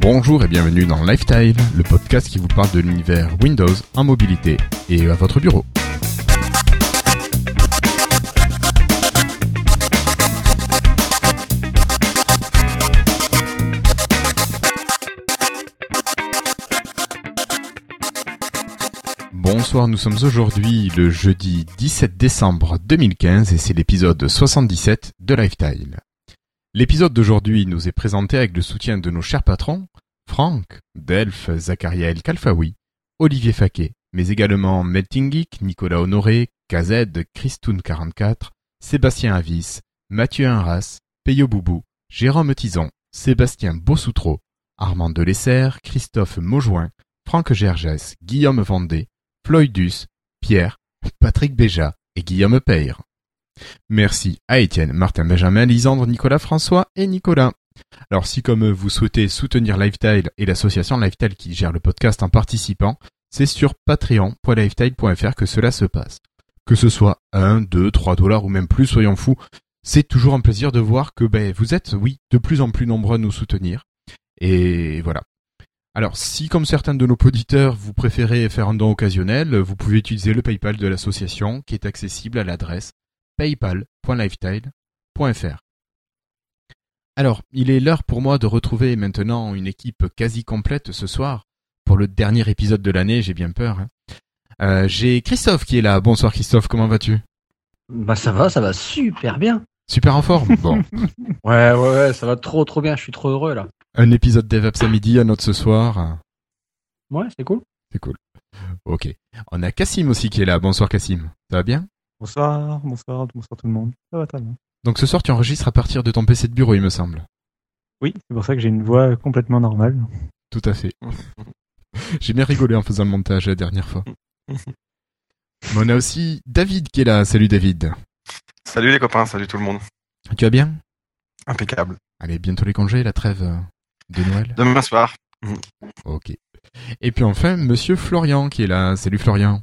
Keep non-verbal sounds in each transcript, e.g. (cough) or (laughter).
Bonjour et bienvenue dans Lifetime, le podcast qui vous parle de l'univers Windows en mobilité et à votre bureau. Bonsoir, nous sommes aujourd'hui le jeudi 17 décembre 2015 et c'est l'épisode 77 de Lifetime. L'épisode d'aujourd'hui nous est présenté avec le soutien de nos chers patrons, Franck, Delph, Zachariel Kalfaoui, Olivier Faquet, mais également Melting Nicolas Honoré, KZ, Christoun44, Sébastien Avis, Mathieu Inras, Peyo Boubou, Jérôme Tison, Sébastien Bossoutreau, Armand Delesser, Christophe Maujoin, Franck Gergès, Guillaume Vendée, Floydus, Pierre, Patrick Béja et Guillaume Peyre. Merci à Étienne, Martin Benjamin, Lisandre, Nicolas François et Nicolas. Alors si comme vous souhaitez soutenir Lifetile et l'association Lifetile qui gère le podcast en participant, c'est sur patreon.lifetile.fr que cela se passe. Que ce soit 1, 2, 3 dollars ou même plus, soyons fous, c'est toujours un plaisir de voir que ben, vous êtes, oui, de plus en plus nombreux à nous soutenir. Et voilà. Alors, si comme certains de nos auditeurs, vous préférez faire un don occasionnel, vous pouvez utiliser le PayPal de l'association qui est accessible à l'adresse paypal.lifetile.fr. Alors, il est l'heure pour moi de retrouver maintenant une équipe quasi complète ce soir. Pour le dernier épisode de l'année, j'ai bien peur. Hein. Euh, j'ai Christophe qui est là. Bonsoir Christophe, comment vas-tu? Bah ça va, ça va super bien. Super en forme Bon. (laughs) ouais, ouais, ouais, ça va trop trop bien, je suis trop heureux là. Un épisode DevApps à midi, un autre ce soir. Ouais, c'est cool. C'est cool. Ok. On a Cassim aussi qui est là. Bonsoir Cassim. Ça va bien? Bonsoir, bonsoir, bonsoir tout le monde. Ça va très bien. Donc ce soir tu enregistres à partir de ton PC de bureau, il me semble. Oui, c'est pour ça que j'ai une voix complètement normale. Tout à fait. (laughs) j'ai bien rigolé en faisant le montage la dernière fois. (laughs) Mais on a aussi David qui est là. Salut David. Salut les copains, salut tout le monde. Tu vas bien? Impeccable. Allez, bientôt les congés, la trêve euh, de Noël. Demain soir. Ok. Et puis enfin, monsieur Florian qui est là. Salut Florian.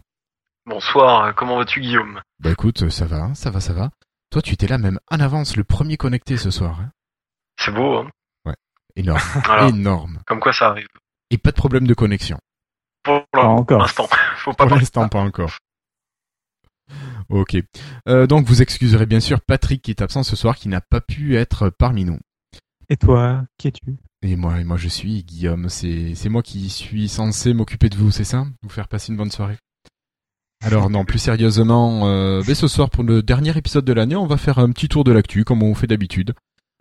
Bonsoir, comment vas-tu Guillaume? Bah écoute, ça va, ça va, ça va. Toi, tu étais là même en avance, le premier connecté ce soir. Hein C'est beau, hein? Ouais, énorme, (laughs) Voilà. énorme. Comme quoi ça arrive. Et pas de problème de connexion. Pour Pas encore. l'instant, (laughs) faut pas Pour l'instant, pas encore. Ok. Euh, donc vous excuserez bien sûr Patrick qui est absent ce soir, qui n'a pas pu être parmi nous. Et toi, qui es-tu? Et moi, et moi je suis Guillaume. C'est c'est moi qui suis censé m'occuper de vous, c'est ça? Vous faire passer une bonne soirée? Alors non, plus sérieusement, euh, ben, ce soir pour le dernier épisode de l'année, on va faire un petit tour de l'actu comme on fait d'habitude.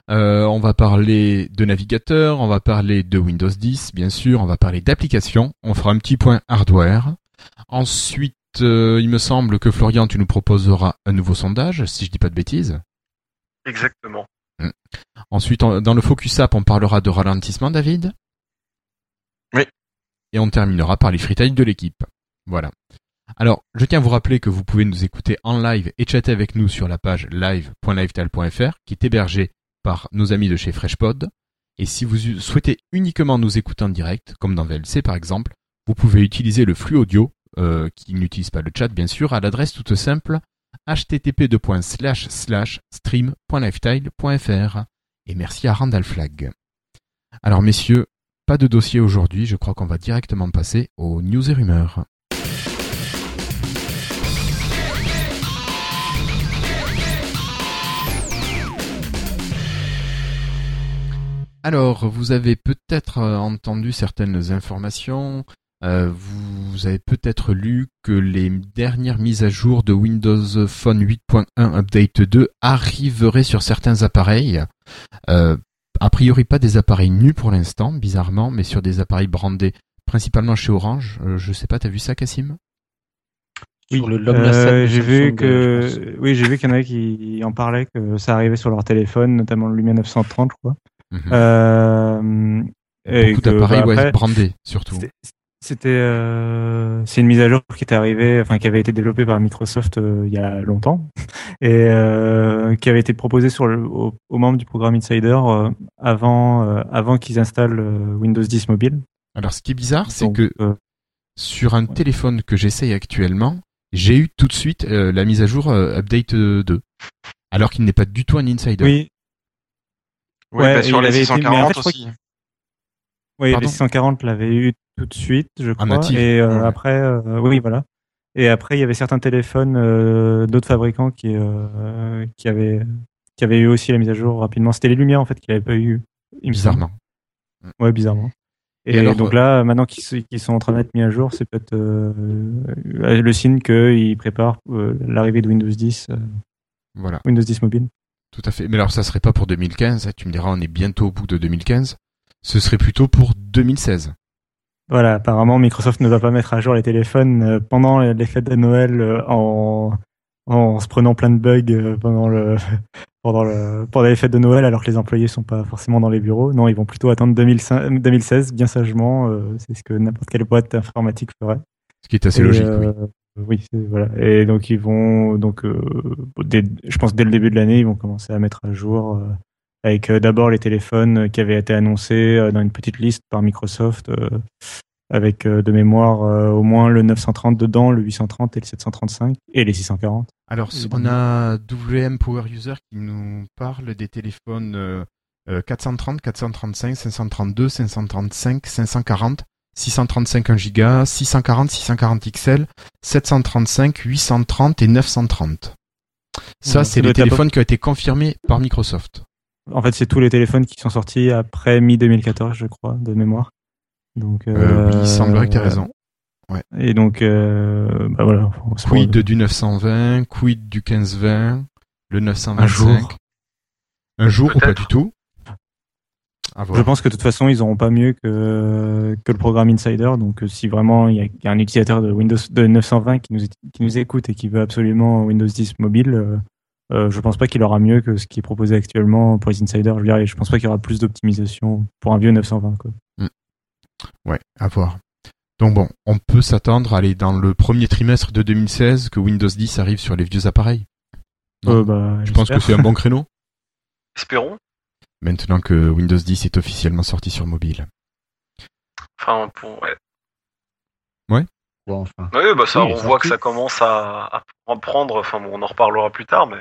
Euh, on va parler de navigateur, on va parler de Windows 10, bien sûr, on va parler d'applications, on fera un petit point hardware. Ensuite, euh, il me semble que Florian, tu nous proposeras un nouveau sondage, si je dis pas de bêtises. Exactement. Ensuite, en- dans le Focus App, on parlera de ralentissement, David. Oui. Et on terminera par les freetiles de l'équipe. Voilà. Alors, je tiens à vous rappeler que vous pouvez nous écouter en live et chatter avec nous sur la page live.lifetile.fr qui est hébergée par nos amis de chez FreshPod. Et si vous souhaitez uniquement nous écouter en direct, comme dans VLC par exemple, vous pouvez utiliser le flux audio, euh, qui n'utilise pas le chat bien sûr, à l'adresse toute simple http://stream.lifetile.fr. Et merci à Randall Flag. Alors messieurs, pas de dossier aujourd'hui, je crois qu'on va directement passer aux news et rumeurs. Alors, vous avez peut-être euh, entendu certaines informations, euh, vous avez peut-être lu que les dernières mises à jour de Windows Phone 8.1 Update 2 arriveraient sur certains appareils. Euh, a priori pas des appareils nus pour l'instant, bizarrement, mais sur des appareils brandés principalement chez Orange. Euh, je sais pas, t'as vu ça, Cassim? Sur le Logna 7 Euh, de j'ai vu que, oui, j'ai vu qu'il y en avait qui en parlaient que ça arrivait sur leur téléphone, notamment le Lumia 930, je crois. Euh, et Beaucoup d'appareils bah, ouais, après, brandés, surtout. c'était- euh, c'est une mise à jour qui était arrivée, enfin qui avait été développée par Microsoft euh, il y a longtemps (laughs) et euh, qui avait été proposée sur le, aux, aux membres du programme Insider euh, avant, avant qu'ils installent Windows 10 mobile. Alors, ce qui est bizarre, c'est que sur un Ouais. téléphone que j'essaye actuellement, j'ai eu tout de suite la mise à jour Update euh, 2. Alors qu'il n'est pas du tout un insider. oui, Oui, Ouais, bah, sur les avait été- mais en 640 fait, je crois aussi. Oui, Pardon les 640 l'avaient eu tout de suite, je crois. natif. Et euh, Ouais. après, euh, oui, voilà. Et après, il y avait certains téléphones euh, d'autres fabricants qui, euh, qui, avaient, qui avaient eu aussi la mise à jour rapidement. C'était les Lumières, en fait, qui n'avaient pas eu. Bizarrement. Ouais, bizarrement. Et, Et alors, donc là, maintenant qu'ils sont en train d'être mis à jour, c'est peut-être euh, le signe qu'ils préparent euh, l'arrivée de Windows 10, euh, Voilà, Windows 10 mobile. Tout à fait. Mais alors, ça serait pas pour 2015. hein, Tu me diras, on est bientôt au bout de 2015. Ce serait plutôt pour 2016. Voilà, apparemment, Microsoft ne va pas mettre à jour les téléphones euh, pendant les fêtes de Noël euh, en, en se prenant plein de bugs euh, pendant le (laughs) pendant le pendant les fêtes de Noël alors que les employés sont pas forcément dans les bureaux. Non, ils vont plutôt attendre 2005 2016 bien sagement, c'est ce que n'importe quelle boîte informatique ferait. Ce qui est assez Et, logique, euh, oui. Oui, c'est- voilà. Et donc ils vont donc euh, dès- je pense dès le début de l'année, ils vont commencer à mettre à jour euh, avec euh, d'abord les téléphones qui avaient été annoncés euh, dans une petite liste par Microsoft euh, avec euh, de mémoire euh, au moins le 930 dedans, le 830 et le 735 et les 640. Alors, on a WM Power User qui nous parle des téléphones euh, euh, 430, 435, 532, 535, 540, 635 1 Go, 640, 640 XL, 735, 830 et 930. Ça, Ouais, c'est les téléphones qui ont été confirmés par Microsoft. En fait, c'est tous les téléphones qui sont sortis après mi 2014, je crois, de mémoire. Donc Euh, oui, il euh, semblerait que tu as raison. Et donc euh, bah voilà, Quid du 920, quid du 1520, le 925. Un jour. Un jour ou pas du tout? Je pense que de toute façon, ils n'auront pas mieux que, que le programme Insider. Donc, euh, si vraiment il y, a- il y a un utilisateur de Windows de 920 qui nous, qui nous écoute et qui veut absolument Windows 10 mobile, euh, euh, je pense pas qu'il aura mieux que ce qui est proposé actuellement pour les Insiders. Je veux dire, je pense pas qu'il y aura plus d'optimisation pour un vieux 920. Quoi. Ouais, à voir. Donc bon, on peut s'attendre à aller dans le premier trimestre de 2016 que Windows 10 arrive sur les vieux appareils. Non. Euh, bah, Je pense que c'est un bon (laughs) créneau. Espérons. Maintenant que Windows 10 est officiellement sorti sur mobile. Enfin, pour, ouais. Bon, enfin. Oui, bah ça, Oui, on voit que ça commence à, à en prendre. Enfin, bon, on en reparlera plus tard, mais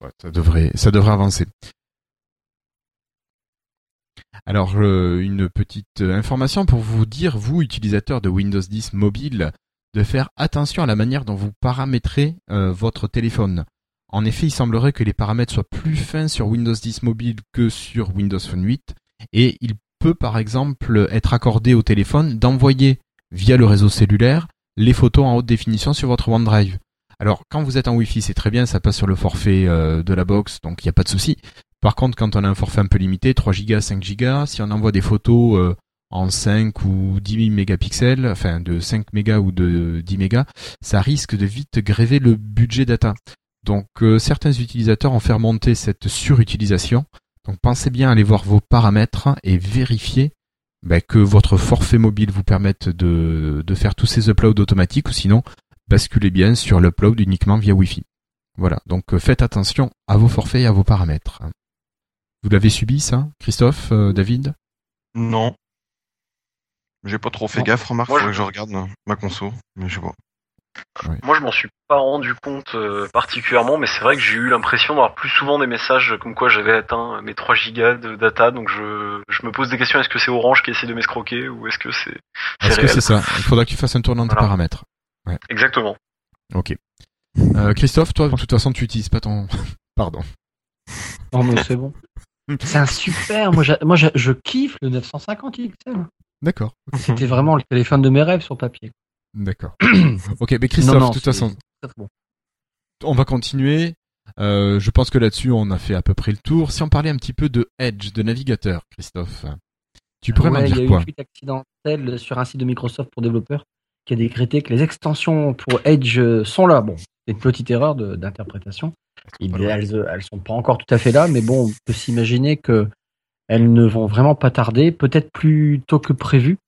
Ouais, ça devrait, ça devrait avancer. Alors, euh, une petite euh, information pour vous dire, vous, utilisateurs de Windows 10 mobile, de faire attention à la manière dont vous paramétrez euh, votre téléphone. En effet, il semblerait que les paramètres soient plus fins sur Windows 10 mobile que sur Windows Phone 8, et il peut par exemple être accordé au téléphone d'envoyer via le réseau cellulaire les photos en haute définition sur votre OneDrive. Alors, quand vous êtes en Wi-Fi, c'est très bien, ça passe sur le forfait euh, de la box, donc il n'y a pas de souci. Par contre, quand on a un forfait un peu limité, 3 Go, 5 Go, si on envoie des photos euh, en 5 ou 10 mégapixels, enfin de 5 mégas ou de 10 mégas, ça risque de vite gréver le budget data. Donc euh, certains utilisateurs ont fait remonter cette surutilisation. Donc pensez bien à aller voir vos paramètres et vérifier bah, que votre forfait mobile vous permette de, de faire tous ces uploads automatiques ou sinon basculez bien sur l'upload uniquement via Wi-Fi. Voilà, donc euh, faites attention à vos forfaits et à vos paramètres. Vous l'avez subi ça, Christophe, euh, David? Non. J'ai pas trop fait Non. gaffe, remarque, Moi, faudrait je- que je regarde ma conso, mais je sais pas. Moi, je m'en suis pas rendu compte euh, particulièrement, mais c'est vrai que j'ai eu l'impression d'avoir plus souvent des messages comme quoi j'avais atteint mes 3 gigas de data, donc je, je me pose des questions. Est-ce que c'est Orange qui essaie de m'escroquer ou est-ce que c'est c'est Est-ce que c'est ça? Il faudra que tu fasses un tour dans tes Voilà. paramètres. Exactement. Ok. Euh, Christophe, toi, de toute façon, tu utilises pas ton... (laughs) Pardon. Non, mais c'est bon. (laughs) C'est un super. Moi, moi je kiffe le 950 XL. D'accord. C'était vraiment le téléphone de mes rêves sur papier. D'accord. (clears throat) ok, mais Christophe, Non, non, de toute façon, c'est très bon. on va continuer. Euh, je pense que là-dessus, on a fait à peu près le tour. Si on parlait un petit peu de Edge, de navigateur, Christophe, tu pourrais m'en Ouais, il y dire a eu quoi une fuite accidentelle sur un site de Microsoft pour développeurs qui a décrété que les extensions pour Edge sont là. Bon, c'est une petite erreur d'interprétation. Elles, elles sont pas encore tout à fait là, mais bon, on peut s'imaginer que elles ne vont vraiment pas tarder, peut-être plus tôt que prévu.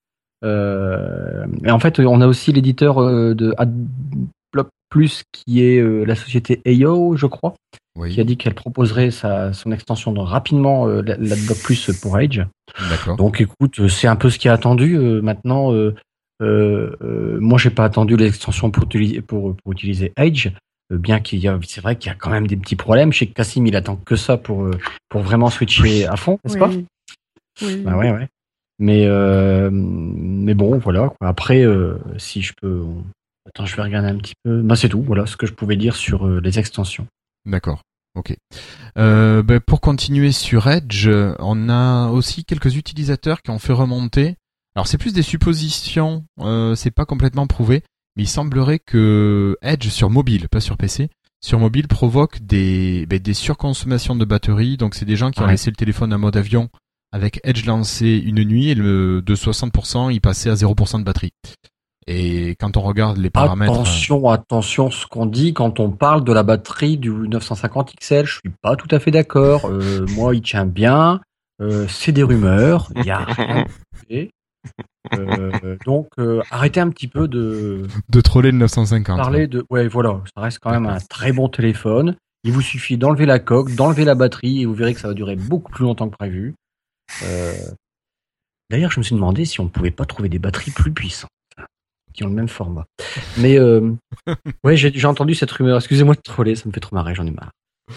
Euh, et en fait, on a aussi l'éditeur euh, de AdBlock Plus qui est euh, la société AO, je crois, Oui, qui a dit qu'elle proposerait sa, son extension de rapidement euh, la- l'AdBlock Plus pour Edge. d'accord. Donc écoute, c'est un peu ce qui est attendu. euh, maintenant, euh, euh, euh, moi, j'ai pas attendu l'extension pour, utiliser- pour, pour utiliser Edge, euh, bien qu'il y a, c'est vrai qu'il y a quand même des petits problèmes. Je sais que Cassim, il attend que ça pour, pour vraiment switcher à fond, n'est-ce pas? Oui. Oui. Bah ouais, ouais. Mais euh, mais bon, voilà. quoi. Après, euh, si je peux, attends, je vais regarder un petit peu. Bah c'est tout. Voilà ce que je pouvais dire sur euh, les extensions. D'accord. Ok. Euh, ben, pour continuer sur Edge, on a aussi quelques utilisateurs qui ont fait remonter. Alors c'est plus des suppositions, euh, c'est pas complètement prouvé, mais il semblerait que Edge sur mobile, pas sur PC, sur mobile provoque des, ben, des surconsommations de batterie. Donc c'est des gens qui ont laissé le téléphone en mode avion avec Edge lancé une nuit et le, de 60%, il passait à 0% de batterie. Et quand on regarde les paramètres, Attention, attention, ce qu'on dit quand on parle de la batterie du 950 XL, je suis pas tout à fait d'accord. Euh, moi, il tient bien. Euh, c'est des rumeurs. Il y a rien. Euh, donc, euh, arrêtez un petit peu de (laughs) de troller le 950. parler de. Ouais, voilà, ça reste quand même un très bon téléphone. Il vous suffit d'enlever la coque, d'enlever la batterie, et vous verrez que ça va durer beaucoup plus longtemps que prévu. Euh, D'ailleurs, je me suis demandé si on pouvait pas trouver des batteries plus puissantes, qui ont le même format. Mais euh, (laughs) ouais, j'ai entendu cette rumeur. Excusez-moi de troller, ça me fait trop marrer, j'en ai marre.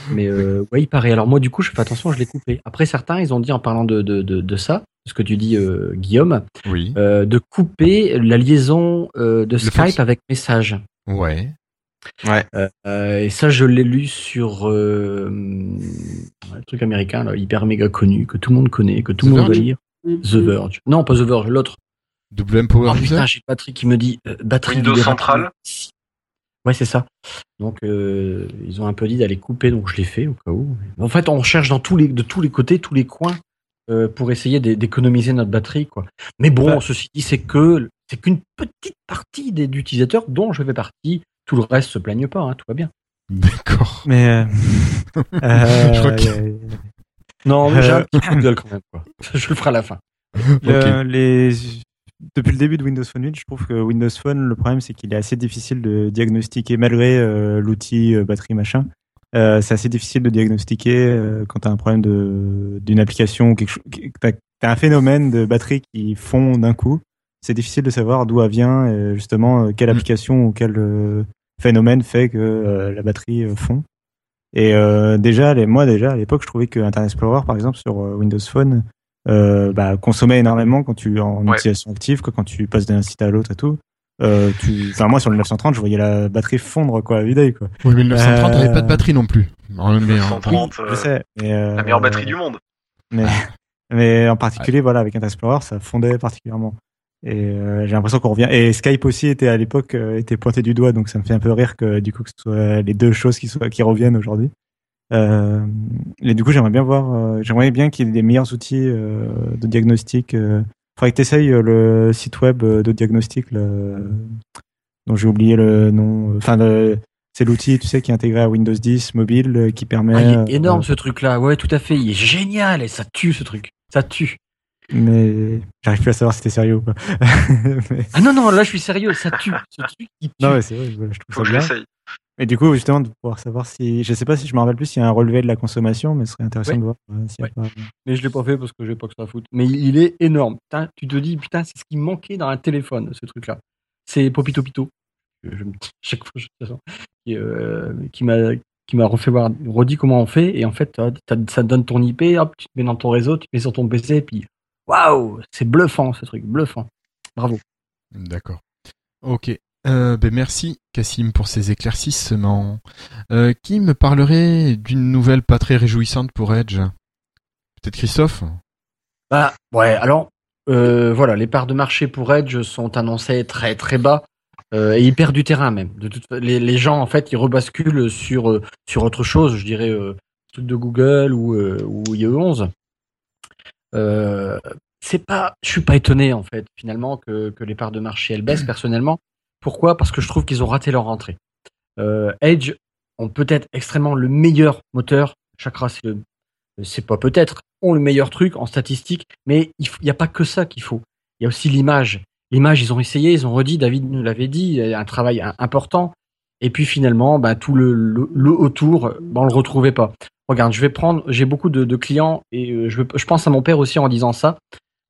Mais euh, ouais, il paraît. Alors moi, du coup, je fais attention, je l'ai coupé. Après, certains, ils ont dit en parlant de, de, de, de ça, ce que tu dis, euh, Guillaume, Oui. euh, de couper la liaison de Skype avec message. Ouais. Euh, et ça, je l'ai lu sur euh, un truc américain, là, hyper méga connu, que tout le monde connaît, que tout The le monde doit Verge lire. The Verge. Non, pas The Verge, l'autre. WM Power Oh putain, j'ai Patrick qui me dit euh, batterie Windows libératrice. Central Ouais, c'est ça. Donc, euh, ils ont un peu dit d'aller couper, donc je l'ai fait au cas où. En fait, on cherche dans tous les, de tous les côtés, tous les coins, euh, pour essayer d'é- d'économiser notre batterie, quoi. Mais bon, Ouais. ceci dit, c'est que c'est qu'une petite partie des utilisateurs dont je fais partie. Tout le reste se plaigne pas, hein, tout va bien. D'accord. Mais euh, (laughs) Je crois euh, que- a- Non, mais j'ai Euh, un petit coup de gueule quand même, quoi. (laughs) Je le ferai à la fin. Le- les... Depuis le début de Windows Phone 8, je trouve que Windows Phone, le problème, c'est qu'il est assez difficile de diagnostiquer, malgré euh, l'outil euh, batterie machin. Euh, c'est assez difficile de diagnostiquer euh, quand tu as un problème d'une application ou quelque chose. Tu as, un phénomène de batterie qui fond d'un coup. C'est difficile de savoir d'où elle vient, et justement, euh, quelle Mm. application ou quel euh, phénomène fait que euh, la batterie fond. Et euh, déjà, les, moi déjà à l'époque, je trouvais que Internet Explorer, par exemple, sur Windows Phone, euh, bah, consommait énormément quand tu en Ouais. utilisation active, quoi, quand tu passes d'un site à l'autre et tout. Euh, tu, enfin moi sur le 930, je voyais la batterie fondre quoi à d'œil quoi. Oui, mais le 930 Euh, n'avait pas de batterie non plus. En même temps. 930, euh, Je sais. Mais, euh, la meilleure batterie du monde. Mais, (laughs) mais en particulier, voilà, avec Internet Explorer, ça fondait particulièrement. Et euh, j'ai l'impression qu'on revient. Et Skype aussi était à l'époque euh, était pointé du doigt, donc ça me fait un peu rire que du coup que ce soit les deux choses qui soient qui reviennent aujourd'hui. Euh, et du coup, j'aimerais bien voir, euh, j'aimerais bien qu'il y ait des meilleurs outils euh, de diagnostic. Euh. Faudrait que tu essayes le site web euh, de diagnostic, le, dont j'ai oublié le nom. Enfin, le- c'est l'outil, tu sais, qui est intégré à Windows 10 mobile, euh, qui permet. Ah, il euh, est énorme ce truc-là. Ouais, tout à fait. Il est génial et ça tue ce truc. Ça tue. Mais j'arrive plus à savoir si c'était sérieux ou pas. (laughs) Mais- Ah non, non, là je suis sérieux. Ça tue. Non, mais c'est vrai, je Faut trouve que ça je bien. l'essaye. Et du coup, justement, de pouvoir savoir si. Je sais pas si je me rappelle plus s'il y a un relevé de la consommation, mais ce serait intéressant Ouais. de voir. euh, s'il y a pas- Mais je l'ai pas fait parce que j'ai pas que ça à foutre. Mais il, est énorme. Putain, tu te dis, putain, c'est ce qui me manquait dans un téléphone, ce truc-là. C'est Popito Pito. Je, je me- chaque fois, je- de toute façon, qui, euh, qui m'a qui m'a refait voir, redit comment on fait. Et en fait, t'as- t'as- ça te donne ton IP, hop, tu te mets dans ton réseau, tu te mets sur ton PC, puis waouh, c'est bluffant ce truc, bluffant. Bravo. D'accord. Ok. Euh, ben merci Cassim pour ces éclaircissements. Euh, qui me parlerait d'une nouvelle pas très réjouissante pour Edge? Peut-être Christophe? Bah ouais, alors euh, voilà, les parts de marché pour Edge sont annoncées très très bas et ils perdent du terrain même. De toute, les, les gens en fait ils rebasculent sur sur autre chose, je dirais truc de Google ou ou IE11. Euh, c'est pas, je suis pas étonné en fait finalement que les parts de marché elles baissent personnellement. Pourquoi? Parce que je trouve qu'ils ont raté leur entrée. Euh, Edge ont peut-être extrêmement le meilleur moteur. Chakra c'est c'est pas peut-être, ont le meilleur truc en statistique, mais il n'y a pas que ça qu'il faut. Il y a aussi l'image. L'image, ils ont essayé, ils ont redit, David nous l'avait dit, un travail important. Et puis finalement, bah, tout le, le, le autour, bah, le retrouvait pas. Regarde, je vais prendre, j'ai beaucoup de, de clients et euh, je, je pense à mon père aussi en disant ça.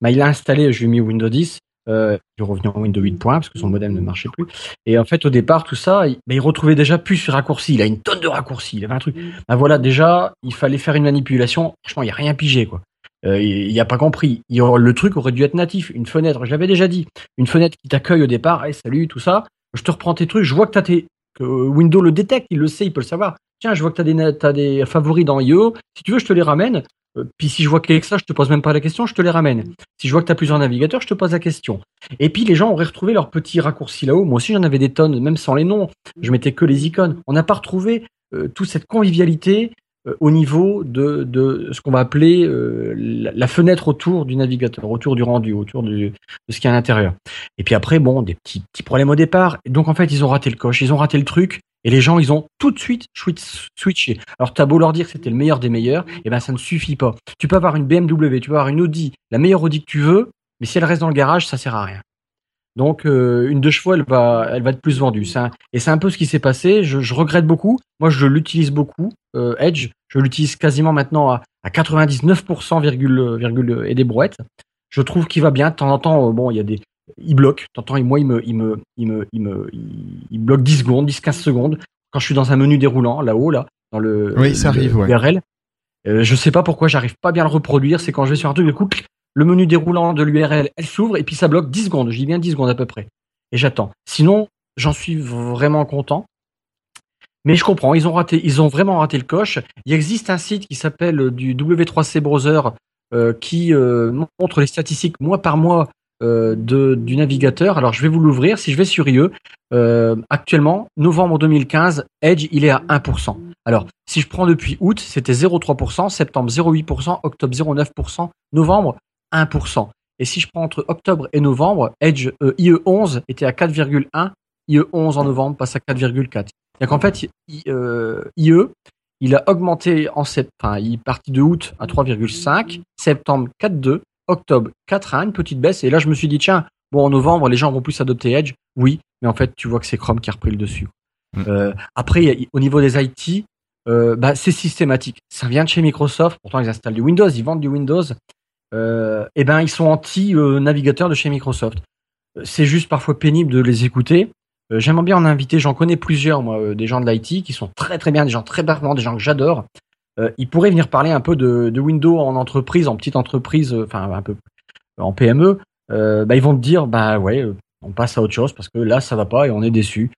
Bah, il a installé, je lui ai mis Windows 10, euh, il est revenu en Windows 8 points parce que son modem ne marchait plus. Et en fait, au départ, tout ça, il, bah, il retrouvait déjà plus sur raccourcis. Il a une tonne de raccourcis. Il avait un truc. Bah voilà, déjà, il fallait faire une manipulation. Franchement, il n'y a rien pigé, quoi. Euh, il a pas compris. Il, le truc aurait dû être natif. Une fenêtre, j'avais déjà dit, une fenêtre qui t'accueille au départ. Hey, salut, tout ça. Je te reprends tes trucs. Je vois que t'as tes, que Windows le détecte, il le sait, il peut le savoir. Tiens, je vois que des, as des favoris dans IO. Si tu veux, je te les ramène. Euh, puis si je vois que ça, je te pose même pas la question, je te les ramène. Si je vois que tu as plusieurs navigateurs, je te pose la question. Et puis les gens auraient retrouvé leurs petits raccourcis là-haut. Moi aussi j'en avais des tonnes, même sans les noms. Je mettais que les icônes. On n'a pas retrouvé euh, toute cette convivialité au niveau de, de ce qu'on va appeler euh, la, fenêtre autour du navigateur, autour du rendu, autour de ce qu'il y a à l'intérieur. Et puis après, bon, des petits, petits problèmes au départ. Donc en fait, ils ont raté le coche, ils ont raté le truc. Et les gens, ils ont tout de suite switché. Alors, t'as beau leur dire que c'était le meilleur des meilleurs, et eh ben ça ne suffit pas. Tu peux avoir une BMW, tu peux avoir une Audi, la meilleure Audi que tu veux, mais si elle reste dans le garage, ça sert à rien. Donc euh, une deux chevaux, elle va, elle va être plus vendue. et c'est un peu ce qui s'est passé. Je, regrette beaucoup. Moi, je l'utilise beaucoup. Euh, Edge, je l'utilise quasiment maintenant à, 99% virgule, virgule et des brouettes. Je trouve qu'il va bien. De temps en temps, euh, bon, il y a des, il bloque. De temps moi, il me, il me, il me, il me, il bloque 10 secondes, 10-15 secondes. Quand je suis dans un menu déroulant, là-haut, là, dans le, oui, ça arrive, ouais. URL. je sais pas pourquoi j'arrive pas bien à le reproduire. C'est quand je vais sur un truc, écoute, le menu déroulant de l'URL, elle s'ouvre et puis ça bloque 10 secondes. Je dis bien 10 secondes à peu près. Et j'attends. Sinon, j'en suis vraiment content. Mais je comprends, ils ont vraiment raté le coche. Il existe un site qui s'appelle du W3C Browser euh, qui euh, montre les statistiques mois par mois euh, du navigateur. Alors je vais vous l'ouvrir. Si je vais sur IE, actuellement, novembre 2015, Edge, il est à 1%. Alors, si je prends depuis août, c'était 0,3%, septembre 0,8%, octobre 0,9%, novembre 1%. Et si je prends entre octobre et novembre, Edge euh, IE11 était à 4,1, IE11 en novembre passe à 4,4. C'est-à-dire qu'en fait, IE, euh, il a augmenté en septembre, enfin, il est parti de août à 3,5, septembre 4,2, octobre 4,1, une petite baisse. Et là, je me suis dit, tiens, bon, en novembre, les gens vont plus adopter Edge. Oui, mais en fait, tu vois que c'est Chrome qui a repris le dessus. Mm. Euh, après, au niveau des IT, bah, c'est systématique. Ça vient de chez Microsoft. Pourtant, ils installent du Windows, ils vendent du Windows euh, eh ben ils sont anti navigateurs de chez Microsoft. C'est juste parfois pénible de les écouter. Euh, j'aimerais bien en inviter, j'en connais plusieurs, moi, euh, des gens de l'IT qui sont très très bien, des gens très barbants, des gens que j'adore. Euh, ils pourraient venir parler un peu de, Windows en entreprise, en petite entreprise, euh, enfin un peu en PME. Euh, bah, ils vont te dire, bah ouais, on passe à autre chose parce que là ça va pas et on est déçu.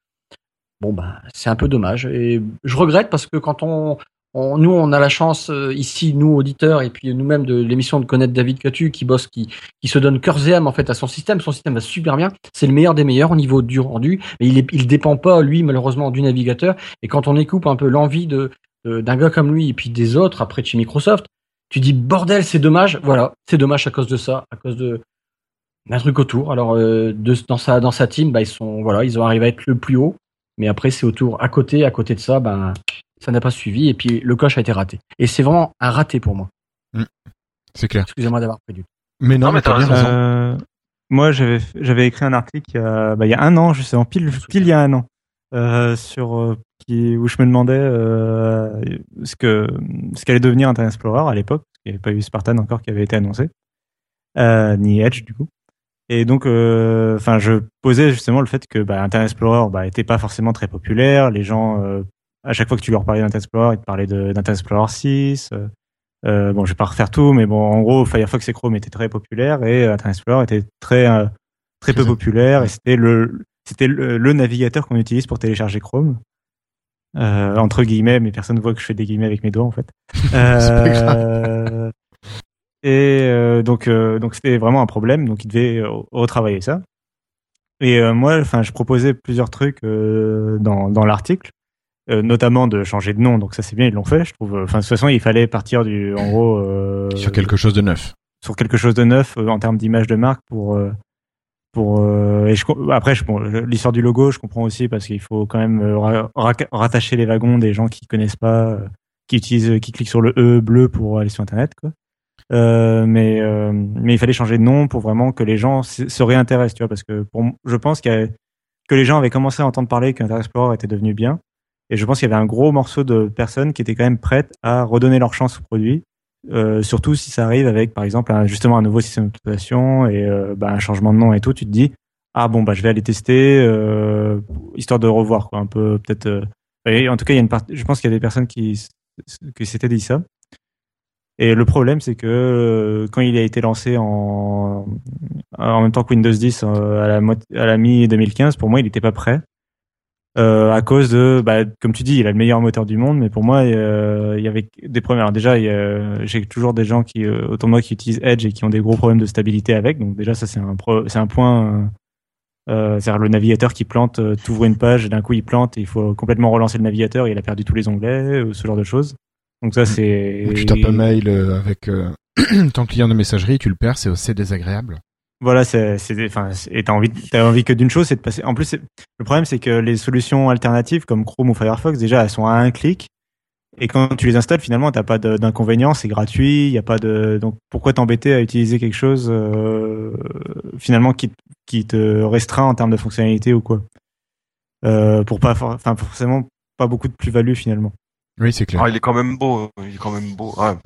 Bon bah c'est un peu dommage et je regrette parce que quand on nous, on a la chance euh, ici, nous auditeurs, et puis nous-mêmes de l'émission de connaître David Catu, qui bosse, qui, se donne cœur et âme en fait à son système. Son système va super bien. C'est le meilleur des meilleurs au niveau du rendu, mais il, dépend pas lui malheureusement du navigateur. Et quand on écoute un peu l'envie d'un gars comme lui et puis des autres après chez Microsoft, tu dis bordel, c'est dommage. Voilà, c'est dommage à cause de ça, à cause de d'un truc autour. Alors euh, dans sa team, bah ils sont voilà, ils ont à être le plus haut, mais après c'est autour, à côté, à côté de ça, ben ça n'a pas suivi et puis le coche a été raté. Et c'est vraiment un raté pour moi. Mm. C'est clair. Excusez-moi d'avoir temps. Mais non, mais t'as bien raison. Euh, moi, j'avais j'avais écrit un article il y a, bah, il y a un an, justement, pile pile il y a un an, euh, sur euh, qui, où je me demandais euh, ce que ce qu'allait devenir Internet Explorer à l'époque. Il n'y avait pas eu Spartan encore qui avait été annoncé, euh, ni Edge du coup. Et donc, enfin, je posais justement le fait que bah, Internet Explorer bah, était pas forcément très populaire. Les gens à chaque fois que tu leur parlais d'Internet Explorer, ils te parlaient d'Internet Explorer 6. Euh, euh, bon, je vais pas refaire tout, mais bon, en gros, Firefox et Chrome étaient très populaires et Internet Explorer était très euh, très peu populaire et c'était le c'était le, navigateur qu'on utilise pour télécharger Chrome. Euh, entre guillemets, mais personne ne voit que je fais des guillemets avec mes doigts en fait. (laughs) Euh, et donc donc c'était vraiment un problème, donc il devait retravailler ça. Et moi, enfin, je proposais plusieurs trucs dans dans l'article. Euh, notamment de changer de nom. Donc ça c'est bien, ils l'ont fait, je trouve. Enfin de toute façon, il fallait partir du, en gros, euh, sur quelque chose de neuf. Sur quelque chose de neuf euh, en termes d'image de marque pour pour et je, après je, bon, l'histoire du logo, je comprends aussi parce qu'il faut quand même rattacher les wagons des gens qui connaissent pas, qui utilisent, qui cliquent sur le E bleu pour aller sur internet quoi. Euh, mais mais il fallait changer de nom pour vraiment que les gens se réintéressent, tu vois, parce que pour, je pense que que les gens avaient commencé à entendre parler qu'Internet Explorer était devenu bien, et je pense qu'il y avait un gros morceau de personnes qui étaient quand même prêtes à redonner leur chance au produit, euh, surtout si ça arrive avec, par exemple, un, justement un nouveau système d'exploitation et euh, bah, un changement de nom et tout. Tu te dis, ah bon, bah je vais aller tester, euh, histoire de revoir quoi, un peu peut-être. Euh, en tout cas, il y a une partie. Je pense qu'il y a des personnes qui qui s'étaient dit ça. Et le problème, c'est que euh, quand il a été lancé en, en même temps que Windows 10 euh, à la, à la mi-2015, pour moi, il n'était pas prêt. Euh, à cause de, bah, comme tu dis, il a le meilleur moteur du monde, mais pour moi, euh, il y avait des problèmes. Alors déjà, il y a- j'ai toujours des gens qui, euh, autour de moi qui utilisent Edge et qui ont des gros problèmes de stabilité avec. Donc déjà, ça c'est un, pro- c'est un point. euh, euh, c'est-à-dire le navigateur qui plante, t'ouvres une page, d'un coup il plante, et il faut complètement relancer le navigateur, et il a perdu tous les onglets, euh, ce genre de choses. Donc ça c'est. Ou tu tapes un mail avec euh, (clears throat) ton client de messagerie, tu le perds, c'est assez désagréable. Voilà, c'est, enfin, et t'as envie, t'as envie que d'une chose, c'est de passer. En plus, le problème, c'est que les solutions alternatives comme Chrome ou Firefox, déjà, elles sont à un clic. Et quand tu les installes, finalement, t'as pas d'inconvénient, c'est gratuit, il y a pas de. Donc, pourquoi t'embêter à utiliser quelque chose euh, finalement qui, qui te restreint en termes de fonctionnalité ou quoi? Euh, Pour pas, for- enfin, forcément, pas beaucoup de plus-value finalement. Oui, c'est clair. Ah, il est quand même beau. Il est quand même beau. Ah.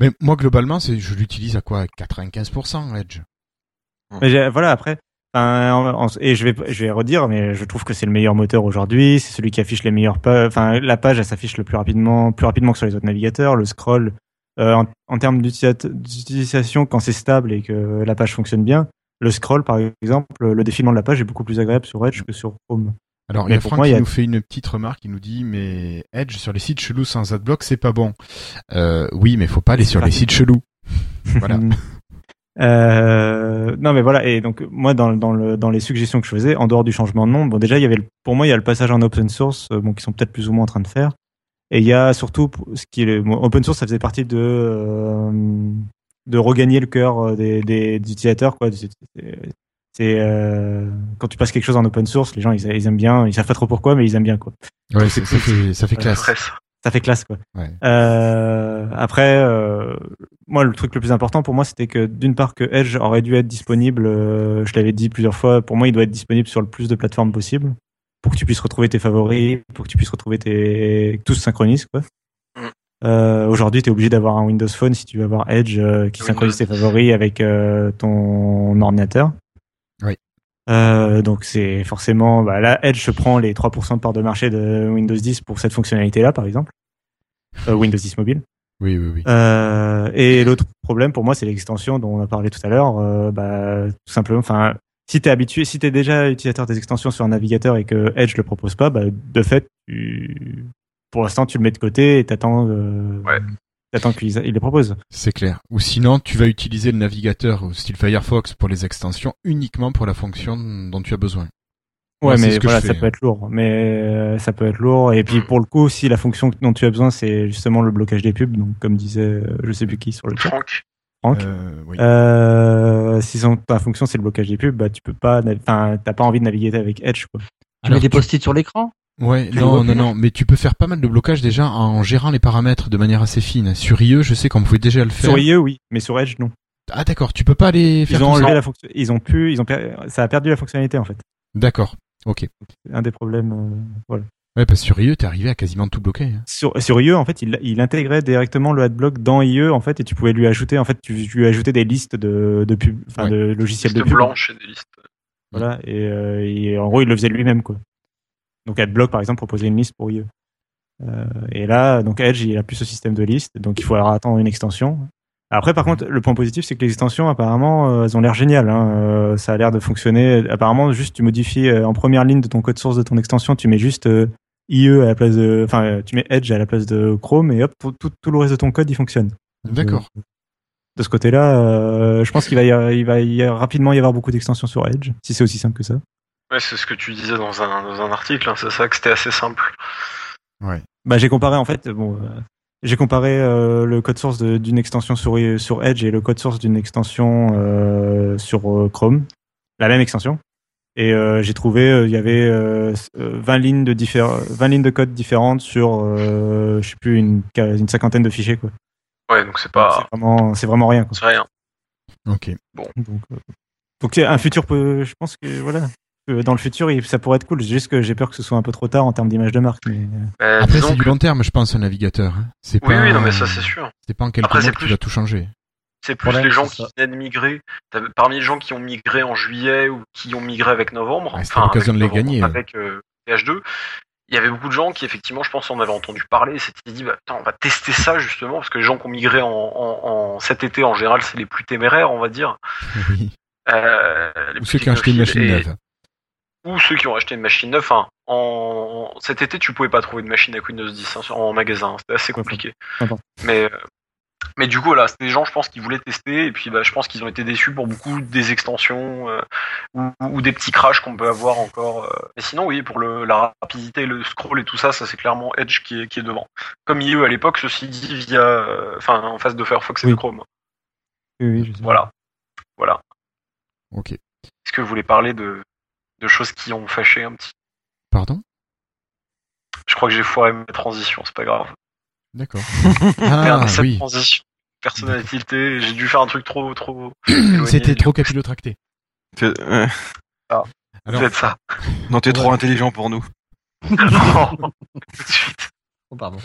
Mais moi, globalement, c'est, je l'utilise à quoi? 95% Edge. Mais j'ai- voilà, après, enfin, en- en- et je vais, je vais redire, mais je trouve que c'est le meilleur moteur aujourd'hui. C'est celui qui affiche les meilleures pages. Enfin, la page, elle s'affiche le plus rapidement, plus rapidement que sur les autres navigateurs. Le scroll, euh, en, en termes d'utilisat- d'utilisation, quand c'est stable et que la page fonctionne bien, le scroll, par exemple, le défilement de la page est beaucoup plus agréable sur Edge que sur Chrome. Alors, Mais il y a Franck moi, il qui a- nous fait une petite remarque, il nous dit, mais Edge sur les sites chelous sans adblock, c'est pas bon. Euh, oui, mais faut pas aller sur pas- les sites chelous. (laughs) Voilà. (laughs) Euh, non mais voilà et donc moi dans, dans, le, dans les suggestions que je faisais en dehors du changement de nom bon déjà il y avait le- pour moi il y a le passage en open source euh, bon qui sont peut-être plus ou moins en train de faire. Et il y a surtout ce qui est bon, open source ça faisait partie de euh, de regagner le cœur euh, des, des, des utilisateurs quoi. C'est euh, quand tu passes quelque chose en open source les gens ils, ils aiment bien ils savent pas trop pourquoi mais ils aiment bien quoi. Ouais, c'est- ça fait, ça fait classe. Ça fait classe quoi. Ouais. Euh, après, euh, moi le truc le plus important pour moi c'était que d'une part que Edge aurait dû être disponible, euh, je l'avais dit plusieurs fois, pour moi il doit être disponible sur le plus de plateformes possible pour que tu puisses retrouver tes favoris, pour que tu puisses retrouver tes que tout se synchronise quoi. Mm. Euh, Aujourd'hui, tu es obligé d'avoir un Windows Phone si tu veux avoir Edge euh, qui synchronise tes 10. favoris avec euh, ton ordinateur. Euh, donc c'est forcément bah, là Edge prend les 3% de part de marché de Windows 10 pour cette fonctionnalité là par exemple. Euh, Windows 10 mobile. Oui, oui, oui. Euh, et l'autre problème pour moi, c'est l'extension dont on a parlé tout à l'heure. Euh, bah, tout simplement, enfin, si t'es habitué, si t'es déjà utilisateur des extensions sur un navigateur et que Edge le propose pas, bah, de fait, tu, pour l'instant, tu le mets de côté et t'attends, euh, Ouais. T'attends qu'il il les propose. C'est clair. Ou sinon, tu vas utiliser le navigateur au style Firefox pour les extensions uniquement pour la fonction dont tu as besoin. Ouais, Moi, mais ce que voilà, ça peut être lourd. Mais euh, ça peut être lourd. Et puis pour le coup, si la fonction dont tu as besoin, c'est justement le blocage des pubs, donc comme disait, euh, je sais plus qui sur le chat, Franck. Franck. Euh, oui. Euh, si son- ta fonction c'est le blocage des pubs, bah tu peux pas, enfin t'as pas envie de naviguer avec Edge quoi. Tu Alors, mets des post-it sur l'écran? Ouais, Tu non, non, plus non, mais tu peux faire pas mal de blocage déjà en gérant les paramètres de manière assez fine. Sur IE, je sais qu'on pouvait déjà le faire. Sur IE oui, mais sur Edge non. Ah d'accord, tu peux pas les faire Ils ont enlevé la fonction, ils ont pu, ils ont per- ça a perdu la fonctionnalité en fait. D'accord, ok. Un des problèmes. euh, voilà. Ouais, parce que sur IE, t'es arrivé à quasiment tout bloquer. hein. Sur sur IE en fait, il, il intégrait directement le adblock dans IE en fait et tu pouvais lui ajouter en fait tu, tu lui ajoutais des listes de de pub, enfin Ouais. de logiciels de pub. blanche et des listes. Voilà et, euh, et en gros il le faisait lui-même quoi. Donc AdBlock par exemple proposait une liste pour IE. Euh, et là donc Edge il a plus ce système de liste donc il alors attendre une extension. Après par contre le point positif c'est que les extensions apparemment euh, elles ont l'air géniales. Hein. Euh, ça a l'air de fonctionner. Apparemment juste tu modifies en première ligne de ton code source de ton extension tu mets juste IE à la place de enfin tu mets Edge à la place de Chrome et hop tout, tout, tout le reste de ton code il fonctionne. D'accord. euh, de ce côté-là, euh, je pense qu'il va, y il va y rapidement y avoir beaucoup d'extensions sur Edge, si c'est aussi simple que ça. Ouais, c'est ce que tu disais dans un, dans un article, hein, c'est ça que c'était assez simple. Ouais. Bah, j'ai comparé en fait, bon, euh, j'ai comparé euh, le code source d'une extension sur, sur Edge et le code source d'une extension euh, sur euh, Chrome, la même extension. Et euh, j'ai trouvé euh, il y avait euh, euh, 20 lignes de diffé- 20 lignes de code différentes sur euh, je sais plus une, une cinquantaine de fichiers quoi. Ouais, donc c'est pas. vraiment c'est vraiment rien. C'est rien. Ok. Donc, euh, donc un futur peut, je pense que voilà, que dans le futur ça pourrait être cool. C'est juste que j'ai peur que ce soit un peu trop tard en termes d'image de marque. Mais euh, Mais Après, c'est du long terme, je pense, un navigateur. hein. C'est Oui, pas. oui, non, mais ça c'est sûr. C'est pas en quelques Après, mois c'est que tu plus- vas tout changer. C'est plus Problème, les gens qui venaient de migrer. Parmi les gens qui ont migré en juillet ou qui ont migré avec novembre, enfin, l'occasion avec de les novembre, gagner. Avec euh, PH2, il y avait beaucoup de gens qui effectivement, je pense, en avaient entendu parler, et s'étaient dit, bah, putain, on va tester ça justement, parce que les gens qui ont migré en, en, en cet été en général, c'est les plus téméraires, on va dire. (laughs) Oui. Euh, les Ou plus ceux qui ont acheté une machine et- neuve. Ou ceux qui ont acheté une machine neuve. En cet été, tu pouvais pas trouver de machine avec Windows 10 hein, en magasin. C'était assez compliqué. Mais euh, mais du coup, là, c'était des gens, je pense, qui voulaient tester. Et puis, bah, je pense qu'ils ont été déçus pour beaucoup des extensions euh, ou, ou des petits crashs qu'on peut avoir encore. euh. Mais sinon, oui, pour le, la rapidité, le scroll et tout ça, ça c'est clairement Edge qui est, qui est devant. Comme IE à l'époque, ceci dit, via, euh, en face de Firefox et Oui. de Chrome. Oui, oui, je sais. Voilà. Voilà. Ok. Est-ce que vous voulez parler de, de choses qui ont fâché un petit Pardon? Je crois que j'ai foiré ma transition, c'est pas grave. D'accord. (laughs) Ah cette oui. transition. Personnalité, j'ai dû faire un truc trop, trop. (clears throat) C'était trop capillotracté. Euh, Peut-être ça. Non, t'es Ouais. trop intelligent pour nous. Non. (laughs) Tout de suite. Oh, pardon.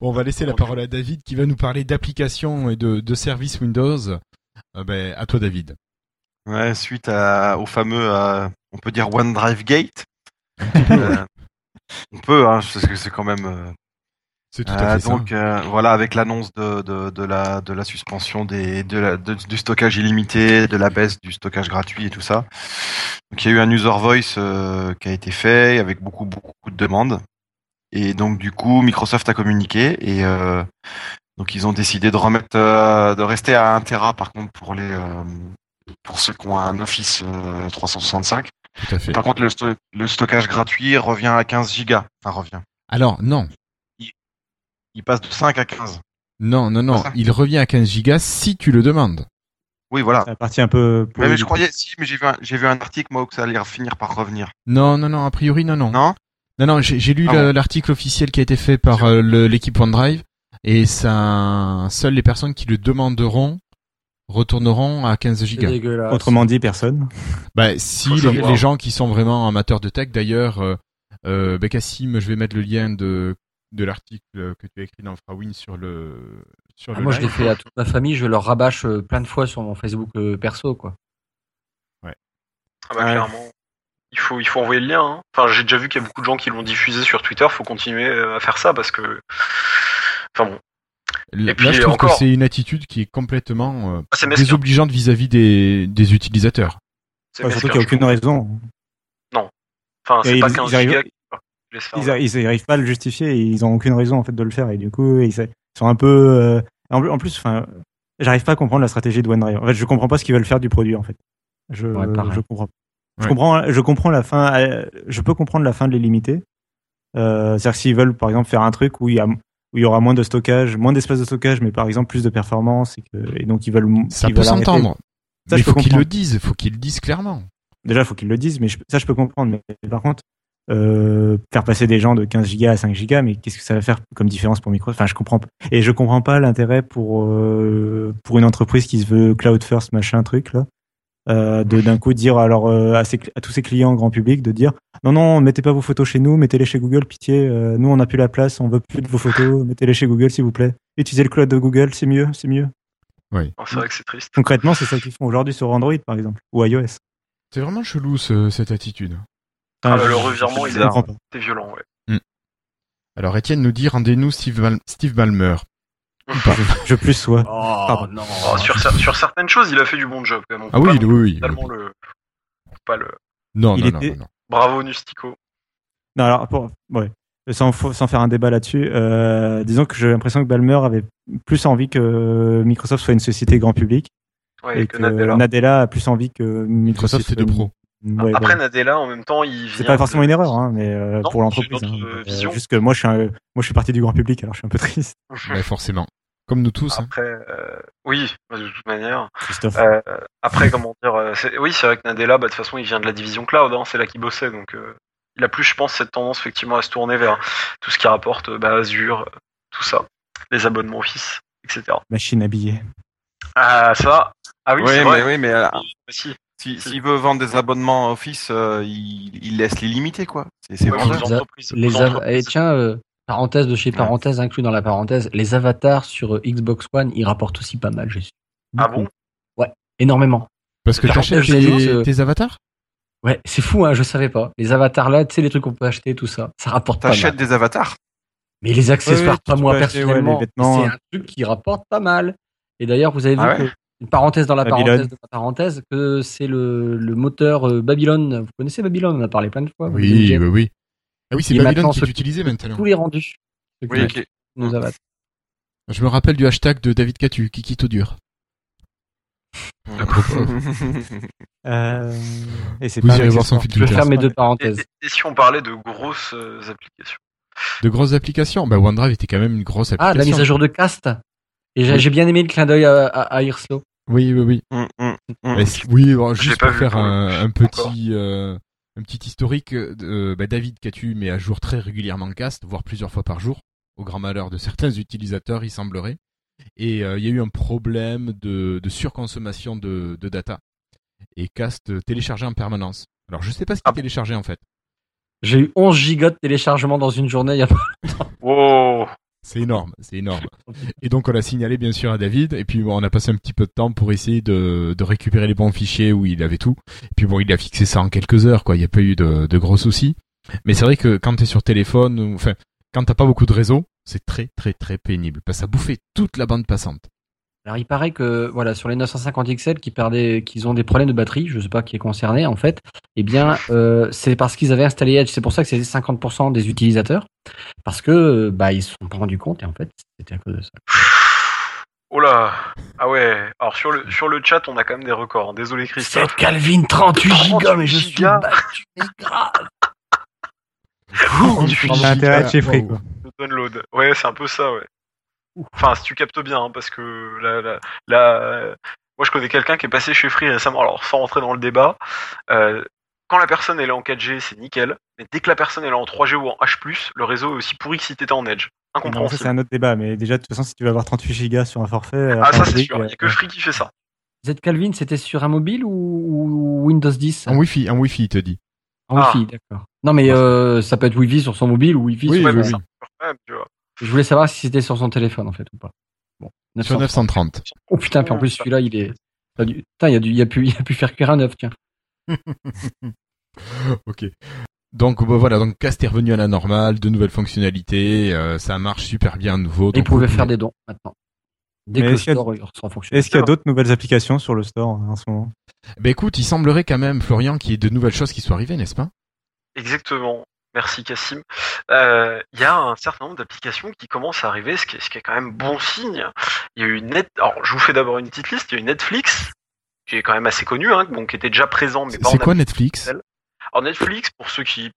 bon, on va laisser la parole à David qui va nous parler d'applications et de, de services Windows. Euh, ben, à toi, David. Ouais, suite à, au fameux, euh, on peut dire OneDrive Gate. (laughs) Euh, on peut, hein, parce que c'est quand même. euh, C'est tout à euh, fait donc euh, voilà, avec l'annonce de, de, de la de la suspension des de la, de- du stockage illimité, de la baisse du stockage gratuit et tout ça. Donc il y a eu un user voice euh, qui a été fait avec beaucoup beaucoup de demandes. Et donc du coup, Microsoft a communiqué et euh, donc ils ont décidé de remettre euh, de rester à 1 Tera par contre pour les euh, pour ceux qui ont un Office euh, 365. Ça. Tout à fait. Par contre, le, sto- le stockage gratuit revient à 15 gigas. Enfin, revient. Alors, non. Il passe de 5 à 15. Non, non, non. Ça Il revient à 15 gigas si tu le demandes. Oui, voilà. C'est la partie un peu. Mais je croyais, si, mais j'ai vu un, j'ai vu un article, moi, où que ça allait finir par revenir. Non, non, non. A priori, non, non. Non? Non, non, j'ai lu Ah l'article officiel qui a été fait par euh, l'équipe OneDrive et ça, seules les personnes qui le demanderont retourneront à 15 C'est gigas. Autrement dit, personne. Bah, si les, gens qui sont vraiment amateurs de tech, d'ailleurs, euh, euh, bah, Cassim, je vais mettre le lien de de l'article que tu as écrit dans Frawin sur le sur Ah, le moi, je l'ai live. fait à toute ma famille. Je leur rabâche euh, plein de fois sur mon Facebook euh, perso, quoi. Ah bah, Ouais. clairement. Il faut, il faut envoyer le lien. hein. Enfin, j'ai déjà vu qu'il y a beaucoup de gens qui l'ont diffusé sur Twitter. Faut continuer euh, à faire ça parce que. Enfin bon. Là, Et puis, là, je trouve encore- que c'est une attitude qui est complètement euh, Ah, désobligeante vis-à-vis des, des utilisateurs. C'est surtout qu'il n'y a je aucune raison. Enfin, c'est pas ils- 15 ils arrivent- gigas. Ils, a- ils arrivent pas à le justifier et ils ont aucune raison en fait de le faire et du coup ils sont un peu euh, en plus- en plus enfin j'arrive pas à comprendre la stratégie de OneDrive. En fait, je comprends pas ce qu'ils veulent faire du produit en fait. Je Ouais, je comprends. Je Ouais. comprends je comprends la fin euh, je peux comprendre la fin de les limiter. Euh, c'est-à-dire que s'ils veulent par exemple faire un truc où il y a où il y aura moins de stockage, moins d'espace de stockage mais par exemple plus de performance et, que, et donc ils veulent Ça ils peut s'entendre. Ça, Mais je faut qu'ils le disent, il faut qu'ils le disent clairement. Déjà, il faut qu'ils le disent, mais je- ça, je peux comprendre. Mais par contre, euh, faire passer des gens de 15 gigas à 5 gigas, mais qu'est-ce que ça va faire comme différence pour Microsoft? Enfin, je comprends pas. Et je comprends pas l'intérêt pour euh, pour une entreprise qui se veut cloud first, machin, truc là, euh, de d'un coup dire alors euh, à, ses à tous ses clients grand public de dire non non, mettez pas vos photos chez nous, mettez-les chez Google, pitié. euh, nous, on n'a plus la place, on veut plus de vos photos, mettez-les chez Google, s'il vous plaît. Utilisez le cloud de Google, c'est mieux, c'est mieux. Oh, c'est vrai que c'est triste. Concrètement, c'est ça qu'ils font aujourd'hui sur Android, par exemple, ou iOS. C'est vraiment chelou ce- cette attitude. Ah, Enfin, le revirement, il est- violent, ouais. Alors Étienne nous dit rendez-nous Steve, Bal- Steve Ballmer. Je plus sois. Oh non. Oh, sur, cer- sur certaines choses, il a fait du bon job quand même. On Ah oui, pas oui, oui. le. Pas le... Non, Il non, non, était- non, non. Bravo Nustico. Non, alors, pour, ouais. Sans, fa- sans faire un débat là-dessus, euh, disons que j'ai l'impression que Balmer avait plus envie que Microsoft soit une société grand public Ouais, et que que Nadella. Nadella a plus envie que Microsoft société de pro. ouais, Après voilà. Nadella, en même temps, il C'est pas forcément de- une erreur, hein, mais euh, Non, pour l'entreprise. c'est hein. euh, juste que moi, je suis, un- moi, je suis parti du grand public, alors je suis un peu triste, (laughs) Ouais, forcément. Comme nous tous. hein. Après, euh, oui, de toute manière. Christophe. Euh, après, comment dire euh, c'est- Oui, c'est vrai que Nadella, bah, de toute façon, il vient de la division cloud, hein, c'est là qu'il bossait, donc euh, il a plus, je pense, cette tendance effectivement à se tourner vers tout ce qui rapporte bah, Azure, tout ça, les abonnements Office, etc. Machine habillée. Ah, ça Ah oui, oui, c'est mais, vrai. oui, mais euh, Oui, si. si- s'il veut vendre des abonnements Office, euh, il, il laisse les limiter, quoi. C'est c'est Ouais, aux Les a- entreprises, Les. Et tiens, euh, parenthèse de chez Ouais. parenthèse, inclus dans la parenthèse, les avatars sur euh, Xbox One, ils rapportent aussi pas mal, j'ai su. Ah Beaucoup. bon Ouais, énormément. Parce que t'achètes tes, euh, tes avatars? Ouais, c'est fou, hein, je savais pas. Les avatars là, tu sais, les trucs qu'on peut acheter, tout ça, ça rapporte pas mal. T'achètes des avatars? Mais les accessoires, pas moi ouais, personnellement, c'est un truc qui rapporte pas mal. Et d'ailleurs, vous avez vu Ah ouais? que, une parenthèse dans la Babylone. parenthèse de la parenthèse, que c'est le, le moteur euh, Babylone. Vous connaissez Babylone? On en a parlé plein de fois. Oui, oui, oui. Ah oui, c'est Babylone qui est utilisé maintenant. Tous les rendus. Oui, avatars. Je me rappelle du hashtag de David Catu, Kikito dur. À propos. (laughs) Euh, et c'est Vous pas irez voir son fil Je vais faire mes deux parenthèses. et- et si on parlait de grosses euh, applications De grosses applications. Bah, OneDrive était quand même une grosse application. Ah, la mise à jour de cast. Et j'ai Oui. bien aimé le clin d'œil à, à, à Hirslo. Oui, oui, oui. Mm, mm, mm. Mais c- oui, bon, juste pour faire un, un petit, euh, un petit historique, euh, bah, David Catu met à jour très régulièrement Cast, voire plusieurs fois par jour, au grand malheur de certains utilisateurs, il semblerait. Et euh, il y a eu un problème de, de surconsommation de, de data. Et Cast téléchargeait en permanence. Alors je sais pas ce qu'il Ah. téléchargeait en fait. J'ai eu 11 gigas de téléchargement dans une journée. il y a pas- Wow C'est énorme, c'est énorme. (laughs) Et donc on l'a signalé bien sûr à David, et puis bon, on a passé un petit peu de temps pour essayer de, de récupérer les bons fichiers où il avait tout. Et puis bon, il a fixé ça en quelques heures, quoi. Il n'y a pas eu de, de gros soucis. Mais c'est vrai que quand t'es sur téléphone, enfin, quand t'as pas beaucoup de réseau, c'est très très très pénible. Parce que ça bouffait toute la bande passante. Alors il paraît que voilà sur les 950 XL qui perdaient, qu'ils ont des problèmes de batterie, je sais pas qui est concerné en fait. Eh bien, (laughs) euh, c'est parce qu'ils avaient installé Edge. C'est pour ça que c'est 50% des utilisateurs, parce que bah ils se sont pas rendus compte et en fait c'était à cause de ça. Oh là Ah ouais Alors sur le, sur le chat, on a quand même des records. hein. Désolé Christophe. Seth Calvin 38 gigas, mais je 38 suis battu, mais grave. J'ai intérêt à être chez Free, quoi. Le download. Ouais, c'est un peu ça, ouais. Enfin, si tu captes bien, hein, parce que là, là, là, euh, moi je connais quelqu'un qui est passé chez Free récemment, alors sans rentrer dans le débat, euh, quand la personne elle est en 4G, c'est nickel, mais dès que la personne elle est en 3G ou en H+, le réseau est aussi pourri que si t'étais en Edge. Non, ça, c'est Incompréhensible. un autre débat, mais déjà, de toute façon, si tu veux avoir 38 gigas sur un forfait. euh, Ah, ça c'est sûr, il y a que euh, Free qui fait ça. Z Calvin, c'était sur un mobile ou, Windows 10 En Wi-Fi, en Wi-Fi, il te dit. En Wi-Fi, d'accord. Non mais euh, ça peut être Wi-Fi sur son mobile ou Wi-Fi Oui, sur oui. Je voulais savoir si c'était sur son téléphone en fait ou pas. Bon. Sur 930. 930. Oh putain, puis en plus celui-là il est. a Putain, il y a, du... il y a pu, il y a pu faire cuire un œuf, tiens. (laughs) ok. Donc bah, voilà, donc Cast est revenu à la normale, de nouvelles fonctionnalités, euh, ça marche super bien à nouveau. Et vous faire des dons maintenant. Dès Mais que le est-ce qu'il y a- store euh, sera fonctionnel. Est-ce qu'il y a d'autres nouvelles applications sur le store hein, en ce moment? Ben écoute, il semblerait quand même, Florian, qu'il y ait de nouvelles choses qui soient arrivées, n'est-ce pas? Exactement. Merci Cassim. Euh, Il y a un certain nombre d'applications qui commencent à arriver, ce qui, est, ce qui est quand même bon signe. Il y a eu Net. Alors, je vous fais d'abord une petite liste. Il y a eu Netflix, qui est quand même assez connu, hein, bon, qui était déjà présent, mais pas en C'est quoi Netflix? Alors Netflix, pour ceux qui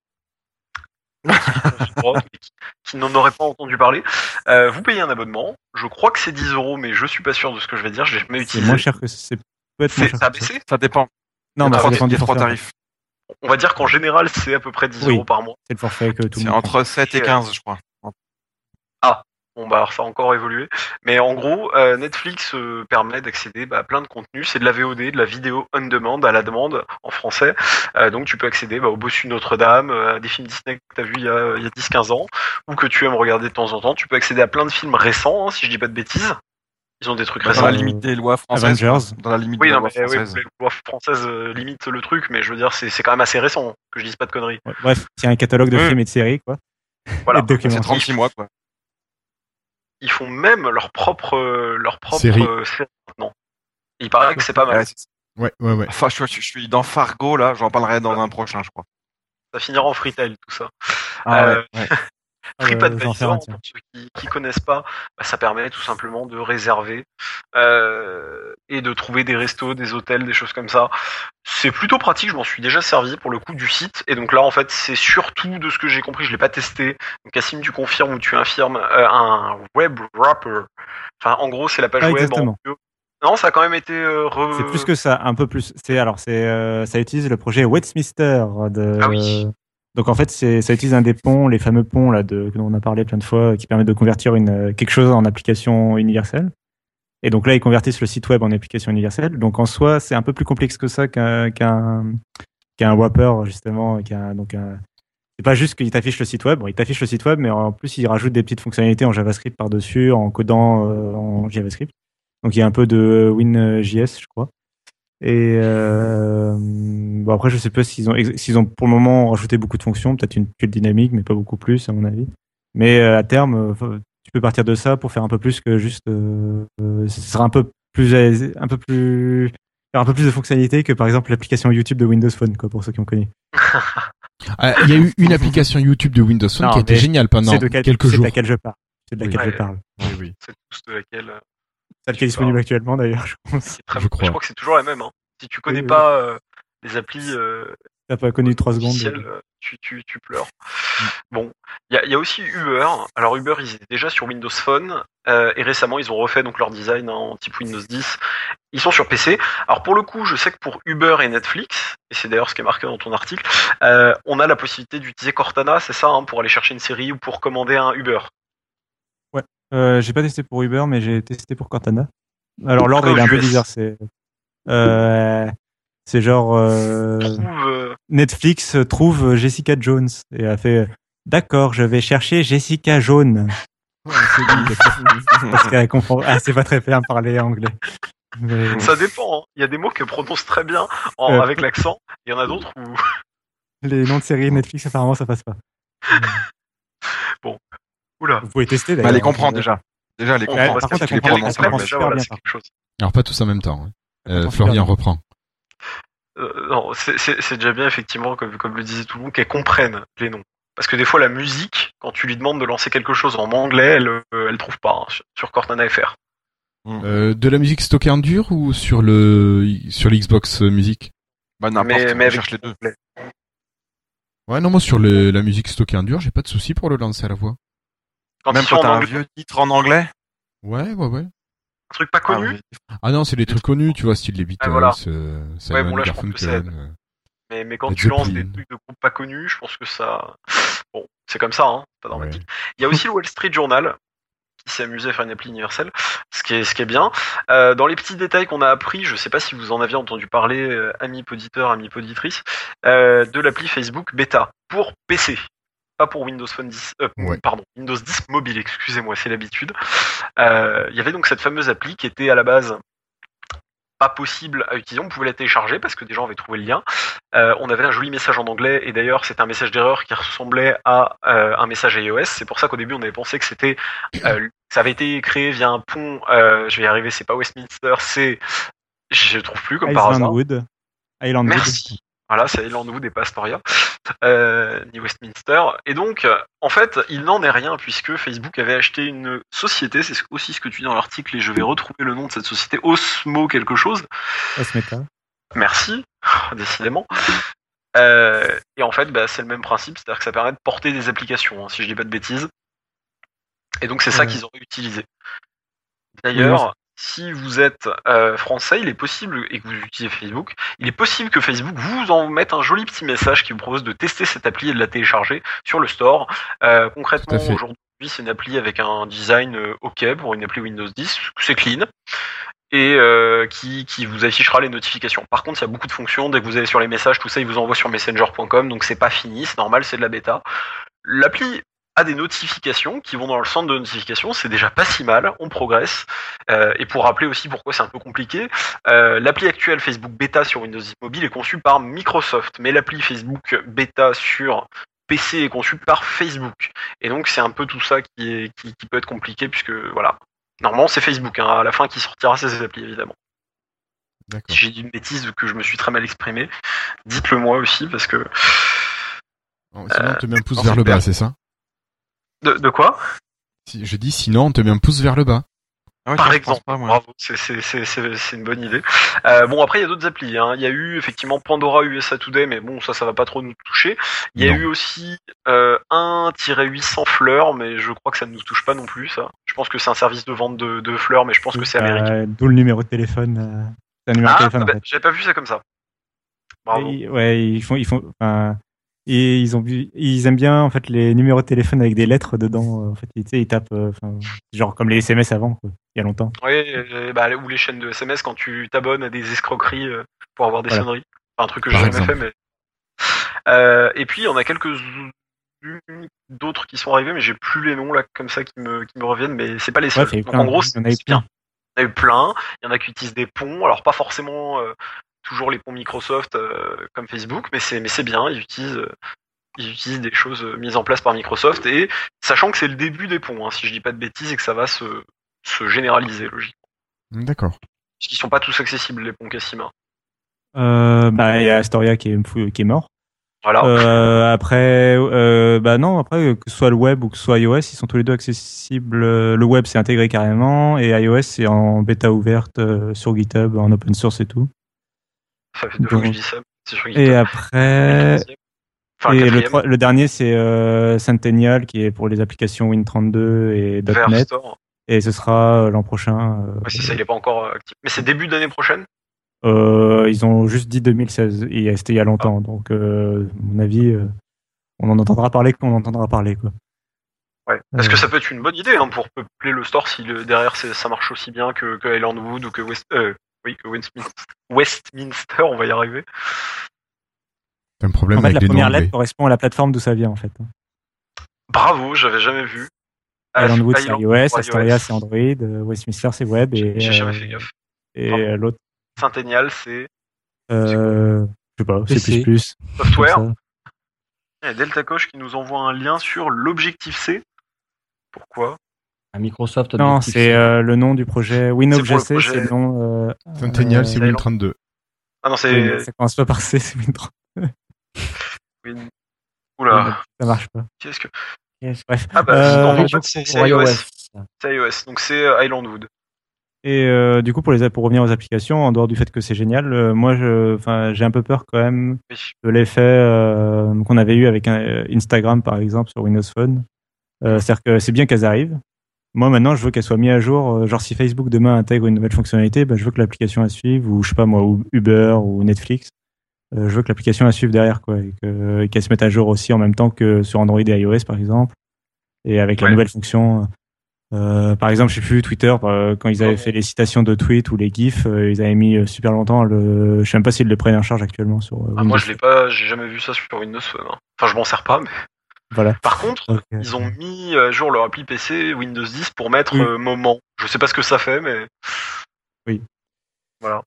qui, qui n'en auraient pas entendu parler, euh, vous payez un abonnement. Je crois que c'est 10 euros, mais je suis pas sûr de ce que je vais dire. Je l'ai jamais C'est utilisé. moins cher que c'est C'est ça a baissé? Ça dépend. Non, mais a ça trois- dépend a trois tarifs. On va dire qu'en général, c'est à peu près 10 Oui. euros par mois. C'est le forfait que tout le C'est monde. entre 7 et 15, je crois. Bon bah alors ça a encore évolué, mais en gros euh, Netflix euh, permet d'accéder bah, à plein de contenus, c'est de la VOD, de la vidéo on demand à la demande en français, Euh, donc tu peux accéder bah, au Bossu Notre-Dame, euh, à des films Disney que t'as vu il y a, il y a 10-15 ans, ou que tu aimes regarder de temps en temps, tu peux accéder à plein de films récents, hein, si je dis pas de bêtises, ils ont des trucs Dans récents. la limite des lois françaises. Avengers. Dans la limite Oui, des non, lois mais oui, françaises. les lois françaises euh, limitent le truc, mais je veux dire c'est c'est quand même assez récent, que je dise pas de conneries. Ouais, Bref, c'est un catalogue de Oui. films et de séries, quoi. Voilà. (laughs) C'est documentaires. 36 mois, quoi. Ils font même leur propre euh, leur propre Série. euh, série maintenant. Il paraît que c'est pas mal. Ouais, c'est- Ouais, ouais, ouais. Enfin, je, je- je suis dans Fargo, là. J'en parlerai dans un prochain, je crois. Ça finira en freetail tout ça. Ah Euh, ouais, (laughs) Ah, TripAdvisor, fais un, tiens. pour ceux qui, qui connaissent pas, bah, ça permet tout simplement de réserver euh, et de trouver des restos, des hôtels, des choses comme ça. C'est plutôt pratique, je m'en suis déjà servi pour le coup du site. Et donc là, en fait, c'est surtout de ce que j'ai compris, je l'ai pas testé. Donc Cassim, tu confirmes ou tu infirmes euh, un web wrapper. Enfin, en gros, c'est la page Pas web. En... Non, ça a quand même été euh, re- C'est plus que ça, un peu plus. C'est alors c'est euh, ça utilise le projet Westminster de. Ah oui. Donc en fait, ça utilise un des ponts, les fameux ponts là de dont on a parlé plein de fois, qui permettent de convertir une euh, quelque chose en application universelle. Et donc là, ils convertissent le site web en application universelle. Donc en soi, c'est un peu plus complexe que ça qu'un qu'un qu'un Wrapper justement, qu'un donc c'est pas juste qu'il t'affiche le site web. Bon, il t'affiche le site web, mais en plus, il rajoute des petites fonctionnalités en JavaScript par-dessus, en codant euh, en JavaScript. Donc il y a un peu de WinJS, je crois. Et euh, bon après je sais pas s'ils ont s'ils ont pour le moment rajouté beaucoup de fonctions, peut-être une queue dynamique, mais pas beaucoup plus à mon avis. Mais euh, à terme, euh, tu peux partir de ça pour faire un peu plus que juste. Euh, euh, ce sera un peu plus un peu plus faire un peu plus de fonctionnalités que par exemple l'application YouTube de Windows Phone, quoi, pour ceux qui ont connu. Ah, Il y a eu une application YouTube de Windows Phone Non, qui a été mais géniale pendant quelques c'est de jours. laquelle je parle. C'est de laquelle Oui. je parle. Oui, oui. C'est tous de laquelle. Euh, Celle qui est disponible actuellement d'ailleurs, je pense. c'est très- Je crois. crois que c'est toujours la même. Hein. Si tu connais Oui, pas euh, les applis euh, T'as pas connu trois secondes. officielles, euh, tu, tu, tu pleures. Bon, il y a, il y a aussi Uber. Alors Uber, ils étaient déjà sur Windows Phone euh, et récemment ils ont refait donc leur design en type Windows 10. Ils sont sur PC. Alors pour le coup, je sais que pour Uber et Netflix, et c'est d'ailleurs ce qui est marqué dans ton article, euh, on a la possibilité d'utiliser Cortana, c'est ça, hein, pour aller chercher une série ou pour commander un Uber. Euh, j'ai pas testé pour Uber, mais j'ai testé pour Cortana. Alors l'ordre il est un peu bizarre. C'est euh, c'est genre euh, Trouve, Netflix trouve Jessica Jones et a fait d'accord, je vais chercher Jessica Jaune (laughs) parce qu'elle comprend. Ah, c'est pas très bien parler anglais. Mais- Ça dépend. hein. Il y a des mots qu'elle prononce très bien en- Euh, avec l'accent. Il y en a d'autres où Les noms de séries Netflix apparemment ça passe pas. (laughs) Oula. Vous pouvez tester Bah, d'ailleurs. elle les comprend déjà. Déjà, elle les On Ouais, comprend. par parce contre, déjà. Alors pas tous en même temps. hein. Euh, Florian reprend. Euh, non, c'est- déjà bien effectivement, comme, comme le disait tout le monde, qu'elle comprenne les noms. Parce que des fois, la musique, quand tu lui demandes de lancer quelque chose en anglais, elle, euh, elle trouve pas hein, sur, sur Cortana FR. Euh, de la musique stockée en dur ou sur le sur l'Xbox Music Bah, n'importe, Mais, mais avec cherche les deux. Ouais, non, moi sur le, la musique stockée en dur, j'ai pas de souci pour le lancer à la voix. Quand Même quand t'as un vieux titre en anglais. Ouais, ouais, ouais. un truc pas Ah, connu. Ah non, c'est les trucs connus, tu vois, style les Beatles, voilà. euh, Ouais, Simon bon, là, Garfunkel. c'est- euh. mais, mais quand tu lances des trucs de groupes pas connus, je pense que ça... Bon, c'est comme ça, hein, pas dramatique. Ouais. Il y a aussi (laughs) le Wall Street Journal qui s'est amusé à faire une appli universelle, ce qui est, ce qui est bien. Euh, dans les petits détails qu'on a appris, je sais pas si vous en aviez entendu parler, euh, amis poditeurs, amis poditrices, euh, de l'appli Facebook Beta pour PC. Pas pour Windows Phone 10, euh, Ouais. pardon, Windows 10 mobile, excusez-moi, c'est l'habitude. Euh, Il y avait donc cette fameuse appli qui était à la base pas possible à utiliser, on pouvait la télécharger parce que des gens avaient trouvé le lien. Euh, on avait un joli message en anglais et d'ailleurs c'était un message d'erreur qui ressemblait à euh, un message iOS. C'est pour ça qu'au début on avait pensé que c'était euh, ça avait été créé via un pont. je vais y arriver, c'est pas Westminster, c'est je trouve plus comme par hasard. Merci. Voilà, c'est Islandwood et pas Astoria, euh, ni Westminster. Et donc, en fait, il n'en est rien puisque Facebook avait acheté une société, c'est aussi ce que tu dis dans l'article, et je vais retrouver le nom de cette société, Osmo quelque chose. Osmeta. Merci, (laughs) décidément. Euh, et en fait, bah, c'est le même principe, c'est-à-dire que ça permet de porter des applications, hein, si je dis pas de bêtises. Et donc c'est ça qu'ils ont utilisé. D'ailleurs, si vous êtes euh, français, il est possible, et que vous utilisez Facebook, il est possible que Facebook vous en mette un joli petit message qui vous propose de tester cette appli et de la télécharger sur le store. Euh, concrètement, aujourd'hui, c'est une appli avec un design euh, OK pour une appli Windows 10, c'est clean et euh, qui, qui vous affichera les notifications. Par contre, il y a beaucoup de fonctions. Dès que vous allez sur les messages, tout ça, il vous envoie sur messenger.com, donc c'est pas fini, c'est normal, c'est de la bêta. L'appli a des notifications qui vont dans le centre de notification, c'est déjà pas si mal, on progresse. Euh, et pour rappeler aussi pourquoi c'est un peu compliqué, euh, l'appli actuelle Facebook Beta sur Windows 10 Mobile est conçue par Microsoft, mais l'appli Facebook Beta sur PC est conçue par Facebook. Et donc c'est un peu tout ça qui, est, qui, qui peut être compliqué puisque voilà. Normalement c'est Facebook hein, à la fin qui sortira ces applis évidemment. Si j'ai dit une bêtise que je me suis très mal exprimé, dites-le moi aussi parce que Sinon, on te met un pouce non, vers le bas, c'est ça? De, de quoi Si- Je dis sinon, on te met un pouce vers le bas. Ah ouais, Par exemple, pas, bravo, c'est- une bonne idée. Euh, bon, après, il y a d'autres applis. hein. Il y a eu effectivement Pandora USA Today, mais bon, ça, ça va pas trop nous toucher. Il y a Non. eu aussi euh, 1-800 fleurs, mais je crois que ça ne nous touche pas non plus, ça. Je pense que c'est un service de vente de, de fleurs, mais je pense que c'est américain. Euh, D'où le numéro de téléphone. euh, C'est un numéro de Ah, téléphone bah, en fait. j'avais pas vu ça comme ça. Bravo. Et- ouais, ils font, ils font, et ils ont vu, ils aiment bien en fait les numéros de téléphone avec des lettres dedans. euh, En fait, ils, tapent, euh, genre comme les SMS avant, quoi, il y a longtemps. Oui, euh, bah, ou les chaînes de SMS quand tu t'abonnes à des escroqueries pour avoir des Voilà. sonneries. Enfin, un truc que j'ai jamais fait, mais. Euh, et puis, on a quelques d'autres qui sont arrivés, mais j'ai plus les noms là comme ça qui me, qui me reviennent, mais c'est pas les seuls. Ouais, Donc en gros, il y en a eu c'est bien. plein. Il y en a eu plein. Il y en a qui utilisent des ponts. Alors pas forcément euh, toujours les ponts Microsoft euh, comme Facebook, mais c'est mais c'est bien. Ils utilisent euh, ils utilisent des choses euh, mises en place par Microsoft et sachant que c'est le début des ponts, hein, si je dis pas de bêtises, et que ça va se se généraliser logiquement. D'accord. Parce qu'ils sont pas tous accessibles les ponts Cassima. Euh, bah, il y a Astoria qui est, qui est mort. Voilà. Euh, après, euh, bah non, après que ce soit le web ou que ce soit iOS, ils sont tous les deux accessibles. Le web c'est intégré carrément et iOS c'est en bêta ouverte euh, sur GitHub, en open source et tout. Ça fait deux fois que je donc- dis ça. C'est sur Et après, Enfin, et le, le dernier c'est euh, Centennial qui est pour les applications Win32 et .NET et ce sera euh, l'an prochain. euh, Ouais, c'est ça, il pas encore actif. Mais c'est début d'année prochaine? Euh, ils ont juste dit 2016 et c'était il y a longtemps, donc euh, à mon avis, on en entendra parler quand on entendra parler quoi. Ouais. Est-ce Euh. que ça peut être une bonne idée hein, pour peupler le store si le, derrière ça marche aussi bien que, que Island Wood ou que West, oui, que Westminster, Westminster, on va y arriver. T'as un problème En fait, avec la première lettre correspond à la plateforme d'où ça vient en fait. Bravo, j'avais jamais vu. Islandwood c'est iOS, Astoria c'est Android, euh, Westminster c'est web J'ai et j'ai jamais euh, fait gaffe. et l'autre, Centennial, c'est euh, je sais pas, c'est plus software. Il y a Delta Coche qui nous envoie un lien sur l'objectif C. Pourquoi? Microsoft. Non, c'est euh, le nom du projet. Projet- c'est le nom. Euh, Centennial, c'est Island. Win 32. Ah non, c'est. ça commence pas par C, c'est Win30. (laughs) Win- Oula, Ça marche pas. qu'est-ce que. Bref. Ah bah, Euh, non, c'est iOS. iOS. C'est iOS. Donc c'est euh, Island Wood. Et euh, du coup, pour les pour revenir aux applications, en dehors du fait que c'est génial, euh, moi, je, enfin, j'ai un peu peur quand même Oui. de l'effet euh, qu'on avait eu avec un- euh, Instagram, par exemple, sur Windows Phone. Euh, C'est-à-dire que c'est bien qu'elles arrivent. Moi, maintenant, je veux qu'elles soient mises à jour. Euh, Genre, si Facebook demain intègre une nouvelle fonctionnalité, bah, je veux que l'application la suive, ou je sais pas moi, ou Uber ou Netflix. Euh, je veux que l'application la suive derrière, quoi, et que- et qu'elle se mette à jour aussi en même temps que sur Android et iOS, par exemple. Et avec la nouvelle fonction. Euh, par exemple, je sais plus Twitter euh, quand ils avaient fait les citations de tweets ou les gifs, ils avaient mis super longtemps. Le, je sais même pas s'ils le prennent en charge actuellement sur. Ah, moi, je l'ai pas, j'ai jamais vu ça sur Windows Phone. hein. Enfin, je m'en sers pas, mais. Voilà. Par contre, ils ont mis à jour leur appli PC Windows 10 pour mettre Oui. euh, moment. Je sais pas ce que ça fait, mais. Oui. Voilà.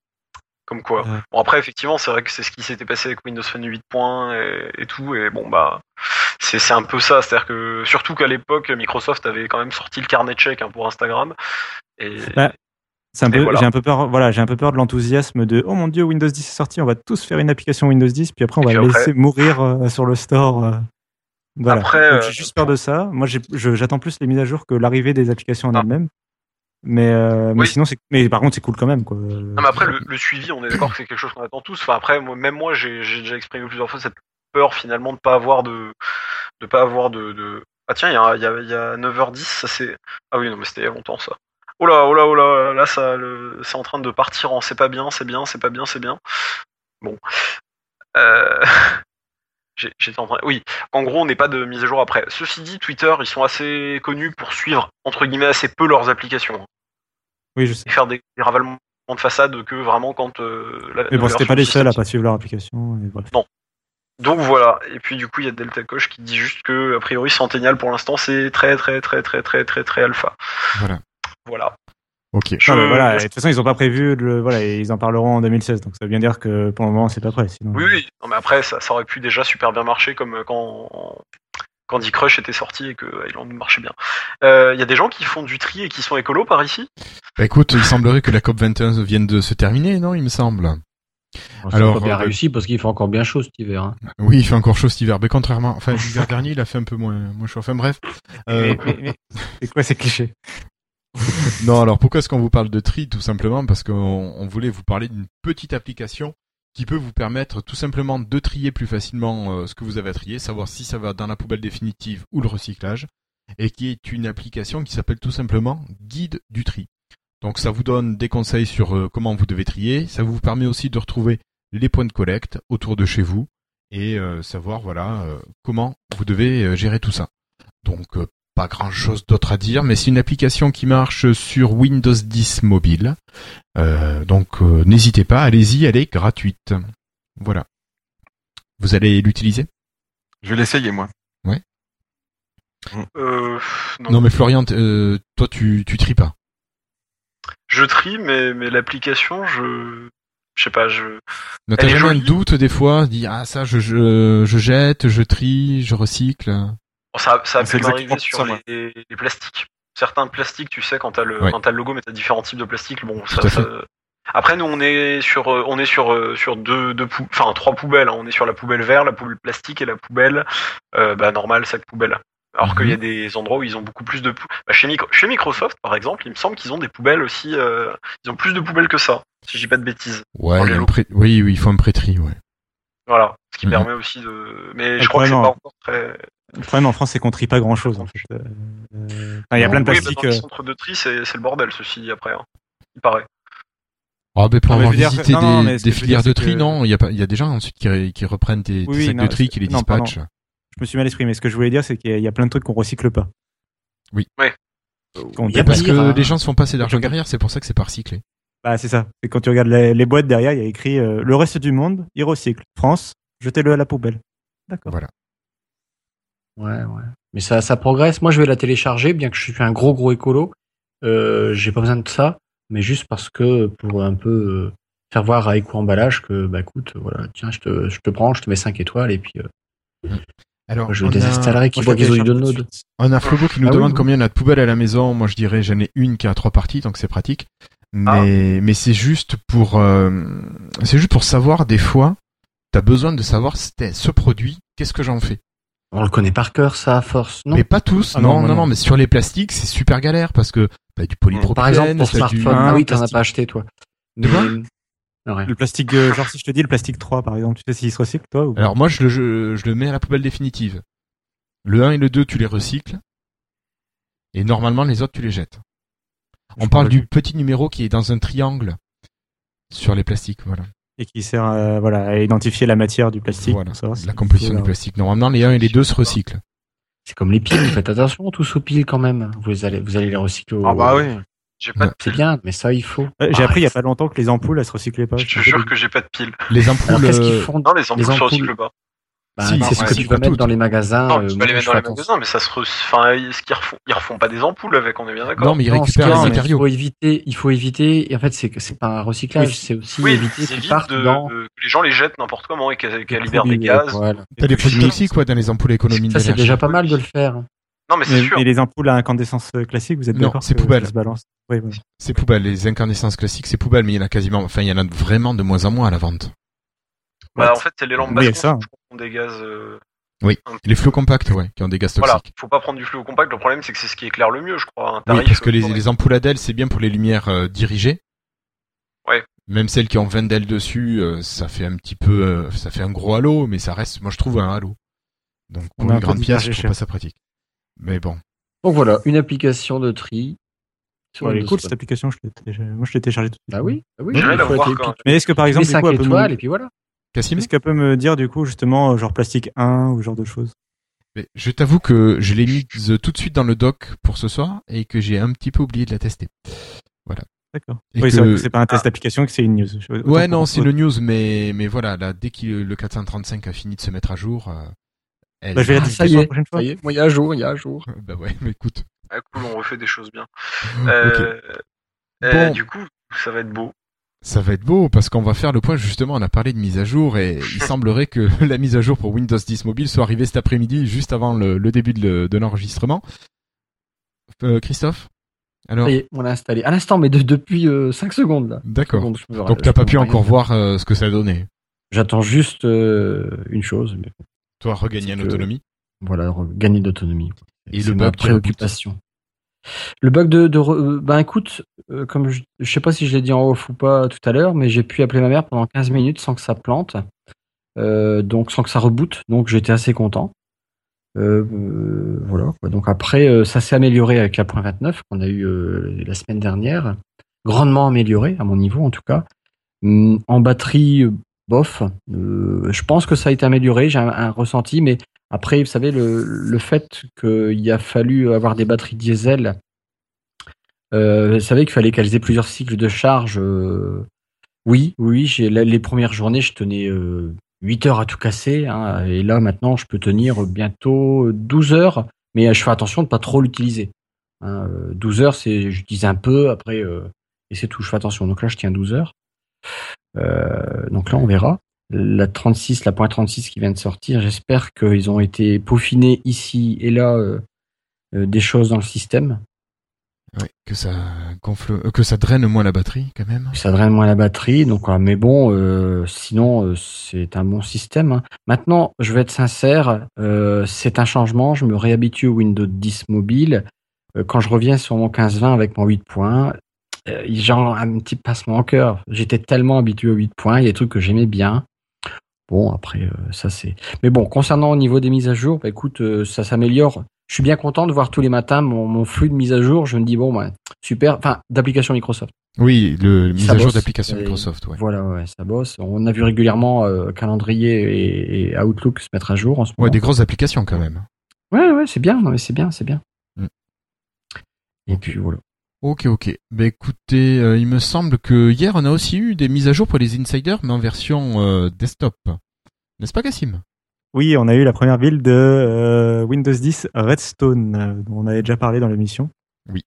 Comme quoi. Ouais. Bon, après, effectivement, c'est vrai que c'est ce qui s'était passé avec Windows Phone 8 points et, et tout. Et bon, bah. C'est un peu ça. C'est-à-dire que. Surtout qu'à l'époque, Microsoft avait quand même sorti le carnet de chèques hein, pour Instagram. Et. Bah, voilà. j'ai un peu peur, voilà, j'ai un peu peur de l'enthousiasme de, oh mon dieu, Windows 10 est sorti, on va tous faire une application Windows 10, puis après on va après- laisser mourir euh, sur le store. euh. Voilà. Après, euh, j'ai juste peur de ça. Moi, j'attends plus les mises à jour que l'arrivée des applications en Ah. elles-mêmes. Mais, euh, mais Oui. sinon, c'est, mais par contre, c'est cool quand même, quoi. Non, mais après, le, le suivi, on est d'accord que c'est quelque chose qu'on attend tous. Enfin, après, moi, même moi, j'ai déjà exprimé plusieurs fois cette peur, finalement, de pas avoir de. de pas avoir de. de... Ah, tiens, il y a, y, a, y a 9h10, ça c'est. Ah oui, non, mais c'était il y a longtemps, ça. Oh là, oh là, oh là, là, ça, le... c'est en train de partir en c'est pas bien, c'est bien, c'est pas bien, c'est bien. Bon. Euh... (laughs) J'étais en train. Oui, en gros, on n'est pas de mise à jour après. Ceci dit, Twitter, ils sont assez connus pour suivre, entre guillemets, assez peu leurs applications. Oui, je sais. Et faire des, des ravalements de façade que vraiment quand. euh, la, Mais bon, c'était pas les seuls à pas suivre leur application. Et voilà. Donc voilà, et puis du coup il y a Delta Coche qui dit juste que a priori Centennial pour l'instant c'est très très très très très très très alpha. Voilà. Voilà. Ok. Je- Non, mais voilà, de toute façon, ils ont pas prévu de le, voilà, ils en parleront en 2016. Donc, ça veut bien dire que pour le moment, c'est pas prêt. Sinon. Oui oui, non, mais après ça, ça aurait pu déjà super bien marcher comme quand Candy Crush était sorti et que Island marchait bien. Euh, Il y a des gens qui font du tri et qui sont écolos par ici? Bah écoute, il semblerait que la COP 21 vienne de se terminer, non Il me semble. Alors, a bien euh, réussi parce qu'il fait encore bien chaud cet hiver. hein. Oui, il fait encore chaud cet hiver, mais contrairement, enfin l'hiver dernier, il a fait un peu moins, moins chaud. Enfin bref. Euh, Mais- mais- mais- c'est quoi ces clichés? (laughs) non, alors pourquoi est-ce qu'on vous parle de tri Tout simplement? Parce qu'on on voulait vous parler d'une petite application qui peut vous permettre tout simplement de trier plus facilement euh, ce que vous avez à trier, savoir si ça va dans la poubelle définitive ou le recyclage, et qui est une application qui s'appelle tout simplement Guide du tri. Donc ça vous donne des conseils sur euh, comment vous devez trier, ça vous permet aussi de retrouver les points de collecte autour de chez vous et euh, savoir voilà comment vous devez gérer tout ça. Donc pas grand chose d'autre à dire, mais c'est une application qui marche sur Windows 10 mobile. Euh, donc euh, n'hésitez pas, allez-y, elle est gratuite. Voilà. Vous allez l'utiliser? Je vais l'essayer, moi. euh, non. non. mais Florian, euh, toi tu tu tries pas. je trie, mais, mais l'application, je. Je sais pas, je. T'as jamais un doute des fois, dis ah ça je, je je jette, je trie, je recycle. Bon, ça, ça a pu m'arriver sur ça, les, les plastiques. Certains plastiques, tu sais, quand t'as le, quand t'as le logo, mais t'as différents types de plastiques. Bon, Tout ça, Après, nous, on est sur, euh, on est sur, euh, sur deux, deux pou- enfin trois poubelles. hein. On est sur la poubelle vert, la poubelle plastique et la poubelle, euh, bah, normale, sac poubelle. Alors Mhm. qu'il y a des endroits où ils ont beaucoup plus de pou- bah, chez, Micro- chez Microsoft, par exemple, il me semble qu'ils ont des poubelles aussi. euh, ils ont plus de poubelles que ça, si je dis pas de bêtises. Ouais, il y a un pré- oui, oui, il faut un pré-tri, ouais. Voilà, ce qui Mhm. permet aussi de. Mais Le je crois que c'est problème, pas encore très. Le problème en France, c'est qu'on trie pas grand chose. En fait. Euh, enfin, il y a plein de Oui, bah, plastique. dans les euh, centres de tri, c'est le bordel, ceci dit, après. hein. Il paraît. Ah, ben pour Non, mais avoir dire visité que- non, non, des, mais des filières dire, de tri, que- non, il y a pas, il y a des gens ensuite qui, qui reprennent tes, tes Oui, oui, sacs non, de tri, qui les dispatchent. Je me suis mal exprimé. Ce que je voulais dire, c'est qu'il y a- il y a plein de trucs qu'on recycle pas. Oui. Ouais. Parce que les gens se font passer d'argent derrière, c'est pour ça que c'est pas recyclé. Bah, c'est ça. C'est quand tu regardes les, les boîtes derrière, il y a écrit euh, le reste du monde, il recycle. France, jetez-le à la poubelle. D'accord. Voilà. Ouais, ouais. Mais ça, ça progresse. Moi, je vais la télécharger, bien que je suis un gros, gros écolo. Euh, j'ai pas besoin de ça, mais juste parce que pour un peu euh, faire voir à Eco Emballage que, bah écoute, voilà, tiens, je te, je te prends, je te mets 5 étoiles et puis euh, Alors, je on a- désinstallerai qui voit qu'ils ont eu de node. On a Flobo qui nous Ah oui, demande oui. combien on a de poubelles à la maison. Moi, je dirais, j'en ai une qui a trois parties, donc c'est pratique. Ah. Mais, mais c'est juste pour, euh, c'est juste pour savoir des fois, t'as besoin de savoir c'était ce produit, qu'est-ce que j'en fais? On le connaît par cœur, ça, à force. Non? Mais pas tous. Ah non, non, non, moi non, non. mais sur les plastiques, c'est super galère parce que bah, du polypropylène, Par exemple, pour t'as du- smartphone. un Ah oui, t'en as pas acheté, toi. De quoi? Ah ouais. Le plastique, euh, genre si je te dis le plastique 3 par exemple, tu sais s'il se recycle toi ou? Alors moi, je le, je, je le mets à la poubelle définitive. Le 1 et le 2, tu les recycles. Et normalement, les autres, tu les jettes. On parle du petit numéro qui est dans un triangle sur les plastiques, voilà. et qui sert euh, voilà, à identifier la matière du plastique. Voilà, savoir la composition du plastique. Normalement, les 1 et les 2 se recyclent. C'est comme les piles, faites attention tous aux piles quand même. Vous allez, vous allez les recycler au... Ah bah oui. J'ai pas de C'est bien, mais ça, il faut. Ouais, J'ai Ah, appris il y a pas longtemps que les ampoules elles se recyclaient pas. Je te jure que j'ai pas de pile. Les Alors, ampoules, qu'est-ce qu'ils euh, font Non, les ampoules se ampoules- recyclent pas. Bah, Si, c'est ce ce que que tu tu vas mettre dans les magasins. Non, euh, tu vas les mettre dans les attention. magasins, mais ça se re... enfin, ce qu'ils refont, ils refont pas des ampoules avec, on est bien d'accord. non, mais ils récupèrent les matériaux. Il faut éviter, il faut éviter, et en fait, c'est que c'est pas un recyclage, Oui. c'est aussi oui, éviter c'est qu'ils partent de, dans. que les gens les jettent n'importe comment et qu'elles libèrent des gaz. voilà. T'as des produits toxiques, quoi, dans les ampoules à économie Ça, c'est déjà pas mal de le faire. Non, mais c'est sûr. mais les ampoules à incandescence euh, classique, vous êtes Non, d'accord c'est poubelle. C'est poubelle. Les incandescences classiques, c'est poubelle, mais il y en a quasiment, enfin, il y en a vraiment de moins en moins à la vente. Bah, en fait, c'est les lampes basses ça. qui font des gaz. euh, Oui. Les flots compacts, ouais, qui ont des gaz Voilà, toxiques. faut pas prendre du fluo compact. Le problème, c'est que c'est ce qui éclaire le mieux, je crois. Un Oui, parce que les, euh, les ampoules Adèle, c'est bien pour les lumières euh, dirigées. Ouais. Même celles qui ont 20 d'ailes dessus, euh, ça fait un petit peu, euh, ça fait un gros halo, mais ça reste, moi je trouve un halo. Donc On pour une grande pièce, je trouve pas ça pratique. Mais bon. Donc voilà, une application de tri. Ouais, elle est Windows cool cette application, je l'ai téléchargée- moi je l'ai téléchargée tout de suite. Bah oui, bah oui. La voir quand Mais est-ce que par exemple, du 5 coup, elle peut étoiles me... et puis voilà. Cassim est-ce qu'elle peut me dire du coup justement euh, genre plastique 1 ou ce genre de choses? Mais Je t'avoue que je l'ai mise tout de suite dans le doc pour ce soir et que j'ai un petit peu oublié de la tester. D'accord. Et Oui, c'est que- vrai que c'est pas un test d'application, que c'est une news. Autant Ouais, non, c'est le news, mais mais voilà, là, dès que le 435 a fini de se mettre à jour, euh, elle... Bah, je vais la Ah, tester ça y pour la est, prochaine fois. ça y est. Moi, il y a un jour, il y a un jour. (laughs) bah ouais, mais écoute. Ah, cool, on refait des choses bien. (laughs) Euh, Bon. Du coup, ça va être beau. Ça va être beau parce qu'on va faire le point justement. On a parlé de mise à jour et il (laughs) semblerait que (laughs) la mise à jour pour Windows 10 mobile soit arrivée cet après-midi, juste avant le, le début de, le- de l'enregistrement. Euh, Christophe? Alors, Ça y est, on l'a installé. À l'instant, mais de- depuis 5 secondes là. d'accord. Secondes, je me- Donc t'as pas pu encore voir euh, ce que ça donnait. J'attends juste euh, une chose, mais Toi, regagner en autonomie. voilà, re- gagner d'autonomie. quoi. Et C'est le ma préoccupation. Le bug de, ben écoute, euh, comme je, je sais pas si je l'ai dit en off ou pas tout à l'heure, mais j'ai pu appeler ma mère pendant 15 minutes sans que ça plante, euh, donc sans que ça reboote, donc j'étais assez content. Voilà. Donc après, ça s'est amélioré avec la point 29 qu'on a eu la semaine dernière, grandement amélioré à mon niveau en tout cas. Hum, en batterie, bof. Je pense que ça a été amélioré. J'ai un ressenti, mais après, vous savez, le, le fait qu'il a fallu avoir des batteries diesel, euh, vous savez qu'il fallait qu'elles aient plusieurs cycles de charge. euh, oui, oui, j'ai les premières journées, je tenais euh, 8 heures à tout casser. hein, et là, maintenant, je peux tenir bientôt 12 heures, mais je fais attention de pas trop l'utiliser. Hein, euh, 12 heures, c'est, j'utilise un peu. Après, euh, Et c'est tout, je fais attention. Donc là, je tiens 12 heures. Euh, donc là, on verra. La 36, la point 36 qui vient de sortir, j'espère qu'ils ont été peaufinés ici et là euh, euh, des choses dans le système. Ouais, que ça gonfle, euh, que ça draine moins la batterie quand même. Ça draine moins la batterie, donc mais bon, sinon c'est un bon système. hein. Maintenant, je vais être sincère, c'est un changement. Je me réhabitue au Windows 10 mobile. Quand je reviens sur mon 15-20 avec mon 8 points, genre un petit passement au cœur. J'étais tellement habitué au 8 points, il y a des trucs que j'aimais bien. Bon, après euh, ça c'est. Mais bon, concernant au niveau des mises à jour, bah, écoute, euh, ça s'améliore. Je suis bien content de voir tous les matins mon, mon flux de mise à jour. Je me dis bon, bah, super. Enfin, d'application Microsoft. Oui, le mise à jour d'application Microsoft, ouais. Voilà, ouais, ça bosse. On a vu régulièrement euh, calendrier et, et Outlook se mettre à jour en ce moment. Ouais, des grosses applications quand même. Ouais, ouais, c'est bien. Non, mais c'est bien, c'est bien. Mm. Et puis voilà. Ok, ok. Ben écoutez, euh, il me semble que hier on a aussi eu des mises à jour pour les insiders, mais en version euh, desktop. N'est-ce pas, Cassim? Oui, on a eu la première build de euh, Windows 10 Redstone, dont on avait déjà parlé dans l'émission. Oui.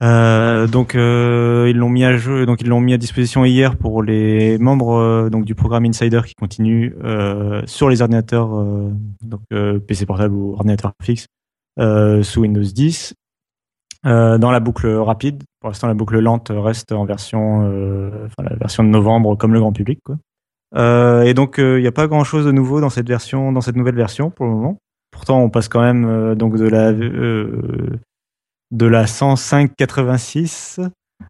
Donc ils l'ont mis à jeu, donc ils l'ont mis à disposition hier pour les membres donc du programme Insider qui continue sur les ordinateurs donc PC portable ou ordinateur fixe sous Windows 10. Euh, dans la boucle rapide, pour l'instant la boucle lente reste en version, euh, enfin la version de novembre comme le grand public quoi. Euh, et donc il n'y a pas grand chose de nouveau dans cette version, dans cette nouvelle version pour le moment. Pourtant on passe quand même euh, donc de la euh, de la 105.86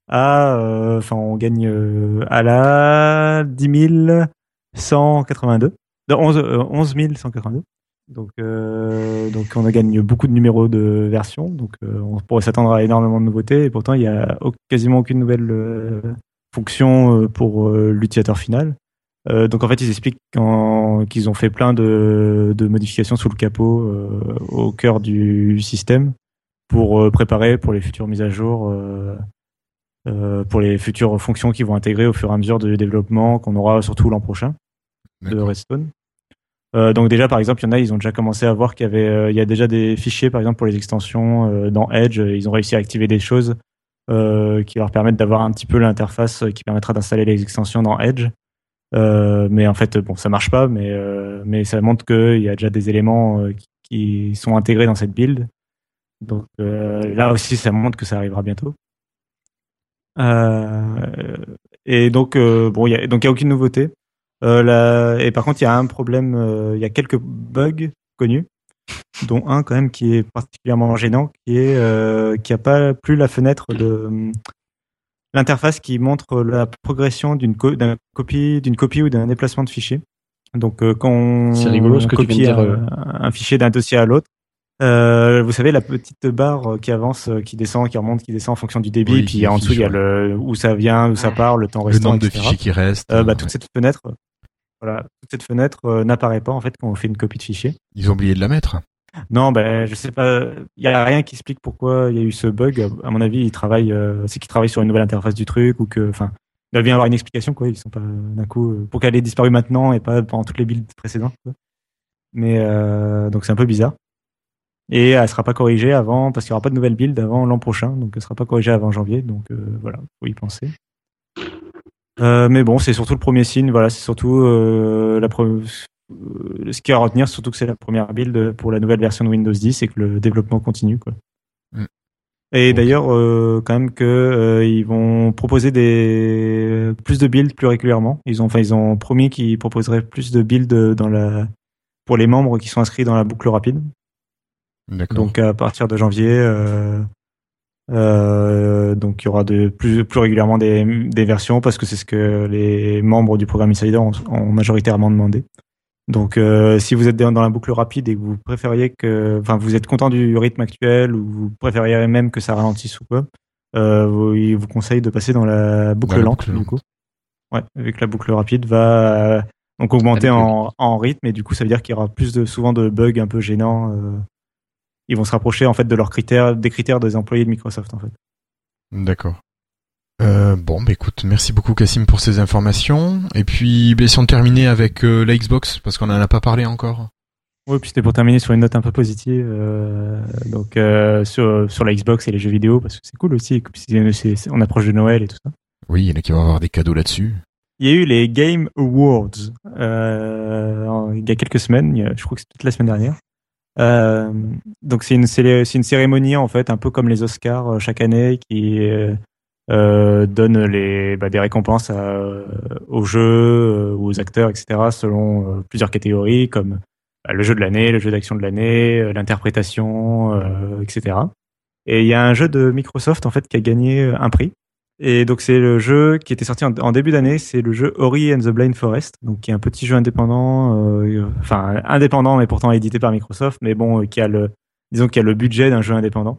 à, euh, enfin, on gagne euh, à la 10 182, de 11, euh, 11 182. Donc, euh, donc on gagne beaucoup de numéros de version, donc euh, on pourrait s'attendre à énormément de nouveautés, et pourtant il y a au- quasiment aucune nouvelle euh, fonction euh, pour euh, l'utilisateur final. Euh, donc en fait, ils expliquent qu'en- qu'ils ont fait plein de, de modifications sous le capot euh, au cœur du système pour préparer pour les futures mises à jour, euh, euh, pour les futures fonctions qui vont intégrer au fur et à mesure du développement qu'on aura surtout l'an prochain de. Redstone. Euh, donc déjà, par exemple, il y en a, ils ont déjà commencé à voir qu'il y avait, euh, il y a déjà des fichiers, par exemple, pour les extensions euh, dans Edge. Ils ont réussi à activer des choses euh, qui leur permettent d'avoir un petit peu l'interface qui permettra d'installer les extensions dans Edge. Euh, mais en fait, bon, ça marche pas, mais euh, mais ça montre qu'il y a déjà des éléments euh, qui, sont intégrés dans cette build. Donc euh, là aussi, ça montre que ça arrivera bientôt. Euh, et donc euh, bon, y a, donc il y a aucune nouveauté. Euh, et par contre, il y a un problème, euh, il y a quelques bugs connus, dont un quand même qui est particulièrement gênant, qui est euh, qui a pas plus la fenêtre de hum, l'interface qui montre la progression d'une co- d'un copie d'une copie ou d'un déplacement de fichier. Donc euh, quand on, rigolo ce on que tu copie dire, un, fichier d'un dossier à l'autre, euh, vous savez la petite barre qui avance, qui descend, qui remonte, qui descend en fonction du débit, Oui, puis en dessous il y a le où ça vient, où ça part, le temps Le restant, nombre de fichiers qui restent. Euh, bah, toute ouais. cette fenêtre, voilà, toute cette fenêtre euh, n'apparaît pas en fait quand on fait une copie de fichier. Ils ont oublié de la mettre. Non, ben je sais pas, il y a rien qui explique pourquoi il y a eu ce bug. À mon avis, ils travaillent, euh, c'est qu'ils travaillent sur une nouvelle interface du truc ou que, enfin, il doit bien y avoir une explication quoi. Ils sont pas d'un coup euh, pour qu'elle ait disparu maintenant et pas pendant toutes les builds précédentes. quoi. Mais euh, donc c'est un peu bizarre. Et elle sera pas corrigée avant parce qu'il y aura pas de nouvelle build avant l'an prochain, donc elle sera pas corrigée avant janvier. Donc voilà, faut y penser. Euh, mais bon, c'est surtout le premier signe. Voilà, c'est surtout euh, la euh, ce qu'il y a à retenir, surtout que c'est la première build pour la nouvelle version de Windows 10 et que le développement continue. Quoi. Mm. Et d'ailleurs, euh, quand même que euh, ils vont proposer des plus de builds plus régulièrement. Ils ont, enfin, ils ont promis qu'ils proposeraient plus de builds dans la pour les membres qui sont inscrits dans la boucle rapide. D'accord. Donc à partir de janvier, euh, euh, donc il y aura de plus plus régulièrement des, des versions parce que c'est ce que les membres du programme Insider ont, ont majoritairement demandé. Donc euh, si vous êtes dans la boucle rapide et que vous préfériez que, enfin vous êtes content du rythme actuel ou vous préfériez même que ça ralentisse ou quoi, euh, vous, il vous conseille de passer dans la boucle Dans la lente boucle du coup. Ouais, avec la boucle rapide va euh, donc augmenter en, en rythme et du coup ça veut dire qu'il y aura plus de souvent de bugs un peu gênants. Ils vont se rapprocher en fait de leurs critères, des critères des employés de Microsoft en fait. D'accord. Euh, bon, bah écoute, merci beaucoup Cassim pour ces informations. Et puis, bah, si on terminait avec euh, la Xbox, parce qu'on en a pas parlé encore. Oui, puis c'était pour terminer sur une note un peu positive, euh, donc sur, sur la Xbox et les jeux vidéo, parce que c'est cool aussi, c'est- on approche de Noël et tout ça. Oui, il y en a qui vont avoir des cadeaux là-dessus. Il y a eu les Game Awards il y a quelques semaines, je crois que c'était la semaine dernière. Euh, donc c'est une, une cérémonie en fait, un peu comme les Oscars euh, chaque année, qui euh, euh, donne les, bah, des récompenses aux jeux, euh, aux acteurs, etc. selon plusieurs catégories comme bah, le jeu de l'année, le jeu d'action de l'année, l'interprétation, etc. Et il y a un jeu de Microsoft en fait qui a gagné un prix. Et donc c'est le jeu qui était sorti en, début d'année, c'est le jeu Ori and the Blind Forest, donc qui est un petit jeu indépendant, euh, enfin indépendant mais pourtant édité par Microsoft, mais bon euh, qui a le, disons qui a le budget d'un jeu indépendant,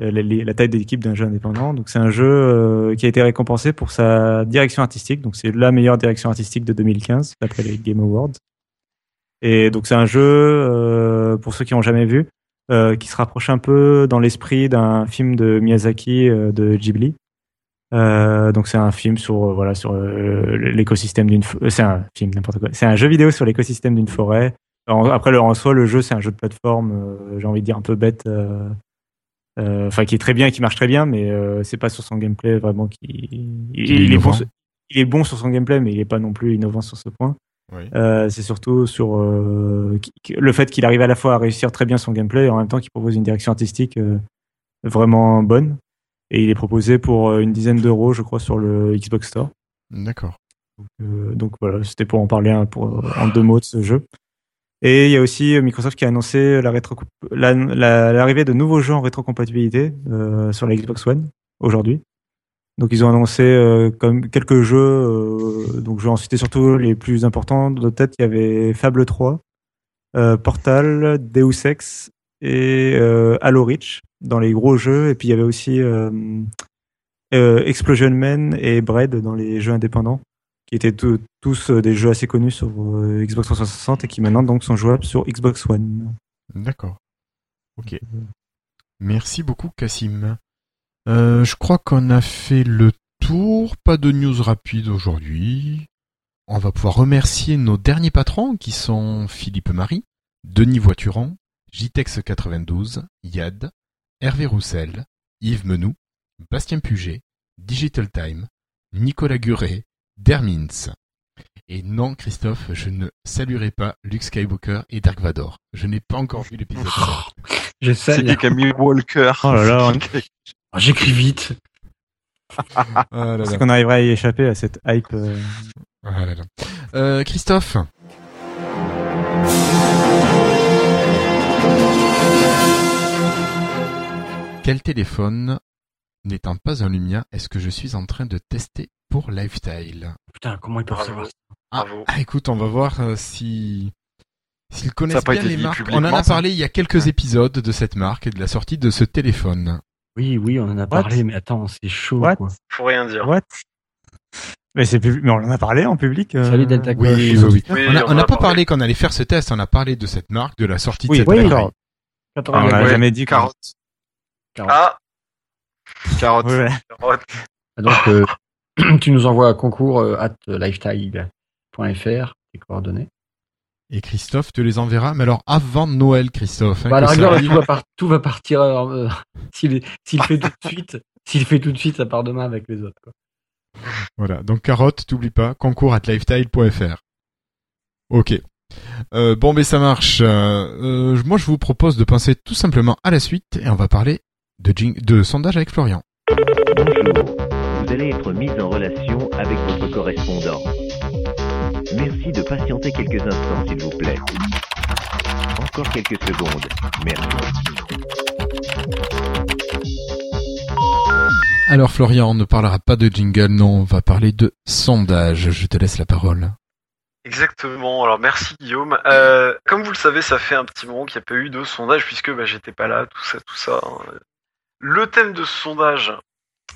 euh, la, taille d'équipe d'un jeu indépendant. Donc c'est un jeu euh, qui a été récompensé pour sa direction artistique, donc c'est la meilleure direction artistique de 2015 d'après les Game Awards. Et donc c'est un jeu pour ceux qui n'ont jamais vu, qui se rapproche un peu dans l'esprit d'un film de Miyazaki de Ghibli. Euh, donc c'est un film sur euh, voilà sur euh, l'écosystème d'une c'est un film n'importe quoi c'est un jeu vidéo sur l'écosystème d'une forêt après le en soi le jeu c'est un jeu de plateforme j'ai envie de dire un peu bête enfin qui est très bien qui marche très bien mais c'est pas sur son gameplay vraiment qui il, est il est bon il est bon sur son gameplay mais il est pas non plus innovant sur ce point Oui. euh, c'est surtout sur euh, le fait qu'il arrive à la fois à réussir très bien son gameplay et en même temps qu'il propose une direction artistique euh, vraiment bonne. Et il est proposé pour euh, une dizaine d'euros, je crois, sur le Xbox Store. D'accord. Euh, donc voilà, c'était pour en parler un- pour, en deux mots de ce jeu. Et il y a aussi euh, Microsoft qui a annoncé la rétro- la- la- l'arrivée de nouveaux jeux en rétrocompatibilité euh, sur la Xbox One aujourd'hui. Donc ils ont annoncé euh, comme quelques jeux, euh, donc je vais en citer surtout les plus importants de tête. Il y avait Fable 3, euh, Portal, Deus Ex et euh, Halo Reach dans les gros jeux. Et puis il y avait aussi euh, euh, Explosion Man et Braid dans les jeux indépendants, qui étaient tous des jeux assez connus sur Xbox 360 et qui maintenant donc sont jouables sur Xbox One. D'accord. Ok. Merci beaucoup, Cassim. Euh, je crois qu'on a fait le tour. Pas de news rapide aujourd'hui. On va pouvoir remercier nos derniers patrons qui sont Philippe Marie, Denis Voiturant, JTEX92, Yad, Hervé Roussel, Yves Menou, Bastien Puget, Digital Time, Nicolas Guret, Dermins. Et non, Christophe, je ne saluerai pas Luke Skywalker et Dark Vador. Je n'ai pas encore vu l'épisode 5. J'essaie. C'est qui qui a mis Walker Oh là là, (laughs) Oh, J'écris vite. Ah là là. c'est qu'on arriverait à y échapper à cette hype. euh, Ah là là. Euh, Christophe Quel téléphone n'étant pas un Lumia est-ce que je suis en train de tester pour Lifestyle Putain, comment ils peuvent savoir ça ah, ah, écoute, on va voir euh, si s'ils connaissent bien été les dit marques. On en a parlé il y a quelques épisodes de cette marque et de la sortie de ce téléphone. Oui, oui, on en a parlé, mais attends, c'est chaud, What? quoi. Faut rien dire. What? Mais, c'est pub- mais on en a parlé en public. euh, Salut Delta Oui, oui, oui. Oui, on n'a on pas parlé. parlé qu'on allait faire ce test, on a parlé de cette marque, de la sortie Oui, de cette. Attends, Ah, on n'a Ouais, jamais dit. Carotte. Ah, Carotte. Ouais, carotte. Donc, euh, (clears throat) tu nous envoies un concours euh, at lifestyle.fr, tes coordonnées. Et Christophe te les enverra, mais alors avant Noël, Christophe. hein, Bah, à arrive. tout va, par- tout va partir. euh, (laughs) s'il s'il fait tout de suite, s'il fait tout de suite, ça part demain avec les autres. Quoi. Voilà, donc carotte, t'oublies pas, concours at lifestyle.fr. Ok. Euh, bon, mais ça marche. Euh, euh, moi, je vous propose de penser tout simplement à la suite et on va parler de, de sondage avec Florian. Bonjour, vous allez être mis en relation avec votre correspondant. Merci de patienter quelques instants, s'il vous plaît. Encore quelques secondes. Merci. Alors, Florian, on ne parlera pas de jingle, non, on va parler de sondage. Je te laisse la parole. Exactement. Alors merci Guillaume. Euh, comme vous le savez, ça fait un petit moment qu'il n'y a pas eu de sondage puisque bah, j'étais pas là, tout ça, tout ça. hein. Le thème de ce sondage,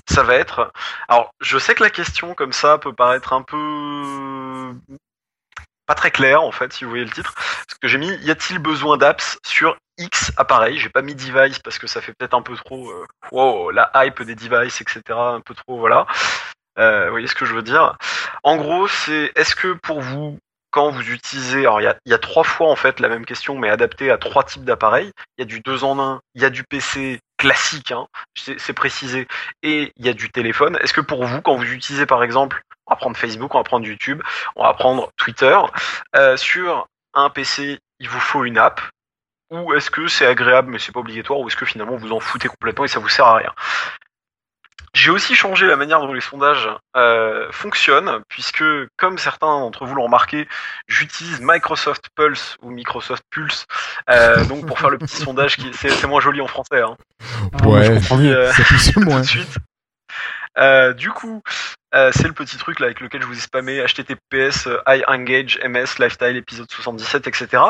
ça va être. Alors, je sais que la question comme ça peut paraître un peu pas très claire en fait, si vous voyez le titre, parce que j'ai mis y a-t-il besoin d'apps sur X appareil? J'ai pas mis device parce que ça fait peut-être un peu trop. euh, wow, la hype des devices, etc. Un peu trop, voilà. Euh, vous voyez ce que je veux dire? En gros, c'est est-ce que pour vous, quand vous utilisez, alors il y a, trois fois en fait la même question, mais adaptée à trois types d'appareils. Il y a du 2 en 1, il y a du PC classique, hein, c'est précisé, et il y a du téléphone. Est-ce que pour vous, quand vous utilisez par exemple, on va prendre Facebook, on va prendre YouTube, on va prendre Twitter, euh, sur un PC, il vous faut une app, ou est-ce que c'est agréable mais c'est pas obligatoire, ou est-ce que finalement vous en foutez complètement et ça vous sert à rien? J'ai aussi changé la manière dont les sondages euh, fonctionnent, puisque, comme certains d'entre vous l'ont remarqué, j'utilise Microsoft Pulse ou Microsoft Pulse, euh, donc pour faire le petit (laughs) sondage qui c'est moins joli en français. Hein. Ouais, Puis, euh, ça pousse (laughs) tout moins. de suite. Euh, du coup, euh, c'est le petit truc là avec lequel je vous ai spammé https euh, iEngage MS Lifestyle épisode 77 etc.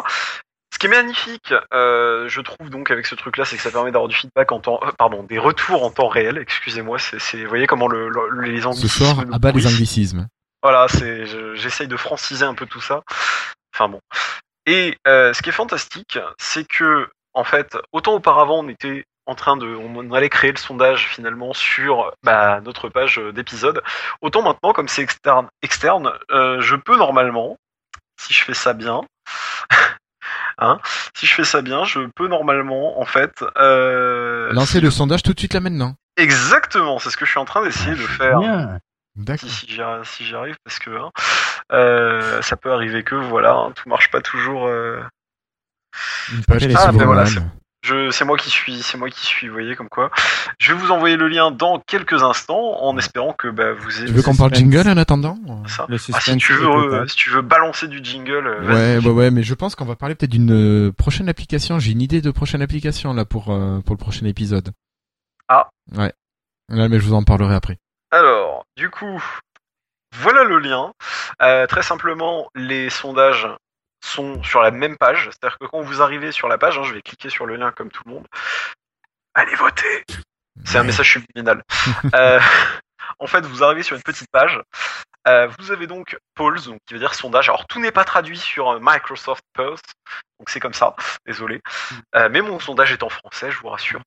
Ce qui est magnifique, euh, je trouve donc avec ce truc-là, c'est que ça permet d'avoir du feedback en temps, euh, pardon, des retours en temps réel. Excusez-moi, c'est, vous voyez comment le, le- les Ce anglicismes. soir, nous à bas les anglicismes. Voilà, c'est, je- j'essaye de franciser un peu tout ça. Enfin bon. Et euh, ce qui est fantastique, c'est que en fait, autant auparavant on était en train de, on allait créer le sondage finalement sur bah, notre page d'épisode, autant maintenant comme c'est externe, externe, euh, je peux normalement, si je fais ça bien, (laughs) hein, si je fais ça bien, je peux normalement en fait euh, Lancez le sondage tout de suite là maintenant. exactement, c'est ce que je suis en train d'essayer de faire Bien. Si, si j'y arri- si j'y arrive, parce que hein, euh, ça peut arriver que voilà, hein, tout marche pas toujours. euh, Une page Ah, ben voilà. C'est- Je, c'est moi qui suis, c'est moi qui suis, vous voyez comme quoi. Je vais vous envoyer le lien dans quelques instants, en espérant que bah, vous ayez. Tu veux qu'on parle jingle en attendant ça. Le Ah, si tu veux, euh, si tu veux balancer du jingle. euh, Ouais, vas-y. ouais, ouais, mais je pense qu'on va parler peut-être d'une euh, prochaine application. J'ai une idée de prochaine application là pour euh, pour le prochain épisode. Ah. Ouais. Là, mais je vous en parlerai après. Alors, du coup, voilà le lien. Euh, très simplement, les sondages sont sur la même page. C'est-à-dire que quand vous arrivez sur la page, hein, je vais cliquer sur le lien comme tout le monde. Allez voter C'est un message subliminal. (laughs) Euh, en fait, vous arrivez sur une petite page. Euh, vous avez donc polls, donc qui veut dire sondage. Alors tout n'est pas traduit sur euh, Microsoft Pulse, donc c'est comme ça. Désolé, Euh, mais mon sondage est en français, je vous rassure.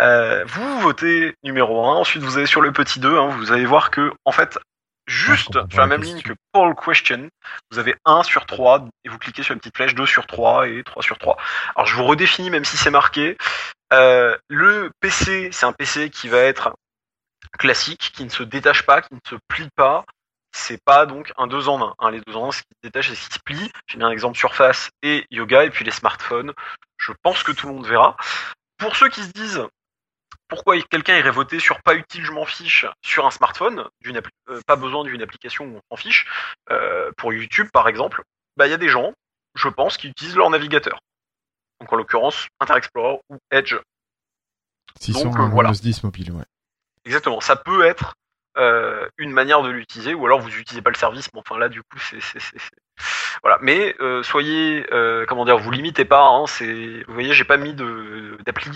Euh, vous votez numéro 1, ensuite vous allez sur le petit 2, hein, vous allez voir que en fait juste sur la même question. ligne que poll question, vous avez 1 sur 3 et vous cliquez sur une petite flèche 2 sur 3 et 3 sur 3. Alors je vous redéfinis même si c'est marqué. Euh, le PC, c'est un PC qui va être classique, qui ne se détache pas, qui ne se plie pas. C'est pas donc un 2 en 1. Hein, les 2 en 1, ce qui se détache et ce qui se plie. J'ai mis un exemple Surface et Yoga, et puis les smartphones. Je pense que tout le monde verra. Pour ceux qui se disent pourquoi quelqu'un irait voter sur pas utile, je m'en fiche, sur un smartphone, d'une euh, pas besoin d'une application où on s'en fiche, euh, pour YouTube par exemple, bah il y a des gens, je pense, qui utilisent leur navigateur. Donc en l'occurrence, Internet Explorer ou Edge. 600 Donc, euh, voilà. Windows 10 mobile, ouais. Exactement, ça peut être euh, une manière de l'utiliser, ou alors vous n'utilisez pas le service, mais enfin là du coup c'est voilà. Mais euh, soyez euh, comment dire, vous limitez pas. Hein, c'est vous voyez, j'ai pas mis de d'appli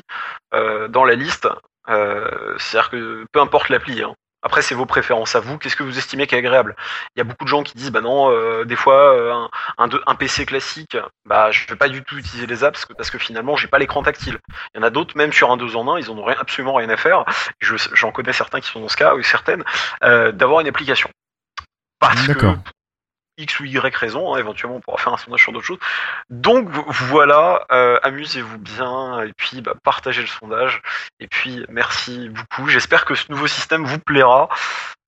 euh, dans la liste. Euh, C'est-à-dire que peu importe l'appli. Hein. Après c'est vos préférences à vous. Qu'est-ce que vous estimez qui est agréable? Il y a beaucoup de gens qui disent bah non, euh, des fois euh, un, PC classique, bah je vais pas du tout utiliser les apps parce que, parce que finalement j'ai pas l'écran tactile. Il y en a d'autres même sur un 2 en 1, ils en ont rien, absolument rien à faire je- j'en connais certains qui sont dans ce cas, ou certaines, euh, d'avoir une application. Parce que X ou Y raison, hein, éventuellement on pourra faire un sondage sur d'autres choses. Donc vo- voilà, euh, amusez-vous bien, et puis bah, partagez le sondage, et puis merci beaucoup. J'espère que ce nouveau système vous plaira.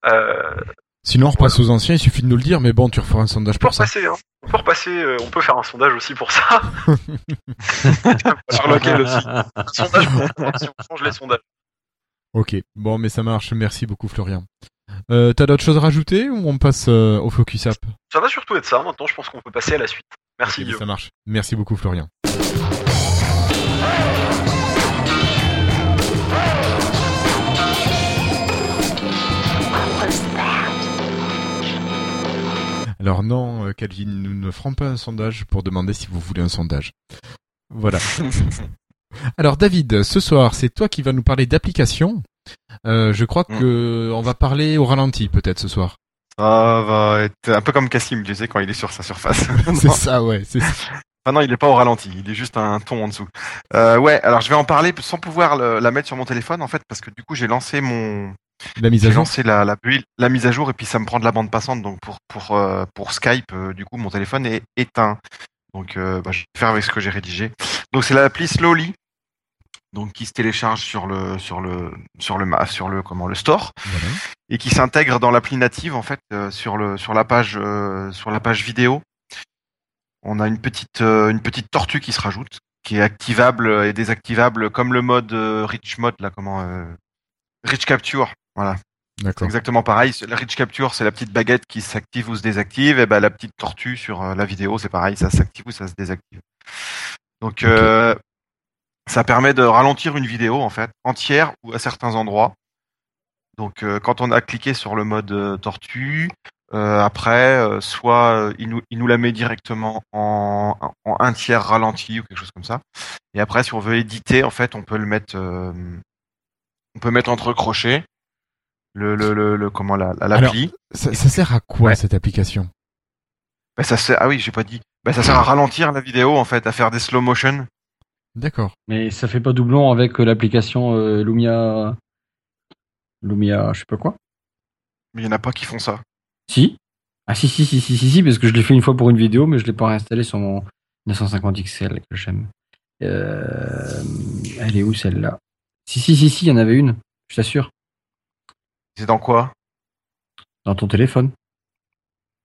Euh, Sinon, on repasse aux anciens, il suffit de nous le dire, mais bon, tu referas un sondage on peut pour ça. repasser, hein. on peut repasser, euh, on peut faire un sondage aussi pour ça. (laughs) (laughs) Sur lequel aussi. Un sondage pour (laughs) si on change les sondages. Ok, bon, mais ça marche. Merci beaucoup, Florian. Euh, T'as d'autres choses à rajouter ou on passe euh, au Focus App Ça va surtout être ça, maintenant je pense qu'on peut passer à la suite. Merci. Ça marche. Merci beaucoup, Florian. Alors non, euh, Calvin, nous ne ferons pas un sondage pour demander si vous voulez un sondage. Voilà. (laughs) Alors David, ce soir, c'est toi qui vas nous parler d'applications. Euh, je crois Mm. que on va parler au ralenti peut-être ce soir. Ça va être un peu comme Cassim, tu sais, quand il est sur sa surface. (laughs) c'est ça, ouais. C'est ça. Ah non, il est pas au ralenti, il est juste un ton en dessous. Euh, ouais, alors je vais en parler sans pouvoir le- la mettre sur mon téléphone en fait, parce que du coup j'ai lancé mon La mise à J'ai jour. lancé la, la, build- la mise à jour et puis ça me prend de la bande passante. Donc pour, pour, euh, pour Skype, euh, du coup, mon téléphone est éteint. Donc bah, je vais faire avec ce que j'ai rédigé. Donc c'est l'appli Slowly. Donc qui se télécharge sur le sur le sur le sur le comment le store Voilà. et qui s'intègre dans l'appli native en fait euh, sur le sur la page euh, sur la page vidéo. On a une petite euh, une petite tortue qui se rajoute, qui est activable et désactivable comme le mode Rich Mode là comment Rich Capture. Voilà, D'accord. exactement pareil. La Rich Capture, c'est la petite baguette qui s'active ou se désactive. Et ben la petite tortue sur la vidéo, c'est pareil, ça s'active ou ça se désactive. Donc euh, ça permet de ralentir une vidéo en fait entière ou à certains endroits. Donc euh, quand on a cliqué sur le mode euh, tortue, euh, après soit il nous, il nous la met directement en, en un tiers ralenti ou quelque chose comme ça. Et après si on veut éditer en fait on peut le mettre on peut mettre entre crochets le, le, le, le- comment la la- l'appli. Ça, ça sert à quoi Ouais. cette application? Ben, ça sert ah oui j'ai pas dit. Ben, ça sert à ralentir la vidéo en fait, à faire des slow motion. D'accord. Mais ça fait pas doublon avec euh, l'application euh, Lumia. Lumia, je sais pas quoi. Mais il y en a pas qui font ça. Si. Ah si si si si si si parce que je l'ai fait une fois pour une vidéo mais je l'ai pas réinstallé sur mon 950 XL que j'aime. Euh, elle est où celle-là? Si si si si, il y en avait une, je t'assure, C'est dans quoi? Dans ton téléphone.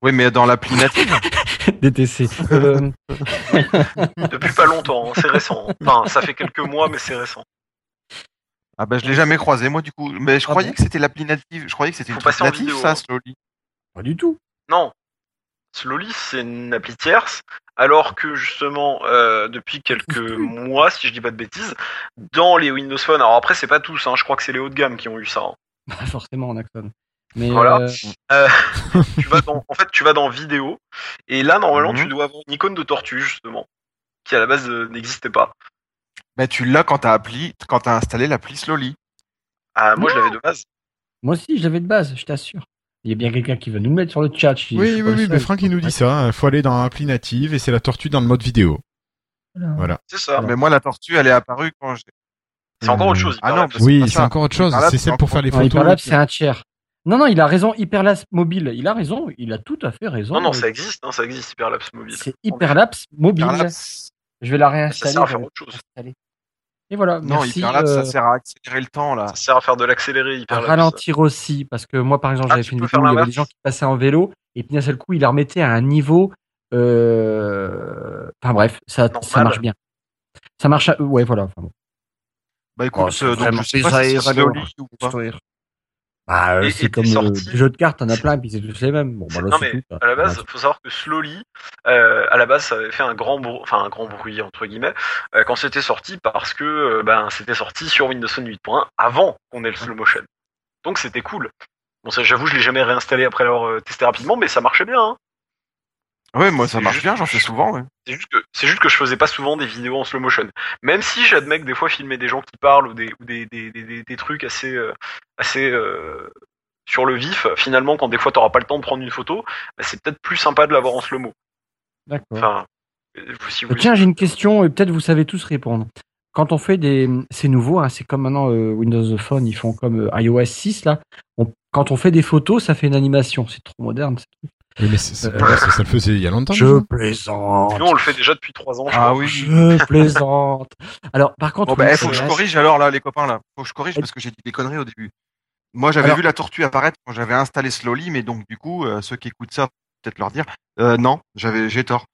Oui mais dans l'appli native. (laughs) DTC. Euh, (laughs) Depuis pas longtemps, hein, c'est récent. Enfin, ça fait quelques mois, mais c'est récent. Ah ben je l'ai jamais croisé moi du coup. Mais je Ah croyais bon que c'était l'appli native. Je croyais que c'était une truc passer native vidéo, ça, hein. Slowly. pas du tout. Non. Slowly, c'est une appli tierce, alors que justement, euh, depuis quelques (laughs) mois, si je dis pas de bêtises, dans les Windows Phone, alors après, c'est pas tous, hein, je crois que c'est les hauts de gamme qui ont eu ça. hein. Bah, forcément en Axon. Mais Voilà. euh, Euh, (laughs) tu vas dans, en fait, tu vas dans vidéo, et là, normalement, Mhm. tu dois avoir une icône de tortue, justement, qui à la base euh, n'existait pas. Ben tu l'as quand t'as appli, quand t'as installé l'appli Slowly. Ah, moi, je l'avais de base. moi aussi, je l'avais de base, je t'assure. Il y a bien quelqu'un qui va nous le mettre sur le chat. je Oui, oui, oui, seul. mais Franck il nous dit ça. Il faut aller dans l'appli native et c'est la tortue dans le mode vidéo. Voilà. C'est ça. Mais moi la tortue elle est apparue quand j'ai. C'est encore autre chose. Ah non, Oui, c'est encore autre chose. C'est celle pour faire les photos. C'est un tiers. Non, non, il a raison, Hyperlapse mobile. Il a raison, il a tout à fait raison. Non, non, Euh, ça existe, hein, ça existe, Hyperlapse mobile. C'est Hyperlapse mobile. Hyperlapse. Je vais la Ça réinstaller. sert à faire autre chose. Et voilà, Non, merci. Hyperlapse euh, ça sert à accélérer le temps là. Ça sert à faire de l'accéléré, à Hyperlapse. ralentir aussi, parce que moi, par exemple, Ah, j'avais fait une vidéo où il y avait des gens qui passaient en vélo, et puis d'un seul coup, il la remettait à un niveau. euh, Enfin bref, ça, ça marche bien. Ça marche. à- Ouais, voilà. enfin bon. Bah écoute, Oh, c'est euh, donc je sais pas si c'est ou pas. Bah, euh, Et- c'est et comme euh, sorti. des jeux de cartes, t'en as (laughs) plein, puis c'est tous les mêmes. Bon, bah, là, non mais tout, à la base, faut savoir que Slowly, euh, à la base, ça avait fait un grand, brou- enfin un grand bruit entre guillemets euh, quand c'était sorti parce que euh, ben c'était sorti sur Windows Phone 8.1 avant qu'on ait le slow motion. Donc c'était cool. Bon ça, j'avoue, je l'ai jamais réinstallé après l'avoir euh, testé rapidement, mais ça marchait bien. Hein. Ouais, moi ça marche juste- bien, j'en fais souvent. Ouais. C'est juste que juste que je faisais pas souvent des vidéos en slow motion. Même si j'admets que des fois filmer des gens qui parlent ou des ou des, des, des, des- des trucs assez euh, assez euh, sur le vif, finalement quand des fois t'auras pas le temps de prendre une photo, bah, c'est peut-être plus sympa de l'avoir en slow mo. D'accord. Enfin, euh, si vous voulez. Tiens, j'ai une question, et peut-être vous savez tous répondre. Quand on fait des, c'est nouveau, hein, c'est comme maintenant euh, Windows Phone, ils font comme euh, iOS 6 là. On- quand on fait des photos, ça fait une animation. C'est trop moderne. ce truc. Oui, mais c'est- c'est Euh, ça, ça le faisait il y a longtemps. Je déjà. plaisante. Nous, on le fait déjà depuis trois ans. je Ah crois. oui. Je plaisante. Alors, par contre, Bon bah oui, eh, faut que je corrige alors là les copains là. Faut que je corrige parce que j'ai dit des conneries au début. Moi j'avais Alors- vu la tortue apparaître quand j'avais installé Slowly, mais donc du coup euh, ceux qui écoutent ça peut-être leur dire euh, non, j'avais j'ai tort.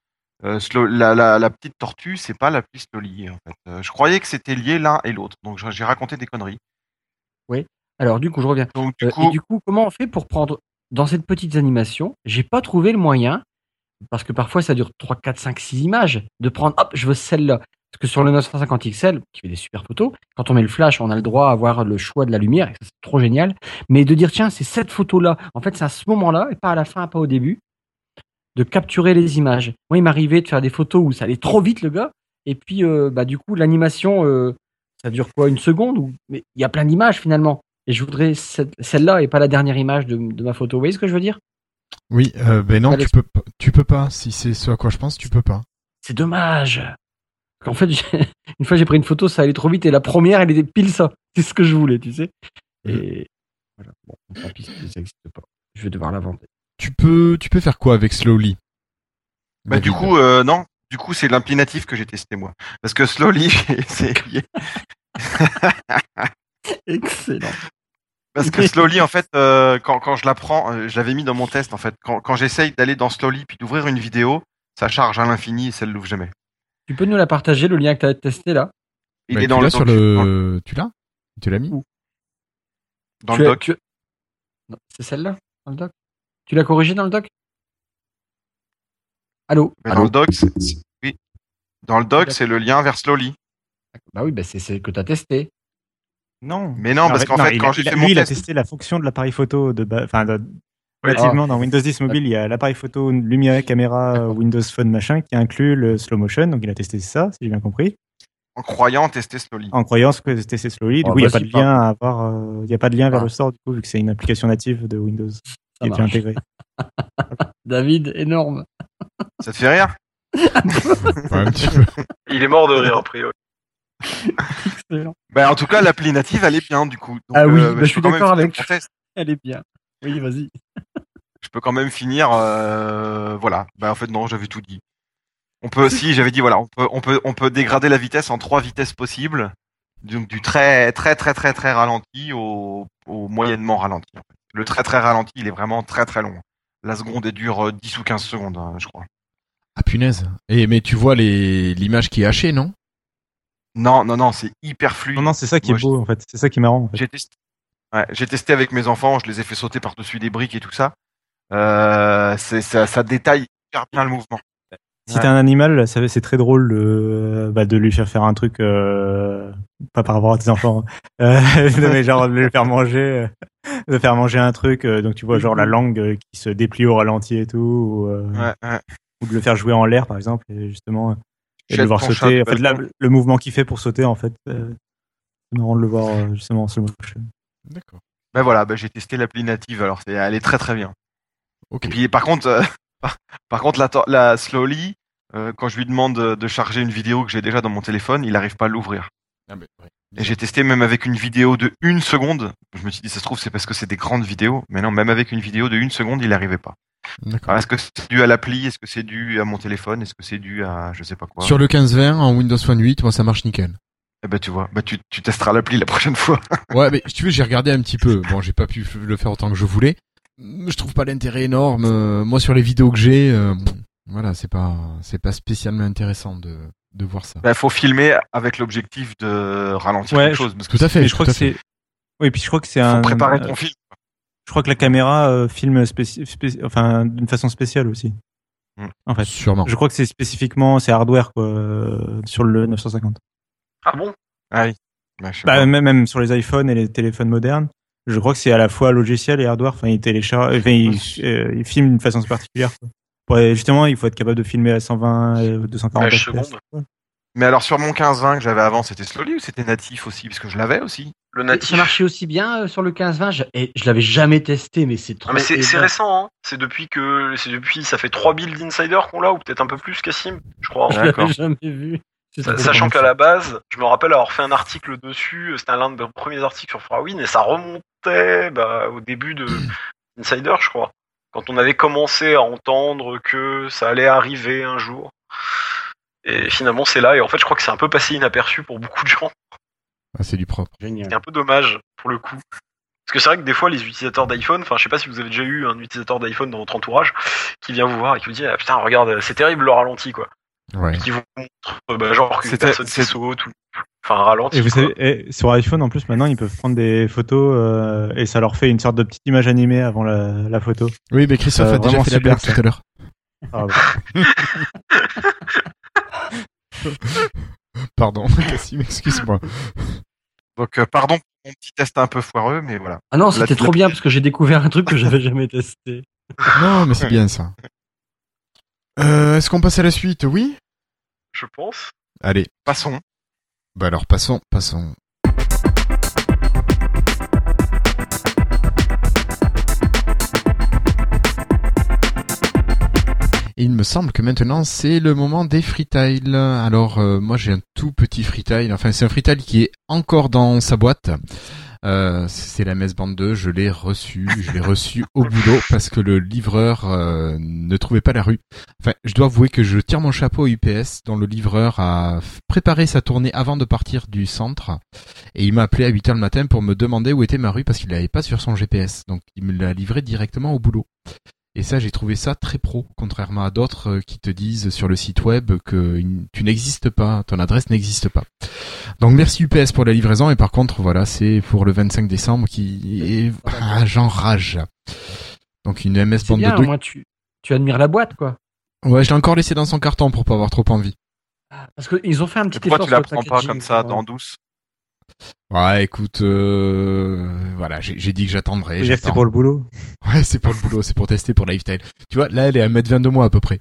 Euh, Slow- la, la, la petite tortue, c'est pas l'appli Slowly en fait. Euh, je croyais que c'était lié l'un et l'autre, donc j'ai raconté des conneries. Alors, du coup, je reviens. Donc du Euh, coup, et du coup, comment on fait pour prendre dans cette petite animation J'ai pas trouvé le moyen parce que parfois ça dure 3, 4, 5, 6 images de prendre. Hop, je veux celle-là. Parce que sur le 950 XL, qui fait des super photos, quand on met le flash, on a le droit à avoir le choix de la lumière, et ça, c'est trop génial. Mais de dire tiens, c'est cette photo-là. En fait, c'est à ce moment-là et pas à la fin, pas au début, de capturer les images. Moi, il m'arrivait de faire des photos où ça allait trop vite, le gars. Et puis, euh, bah, du coup, l'animation, euh, ça dure quoi, une seconde. Mais il y a plein d'images finalement. Et je voudrais cette- celle-là et pas la dernière image de, de ma photo. Vous voyez ce que je veux dire? Oui, euh, ben non, tu peux, pas- tu peux pas. Si c'est ce à quoi je pense, tu peux pas. C'est dommage. En fait, j'ai- (laughs) une fois j'ai pris une photo, ça allait trop vite et la première, elle était pile ça. (laughs) C'est ce que je voulais, tu sais. Et Voilà. Bon, tant pis, ça n'existe pas. Je vais devoir l'inventer. Tu peux, tu peux faire quoi avec Slowly? Bah, du coup, euh, non. Du coup, c'est l'implénatif que j'ai testé moi. Parce que Slowly, (laughs) j'ai essayé. (laughs) Excellent. Parce que Slowly, en fait, euh, quand, quand je la prends, euh, je l'avais mis dans mon test, en fait. Quand, quand j'essaye d'aller dans Slowly puis d'ouvrir une vidéo, ça charge à l'infini et ça ne l'ouvre jamais. Tu peux nous la partager, le lien que tu as testé là? Il Bah, est tu dans l'as le, sur docu- le, tu l'as? Tu l'as mis? Où? Dans Tu le as- doc. tu C'est celle-là, dans le doc Tu l'as corrigé dans le doc? Allô? Dans le doc, oui. Dans le doc, c'est le lien vers Slowly. Bah oui, bah c'est celle que tu as testé. Non. Mais non, parce qu'en fait, quand j'ai fait lui, mon il a test- testé la fonction de l'appareil photo de, enfin, de- Oui. relativement dans Windows 10 mobile, il y a l'appareil photo, lumière, caméra. (laughs) Windows Phone, machin, qui inclut le slow motion. Donc, il a testé ça, si j'ai bien compris, En croyant tester Slowly. en croyant que testé slowly. Du coup, il n'y a pas de c'est lien à avoir, euh, il y a pas de lien vers Ah. le store, du coup, vu que c'est une application native de Windows Ça qui est intégrée. (laughs) David, énorme. Ça te fait rire (laughs) Ouais, un petit peu. Il est mort de rire, a priori. Excellent. Ben, en tout cas, l'appli native, elle est bien, du coup. Donc, Ah oui, euh, bah, je suis peux quand même d'accord finir avec. Elle est bien. Oui, vas-y. Je peux quand même finir, euh, voilà. Ben, en fait, non, j'avais tout dit. On peut aussi, j'avais dit, voilà, on peut, on peut, on peut dégrader la vitesse en trois vitesses possibles. Donc, du très, très, très, très, très ralenti au, au moyennement ralenti. en fait. Le très, très ralenti, il est vraiment très, très long. La seconde, elle dure euh, 10 ou 15 secondes, hein, je crois. Ah punaise. Et mais tu vois l'image qui est hachée, non? Non, non, non, c'est hyper fluide. Non, non, c'est ça qui Moi, est beau, en fait. C'est ça qui est marrant, en fait. J'ai testé. Ouais, j'ai testé avec mes enfants, je les ai fait sauter par-dessus des briques et tout ça. Euh, c'est, ça, ça détaille hyper bien le mouvement. Si t'as un animal, c'est très drôle de, bah, de lui faire faire un truc, euh, pas par rapport à tes enfants, hein. euh, (laughs) mais genre de lui faire manger, euh, de faire manger un truc, donc tu vois genre la langue euh, qui se déplie au ralenti et tout, ou, Ouais, ouais. ou de le faire jouer en l'air par exemple, et justement, et de le voir sauter. En fait, là, le mouvement qu'il fait pour sauter, en fait, euh, c'est marrant de le voir euh, justement en slow motion. D'accord. Ben voilà, ben j'ai testé l'appli native, alors c'est, elle est très très bien. Ok. Et puis par contre, euh, (laughs) par, par contre la, Slowly, euh, quand je lui demande de, de charger une vidéo que j'ai déjà dans mon téléphone, il n'arrive pas à l'ouvrir. Ah, ouais. Et j'ai testé même avec une vidéo de une seconde. Je me suis dit, ça se trouve, c'est parce que c'est des grandes vidéos. Mais non, même avec une vidéo de une seconde, il n'arrivait pas. D'accord. Alors, est-ce que c'est dû à l'appli? Est-ce que c'est dû à mon téléphone? Est-ce que c'est dû à je sais pas quoi? Sur le 15-20 en Windows Phone 8, moi ça marche nickel. Eh ben tu vois, bah tu, tu testeras l'appli la prochaine fois. (laughs) Ouais, mais si tu veux, j'ai regardé un petit peu. Bon, j'ai pas pu le faire autant que je voulais. Je trouve pas l'intérêt énorme. Euh, Moi, sur les vidéos que j'ai, euh, voilà, c'est pas, c'est pas spécialement intéressant de, de voir ça. Il faut filmer avec l'objectif de ralentir Ouais, quelque chose. Parce que Tout à fait. Mais je crois que c'est, oui, puis je crois que c'est faut un, préparer euh, ton film. Je crois que la caméra euh, filme enfin d'une façon spéciale aussi. Hmm. En fait, Sûrement. je crois que c'est spécifiquement c'est hardware quoi euh, sur le 950. Ah bon? Ah oui. Bah, Bah, même, même sur les iPhones et les téléphones modernes, je crois que c'est à la fois logiciel et hardware. Enfin, il télécharge, enfin, il, euh, il filme d'une façon particulière. Quoi. Pour, justement, il faut être capable de filmer à 120, et 240 Images FPS. secondes. Mais alors sur mon 15-20 que j'avais avant, c'était Slowly ou c'était natif aussi? Parce que je l'avais aussi. Le Ça natif. marchait aussi bien euh, sur le 15-20 je- et je l'avais jamais testé, mais c'est trop. Ah, mais c'est récent, hein. C'est depuis que, c'est depuis, ça fait trois builds insider qu'on l'a, ou peut-être un peu plus, Cassim, je crois. Je l'avais jamais vu. Trop Sachant qu'à la base, je me rappelle avoir fait un article dessus, euh, c'était l'un de mes premiers articles sur Farawin, et ça remontait bah, au début de (clears throat) Insider, je crois. Quand on avait commencé à entendre que ça allait arriver un jour. Et finalement, c'est là, et en fait, je crois que c'est un peu passé inaperçu pour beaucoup de gens. Ah, c'est du propre. Génial. C'est un peu dommage, pour le coup. Parce que c'est vrai que des fois, les utilisateurs d'iPhone, enfin, je sais pas si vous avez déjà eu un utilisateur d'iPhone dans votre entourage, qui vient vous voir et qui vous dit, ah, putain, regarde, c'est terrible le ralenti, quoi. Ouais. Et qui vous montre, bah, genre, que personne c'est- saute, ou, enfin, ralenti. Et vous quoi. savez, et sur iPhone en plus maintenant, ils peuvent prendre des photos euh, et ça leur fait une sorte de petite image animée avant la, la photo. Oui, mais Christophe Euh, a déjà vraiment fait la blague tout à l'heure. Ah, bah. (laughs) (laughs) Pardon, (laughs) Cassim, excuse-moi. Donc euh, pardon pour mon petit test un peu foireux, mais voilà. Ah non, c'était trop bien parce que j'ai découvert un truc que j'avais jamais testé. (laughs) Non, mais c'est bien ça. Euh, Est-ce qu'on passe à la suite? Oui? Je pense. Allez. Passons. Bah alors passons, passons. Il me semble que maintenant c'est le moment des freetiles. Alors euh, moi j'ai un tout petit freetile, enfin c'est un freetile qui est encore dans sa boîte. Euh, c'est la MS Band 2, je l'ai reçu, je l'ai reçu au boulot parce que le livreur euh, ne trouvait pas la rue. Enfin, je dois avouer que je tire mon chapeau au UPS dont le livreur a préparé sa tournée avant de partir du centre et il m'a appelé à 8 heures le matin pour me demander où était ma rue parce qu'il l'avait pas sur son GPS. Donc il me l'a livré directement au boulot. Et ça, j'ai trouvé ça très pro, contrairement à d'autres euh, qui te disent sur le site web que tu n'existes pas, ton adresse n'existe pas. Donc merci UPS pour la livraison et par contre voilà c'est pour le 25 décembre qui est ah, j'enrage. Donc une MS C'est Band bien, de au moins tu, tu admires la boîte, quoi. Ouais, je l'ai encore laissé dans son carton pour pas avoir trop envie. Parce qu'ils ont fait un petit pourquoi effort tu la prends pas comme ça, dans douce? Ouais, écoute, euh, voilà, j'ai dit que que c'est pour le boulot. (laughs) Ouais, c'est pour le boulot, c'est pour tester pour Lifestyle. Tu vois, là, elle est à 1m22 mois à peu près.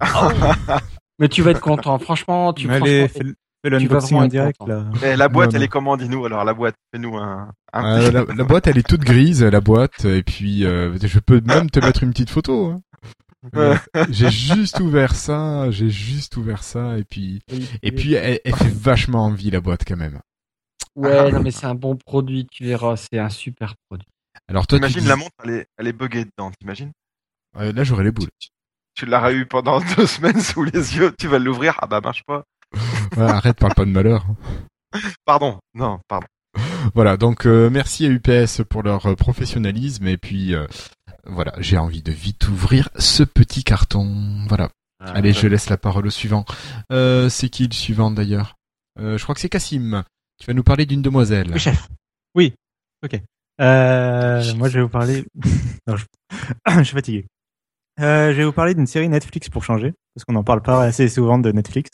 (laughs) Mais tu vas être content. Franchement, tu Allez, franchement, fais l'unboxing en direct, là. La boîte, Non, elle non. est comment, dis-nous Alors, la boîte, fais-nous un. un Euh, la, la boîte, elle est toute grise, la boîte, et puis euh, je peux même te mettre une petite photo. hein. Euh, (laughs) j'ai juste ouvert ça, j'ai juste ouvert ça, et puis et puis elle, elle fait vachement envie la boîte quand même. Ouais, non, mais (laughs) c'est un bon produit, tu verras, c'est un super produit. Alors toi, tu T'imagines dis- la montre, elle est, elle est buggée dedans, t'imagines? Euh, là j'aurais les boules. Tu l'auras eu pendant (laughs) deux semaines sous les yeux, tu vas l'ouvrir, ah bah marche pas. (laughs) Ouais, arrête, parle pas de malheur. Pardon, non, pardon. Voilà, donc euh, merci à UPS pour leur euh, professionnalisme et puis euh, voilà, j'ai envie de vite ouvrir ce petit carton. Voilà. Allez, je laisse la parole au suivant. Euh, c'est qui le suivant d'ailleurs? Euh, Je crois que c'est Cassim. Tu vas nous parler d'une demoiselle. Oui, chef. Oui. Ok. Euh, moi, je vais vous parler. (laughs) non, je... (clears throat) je suis fatigué. Euh, je vais vous parler d'une série Netflix pour changer, parce qu'on n'en parle pas assez souvent de Netflix.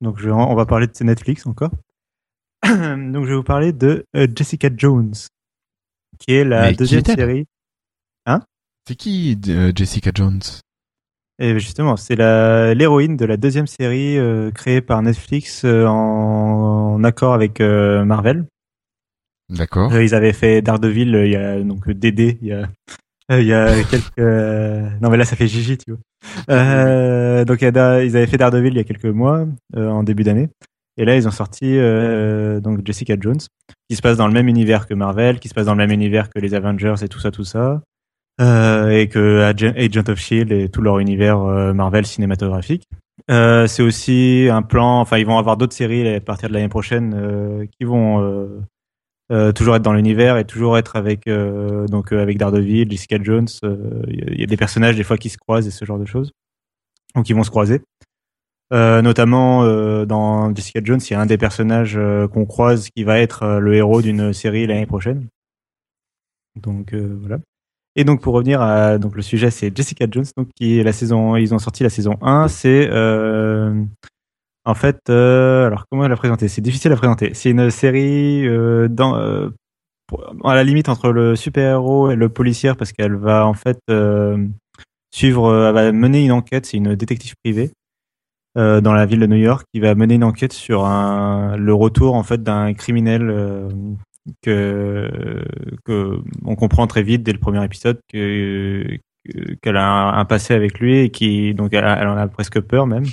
Donc, je... on va parler de Netflix encore. (clears throat) Donc, je vais vous parler de euh, Jessica Jones, qui est la Mais deuxième série. C'est qui Jessica Jones? Et justement, c'est la l'héroïne de la deuxième série euh, créée par Netflix euh, en... en accord avec euh, Marvel. D'accord. Euh, Ils avaient fait Daredevil, euh, il y a donc Dédé, il y a il y a quelques non mais là ça fait Gigi tu vois. Euh, donc ils avaient fait Daredevil il y a quelques mois euh, en début d'année et là ils ont sorti euh, donc Jessica Jones qui se passe dans le même univers que Marvel, qui se passe dans le même univers que les Avengers et tout ça tout ça. Et que Agent of Shield et tout leur univers Marvel cinématographique. Euh, c'est aussi un plan, enfin ils vont avoir d'autres séries à partir de l'année prochaine euh, qui vont euh, toujours être dans l'univers et toujours être avec donc avec Daredevil, Jessica Jones. Il y, a- des personnages des fois qui se croisent et ce genre de choses, donc ils vont se croiser. Notamment dans Jessica Jones, il y a un des personnages qu'on croise qui va être le héros d'une série l'année prochaine. Donc voilà. Et donc pour revenir à donc le sujet, c'est Jessica Jones, donc qui est la saison, ils ont sorti la saison 1. C'est euh, en fait, euh, alors comment la présenter? C'est difficile à présenter. C'est une série euh, dans, euh, pour- à la limite entre le super-héros et le policier parce qu'elle va en fait euh, suivre, euh, elle va mener une enquête. C'est une détective privée euh, dans la ville de New York qui va mener une enquête sur un, le retour en fait d'un criminel euh, que, que on comprend très vite dès le premier épisode que que- qu'elle a un, passé avec lui et qui donc elle, en a presque peur même.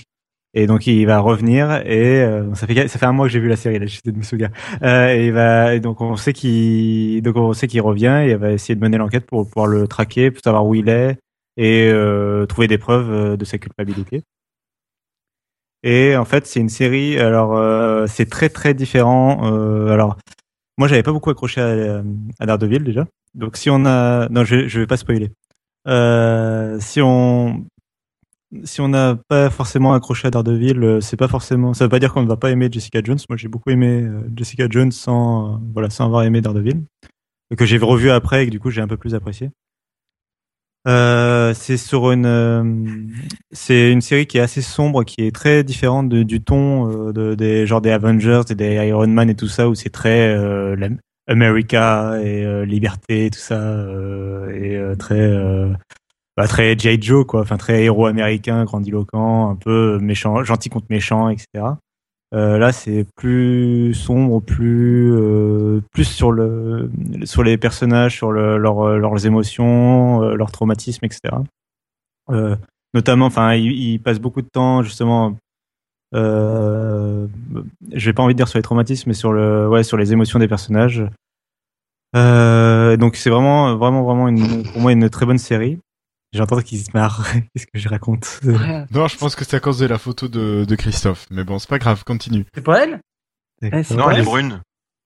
Et donc il va revenir et euh, ça fait ça fait un mois que j'ai vu la série là, j'essaie de me souvenir. Euh, et va donc on sait qu'il donc on sait qu'il revient et elle va essayer de mener l'enquête pour pouvoir le traquer, pour savoir où il est et euh, trouver des preuves euh, de sa culpabilité. Et en fait c'est une série alors euh, c'est très très différent. Euh, alors moi j'avais pas beaucoup accroché à, à Daredevil déjà. Donc si on a non je je vais pas spoiler. Euh, si on si on n'a pas forcément accroché à Daredevil, euh, c'est pas forcément. Ça veut pas dire qu'on ne va pas aimer Jessica Jones. Moi, j'ai beaucoup aimé euh, Jessica Jones sans, euh, voilà, sans avoir aimé Daredevil, que j'ai revu après et que du coup j'ai un peu plus apprécié. Euh, c'est sur une, euh, c'est une série qui est assez sombre, qui est très différente du ton euh, de, des genre des Avengers et des Iron Man et tout ça où c'est très America et liberté et tout ça et très bah, très G.I. Joe quoi, enfin très héros américain, grandiloquent, un peu méchant, gentil contre méchant, etc. Euh, là, c'est plus sombre, plus euh, plus sur le sur les personnages, sur le, leur- leurs émotions, euh, leurs traumatismes, etc. Euh, notamment, enfin, il, il passe beaucoup de temps justement. Euh, je vais pas envie de dire sur les traumatismes, mais sur le ouais sur les émotions des personnages. Euh, donc c'est vraiment, vraiment, vraiment une, pour moi une très bonne série. J'entends qu'il se marre. (laughs) Qu'est-ce que je raconte? Non, je pense que c'est à cause de la photo de, de Christophe. Mais bon, c'est pas grave, continue. C'est pas elle? Eh, c'est Non, pas elle est brune.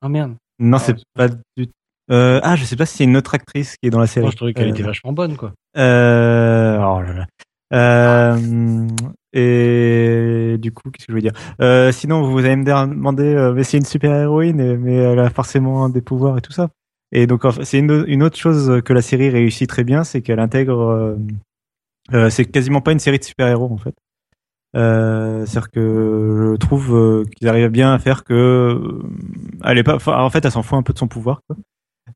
Oh merde. Non, Ah, c'est pas du. Euh, ah, je sais pas si c'est une autre actrice qui est dans la série. Moi, je trouvais qu'elle Euh, était vachement bonne, quoi. Euh, oh là là. Euh, et du coup, qu'est-ce que je veux dire? Euh, Sinon, vous allez me demander, euh, mais c'est une super héroïne, mais elle a forcément des pouvoirs et tout ça. Et donc, c'est une, autre chose que la série réussit très bien, c'est qu'elle intègre. euh, euh, c'est quasiment pas une série de super héros en fait. Euh, C'est-à-dire que je trouve qu'ils arrivent bien à faire que elle est pas. en fait, elle s'en fout un peu de son pouvoir.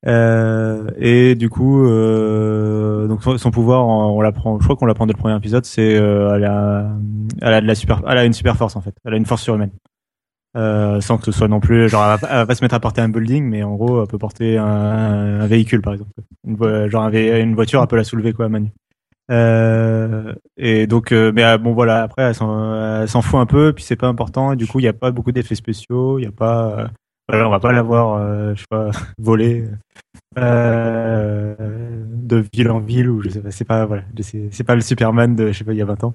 Et du coup, donc son, pouvoir, on, l'apprend. Je crois qu'on l'apprend dès le premier épisode. C'est euh, elle a, la elle a une super force en fait. Elle a une force surhumaine. Euh, sans que ce soit non plus genre elle va, se mettre à porter un building, mais en gros, elle peut porter un, véhicule par exemple. Une, genre une voiture, elle peut la soulever quoi, nue. Euh, et donc, euh, mais bon voilà, après elle s'en, fout un peu, puis c'est pas important. Du coup, il y a pas beaucoup d'effets spéciaux, il y a pas, voilà, on va pas la voir, euh, je sais pas, (laughs) euh, de ville en ville ou je sais pas, c'est pas voilà, c'est pas le Superman de je sais pas il y a 20 ans.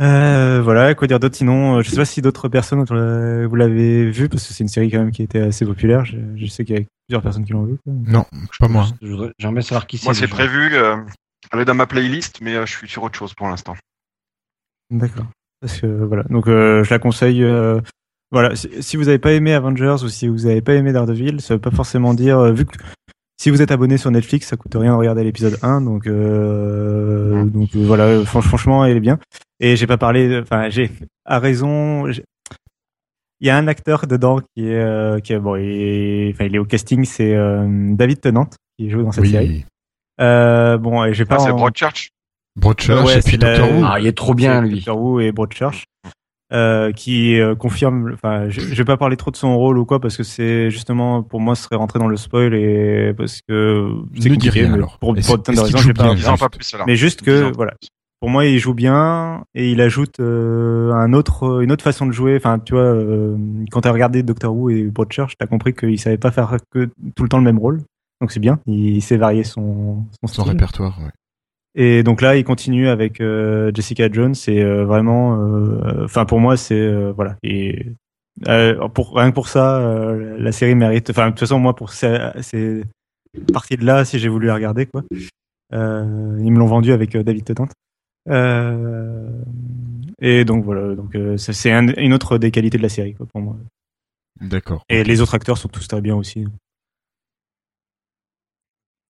Euh, voilà, quoi dire d'autre sinon, euh, je sais pas si d'autres personnes vous l'avez vu parce que c'est une série quand même qui était assez populaire. Je, je sais qu'il y a plusieurs personnes qui l'ont vu. quoi. Non, pas moi. Je voudrais- J'aimerais savoir qui c'est. Moi, c'est prévu. euh, elle est dans ma playlist, mais euh, je suis sur autre chose pour l'instant. D'accord. Parce que voilà, donc euh, je la conseille. euh, voilà, si, si vous avez pas aimé Avengers ou si vous avez pas aimé Daredevil, ça veut pas forcément dire euh, vu que si vous êtes abonné sur Netflix, ça coûte rien de regarder l'épisode 1, donc euh, donc euh, voilà, franch- franchement, elle est bien. Et j'ai pas parlé, enfin j'ai à raison. j'ai- Il y a un acteur dedans qui est euh, qui est bon, il est, enfin il est au casting, c'est euh, David Tennant qui joue dans cette série. Euh, bon, et j'ai pas. Ah, c'est en- Broadchurch? Broadchurch Ouais, et puis c'est Doctor Who. Ah, il est trop bien, c'est lui. Doctor Who et Broadchurch. Euh, qui euh, confirme, enfin, je, je vais pas parler trop de son rôle ou quoi parce que c'est justement pour moi ce serait rentrer dans le spoil et parce que c'est Ne dis rien, mais alors. pour, pour de raisons, je vais pas bien, pas plus alors. Mais juste que voilà, pour moi il joue bien et il ajoute euh, un autre une autre façon de jouer. Enfin, tu vois, euh, quand t'as regardé Doctor Who et Broadchurch, t'as compris qu'il savait pas faire que tout le temps le même rôle. Donc c'est bien, il, sait varier son son, Son style. répertoire, ouais. Et donc là, il continue avec euh, Jessica Jones. Et euh, vraiment, euh, enfin pour moi, c'est euh, voilà. Et euh, pour rien que pour ça, euh, la série mérite. Enfin de toute façon, moi pour ces, ces parties de là, si j'ai voulu la regarder quoi, euh, ils me l'ont vendu avec David Tennant. Euh, et donc voilà, donc euh, c'est un- une autre des qualités de la série quoi pour moi. D'accord. Et les autres acteurs sont tous très bien aussi.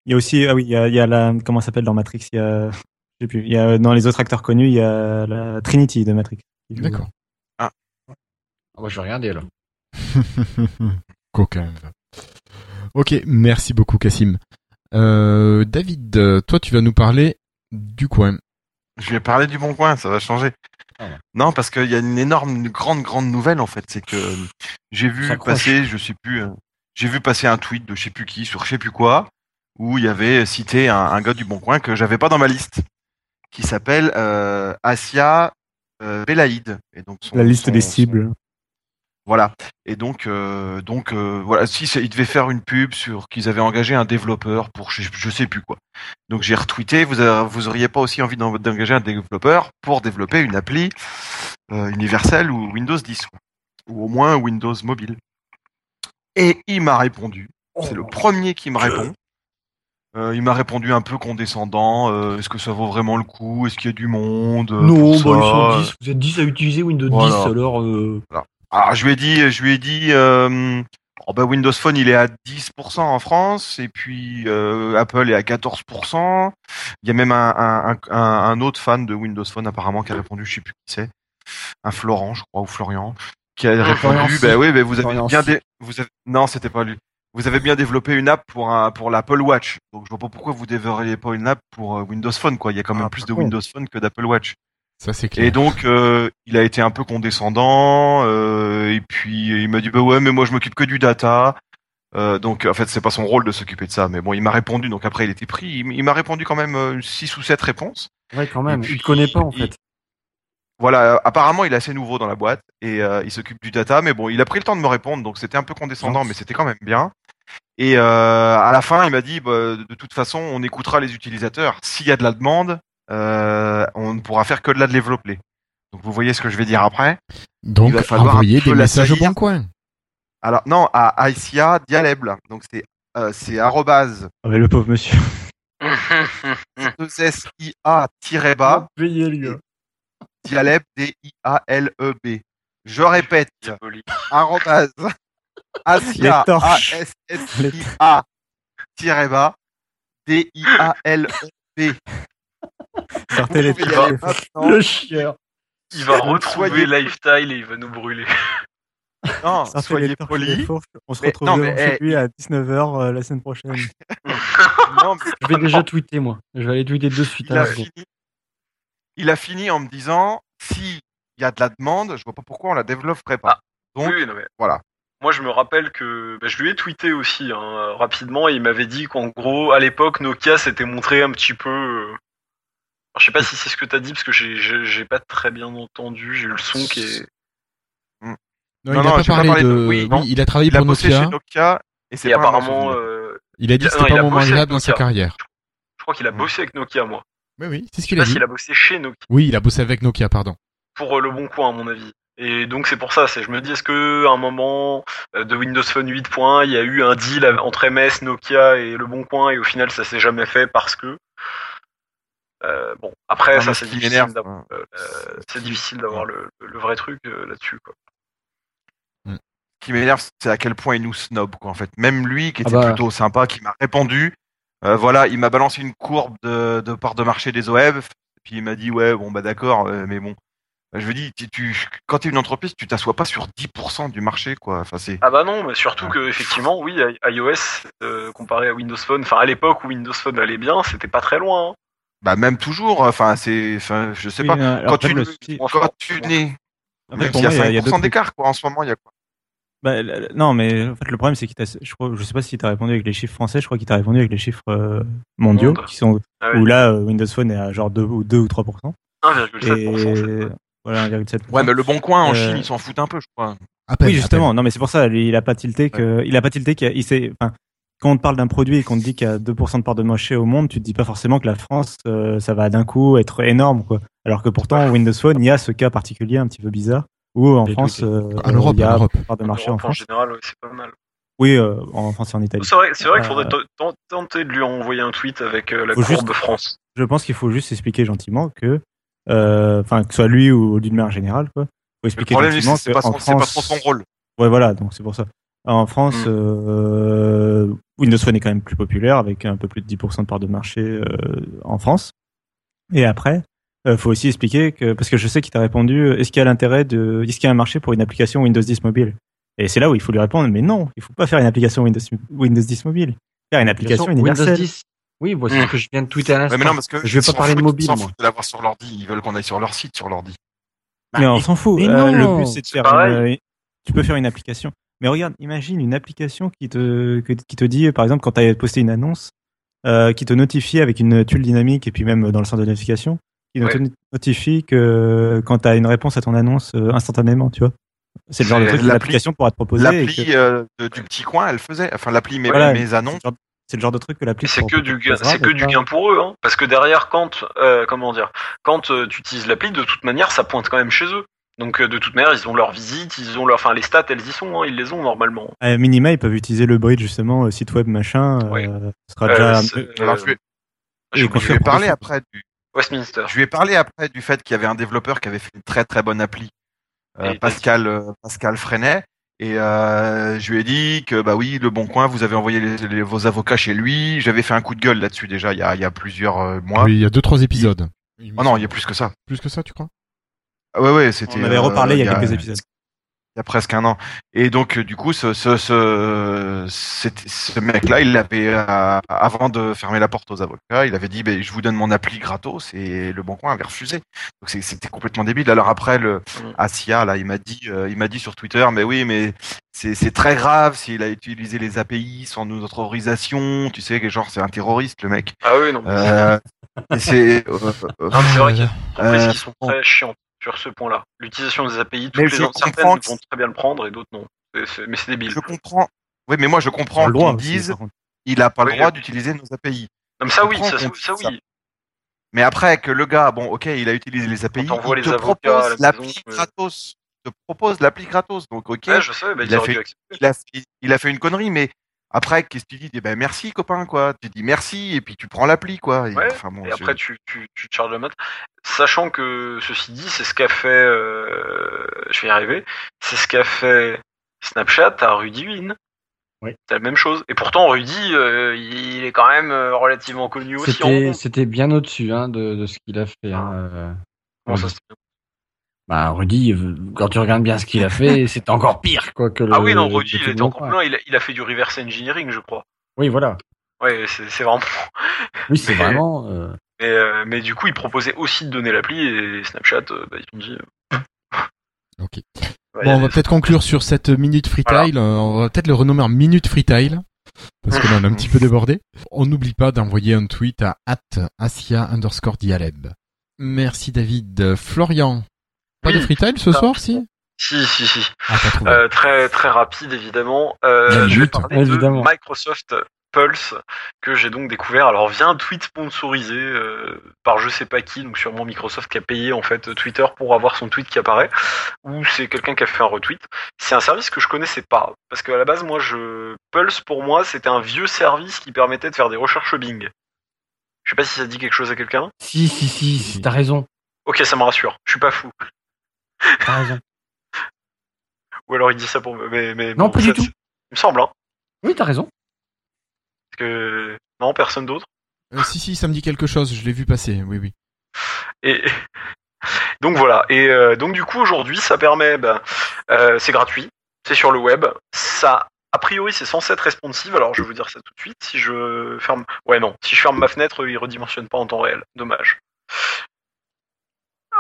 Il y a aussi, ah oui, il y a, il y a la, comment ça s'appelle dans Matrix, il y a, je sais plus, il y a, dans les autres acteurs connus, il y a la Trinity de Matrix. D'accord. Ah, moi, je vais regarder, là. (laughs) Coquin. Ok, merci beaucoup Cassim. Euh, David, euh, toi tu vas nous parler du coin. Je vais parler du bon coin, ça va changer. Ah ouais. Non, parce qu'il y a une énorme, une grande, grande nouvelle en fait. C'est que j'ai vu passer, je sais plus, euh, j'ai vu passer un tweet de je sais plus qui sur je sais plus quoi, où il y avait cité un, un gars du bon coin que j'avais pas dans ma liste, qui s'appelle euh, Asia euh, Belaïd. Et donc son- La liste son- des son- cibles. Voilà. Et donc, euh, donc euh, voilà, si c'est- ils devaient faire une pub sur qu'ils avaient engagé un développeur pour je, je sais plus quoi. Donc j'ai retweeté. Vous a- vous auriez pas aussi envie d'en- d'engager un développeur pour développer une appli euh, universelle ou Windows 10 quoi. ou au moins Windows mobile. Et il m'a répondu. C'est le premier qui me répond. Euh, il m'a répondu un peu condescendant. euh, Est-ce que ça vaut vraiment le coup? Est-ce qu'il y a du monde? Euh, Non, bah, ils sont 10. Vous êtes 10 à utiliser Windows Voilà. 10, alors, euh, Alors je lui ai dit, je lui ai dit, euh, oh bah, Windows Phone il est à 10% en France et puis euh, Apple est à 14%. Il y a même un, un, un, un autre fan de Windows Phone apparemment qui a répondu, je sais plus qui c'est, un Florent je crois ou Florian, qui a Ah, répondu, bah oui, bah, vous avez Florian bien, dé- vous avez, non c'était pas lui. Vous avez bien développé une app pour un pour l'Apple Watch. Donc je vois pas pourquoi vous développeriez pas une app pour euh, Windows Phone quoi. Il y a quand même Ah, plus de. Windows Phone que d'Apple Watch. Ça c'est clair. Et donc, euh, il a été un peu condescendant. euh, et puis, il m'a dit, bah ouais, mais moi, je m'occupe que du data. Euh, donc, en fait, c'est pas son rôle de s'occuper de ça. Mais bon, il m'a répondu. Donc après, il était pris. Il, il m'a répondu quand même euh, six ou sept réponses. ouais, quand même. Puis, il te connaît pas, en il- fait. Voilà. Apparemment, il est assez nouveau dans la boîte et il s'occupe du data. Mais bon, il a pris le temps de me répondre. Donc, c'était un peu condescendant, Non. mais c'était quand même bien. Et euh, à la fin, il m'a dit, bah, de toute façon, on écoutera les utilisateurs. S'il y a de la demande, euh, on ne pourra faire que de la développer. Donc vous voyez ce que je vais dire après. Donc Il va falloir envoyer des messages au bon coin. Alors non, à ICA Dialeble. Donc c'est euh, c'est arrobase Ah, mais le pauvre monsieur. 2 ia bas Payé, le gars. Dialeb D I A L E B. Je répète, arrobase Asia Les torches. A S S I A tiré bas D I A L B. Sortez les. Le chieur. Il va Donc, retrouver Lifestyle et il va nous brûler. Non, Sortez soyez fourches. On se Mais retrouve non, mais, chez eh, lui à 19h la semaine prochaine. (laughs) Non, mais Je vais déjà tweeter, moi. Je vais aller tweeter de suite. il a fini. Il a fini en me disant si il y a de la demande, je vois pas pourquoi on la développerait pas. Donc oui, non, mais voilà. Moi, je me rappelle que bah, je lui ai tweeté aussi hein, euh, rapidement et il m'avait dit qu'en gros, à l'époque, Nokia s'était montré un petit peu. euh, alors, je sais pas si c'est ce que t'as dit parce que j'ai- pas très bien entendu. J'ai eu le son qui est. Non, Non, il n'a non, pas parlé de. de- Oui, oui, non. il a travaillé il a pour bossé Nokia. chez Nokia et c'est Et apparemment, souvenir. euh, Il a dit Il- que c'était pas il un a moment agréable dans sa Nokia. carrière. je crois qu'il a bossé avec Nokia, moi. Oui, oui, c'est ce qu'il a dit. s'il a bossé chez Nokia Oui, il a bossé avec Nokia, pardon. pour euh, le bon coin, à mon avis. Et donc c'est pour ça, c'est je me dis est-ce que à un moment euh, de Windows Phone 8 il y a eu un deal entre MS, Nokia et le bon coin et au final ça s'est jamais fait parce que euh, bon après Non, ça mais c'est ce qui difficile m'énerve, d'avoir hein, euh, c'est difficile d'avoir le, le vrai truc euh, là-dessus quoi. ce qui m'énerve, c'est à quel point il nous snob, quoi, en fait. Même lui, qui Ah était bah. plutôt sympa, qui m'a répondu, euh, voilà, il m'a balancé une courbe de, de part de marché des OEB, puis il m'a dit, ouais, bon, bah d'accord, euh, mais bon. Je veux dire, tu, tu, quand tu es une entreprise, tu t'assois pas sur 10% du marché, quoi. Enfin, c'est. Ah bah non, mais surtout que effectivement oui iOS euh, comparé à Windows Phone, enfin à l'époque où Windows Phone allait bien, c'était pas très loin. hein. Bah, même toujours, enfin, c'est. Enfin, je sais Oui, pas. euh, alors, Quand tu, le quand tu en fait, il y a moi, il y a- il y a deux 5% trucs. d'écart, quoi. En ce moment, il y a quoi? Bah, non, mais en fait, le problème, c'est qu'il t'a, je crois, je sais pas si t'as répondu avec les chiffres français, je crois qu'il t'a répondu avec les chiffres euh, mondiaux, Monde. qui sont, Ah ouais, où là, euh, Windows Phone est à genre 2 ou 2 ou 3%. 1,7%. c'est Et voilà, 1,7%. Ouais, mais le bon coin en Euh, Chine, ils s'en foutent un peu, je crois. Peine, Oui, justement. Non, mais c'est pour ça, lui, il a pas tilté que, il a pas tilté qu'il s'est, enfin, quand on te parle d'un produit et qu'on te dit qu'il y a 2% de part de marché au monde, tu te dis pas forcément que la France, euh, ça va d'un coup être énorme, quoi. Alors que pourtant, Windows Phone, il y a ce cas particulier un petit peu bizarre, où en France, tweeté. euh, En Europe, il y en a Europe. part de marché en en France. général, ouais, c'est pas mal. Oui, euh, en France et en Italie. C'est vrai, c'est vrai qu'il faudrait tenter de lui envoyer un tweet avec euh, la courbe juste- France. je pense qu'il faut juste expliquer gentiment que, euh, enfin, que ce soit lui ou d'une manière générale, quoi. Faut Le expliquer problème, gentiment c'est pas, son- c'est pas France- trop son rôle. Ouais, voilà, donc c'est pour ça. En France, Mm. euh, Windows Phone est quand même plus populaire, avec un peu plus de 10% de part de marché euh, en France. Et après, euh, faut aussi expliquer que, parce que je sais qu'il t'a répondu, euh, est-ce qu'il y a l'intérêt de, est-ce qu'il y a un marché pour une application Windows 10 mobile? Et c'est là où il faut lui répondre, mais non, il faut pas faire une application Windows, Windows 10 mobile. Faire une application Windows universelle. 10. Oui, voici ce Mm. que je viens de tweeter à Ouais, l'instant. mais non, parce que je vais pas parler de mobile, Ils s'en moi. foutent de l'avoir sur l'ordi. Ils veulent qu'on aille sur leur site, sur l'ordi. mais on s'en fout. mais Euh, le but, c'est de faire une- tu peux faire une application. Mais regarde, imagine une application qui te, que- qui te dit, par exemple, quand tu as posté une annonce, euh, qui te notifie avec une tuile dynamique et puis même dans le centre de notification, qui Ouais. te notifie que quand tu as une réponse à ton annonce euh, instantanément, tu vois. C'est le genre de truc que l'appli- l'application pourra te proposer. L'appli que- euh, du petit coin, elle faisait. Enfin, l'appli mes, Voilà, mes annonces. genre- C'est le genre de truc que l'appli c'est que du gain, c'est que du gain pour eux, hein, parce que derrière, quand, euh, comment dire, quand euh, tu utilises l'appli, de toute manière, ça pointe quand même chez eux. Donc euh, de toute manière, ils ont leur visite, ils ont leur, enfin les stats, elles y sont, hein, ils les ont normalement. À minima, ils peuvent utiliser le bridge, justement, euh, site web, machin. euh, Ouais. ce sera Euh, déjà. Alors, je quand je parlé promotion. après du, Westminster. je ai parlé après du fait qu'il y avait un développeur qui avait fait une très très bonne appli, euh, Pascal euh, Pascal Freinet. Et euh, je lui ai dit que bah oui, le Bon Coin, vous avez envoyé les- les- vos avocats chez lui. J'avais fait un coup de gueule là-dessus déjà il y a, il y a plusieurs euh, mois. Oui, il y a deux trois épisodes. Oh non, il y a plus que ça. Plus que ça, tu crois? Ah ouais ouais, c'était. On avait euh, reparlé il y a quelques épisodes. Il y a presque un an. Et donc, euh, du coup, ce, ce, ce, cet- ce mec-là, il avait, euh, avant de fermer la porte aux avocats, il avait dit, ben, je vous donne mon appli gratos, et le Bon Coin avait refusé. Donc, c'est- c'était complètement débile. Alors après, le Mm. Asia, là, il m'a dit, euh, il m'a dit sur Twitter, mais oui, mais c'est c'est très grave s'il a utilisé les API sans notre autorisation. Tu sais, que genre, c'est un terroriste, le mec. Ah oui, non. Euh, c'est, euh, euh, vrai euh, sont très sur ce point-là. L'utilisation des API, toutes Mais les je certaines vont très bien le prendre et d'autres non. C'est- c'est- mais c'est débile. je comprends, Oui, mais moi je comprends le droit qu'ils aussi, disent par contre. il a pas le Oui, droit oui. d'utiliser nos API. Comme ça, Je oui, ça, qu'on ça, dise ça. oui. Mais après que le gars, bon, ok, il a utilisé les API, il les te propose la l'appli mais- gratos. Il te propose l'appli gratos. Donc ok, Ouais, je sais, bah, il ils a auraient fait- dû accepter. il a, fait- il a fait une connerie, mais après, qu'est-ce que tu dis Eh ben merci copain, quoi. Tu dis merci et puis tu prends l'appli, quoi. Et, Ouais, enfin, bon, Et c'est- après, tu, tu, tu te charges la note. Sachant que, ceci dit, c'est ce qu'a fait, euh, je vais y arriver, c'est ce qu'a fait Snapchat à Rudy Win. Oui. C'est la même chose. Et pourtant, Rudy, euh, il est quand même euh, relativement connu aussi en C'était bien au-dessus hein, de, de ce qu'il a fait. Hein, euh. Comment ça, Bah Rudy, euh, quand tu regardes bien ce qu'il a fait, (laughs) c'est encore pire quoi que le. Ah oui, non, Rudy, il était encore loin. Il a, il a fait du reverse engineering, je crois. Oui, voilà. Ouais, c'est c'est vraiment. Oui, c'est Mais- vraiment. euh, Mais, euh, mais du coup, il proposait aussi de donner l'appli et Snapchat, euh, bah, ils ont dit. (laughs) Ok. ouais, Bon, on va peut-être conclure sur cette minute freetile. Euh, On va peut-être le renommer en minute freetile. Parce qu'on en a un petit peu débordé. On n'oublie pas d'envoyer un tweet à asia underscore dialeb. Merci David. Florian. Pas Oui. de freetile ce Ah. soir, si? Si, si, si. Ah. Euh, très très rapide évidemment. Euh, je vais parler évidemment. de Microsoft Pulse que j'ai donc découvert. Alors via un tweet sponsorisé euh, par je sais pas qui, donc sûrement Microsoft qui a payé en fait Twitter pour avoir son tweet qui apparaît, ou c'est quelqu'un qui a fait un retweet. C'est un service que je connaissais pas parce qu'à la base moi je Pulse pour moi c'était un vieux service qui permettait de faire des recherches Bing. Je sais pas si ça dit quelque chose à quelqu'un. Si, si, si, Si. t'as raison. Ok, ça me rassure. Je suis pas fou. T'as raison. Ou alors il dit ça pour me. Mais, mais Non, bon, pas ça- du tout. Il me semble, hein. Oui, t'as raison. Parce que non, personne d'autre. Euh, si, si, ça me dit quelque chose. Je l'ai vu passer. Oui, oui. Et (laughs) donc voilà. Et euh, donc du coup aujourd'hui, ça permet, ben, euh, c'est gratuit, c'est sur le web. Ça, a priori, c'est censé être responsive. Alors je vais vous dire ça tout de suite. Si je ferme, ouais non, si je ferme ma fenêtre, il redimensionne pas en temps réel. Dommage.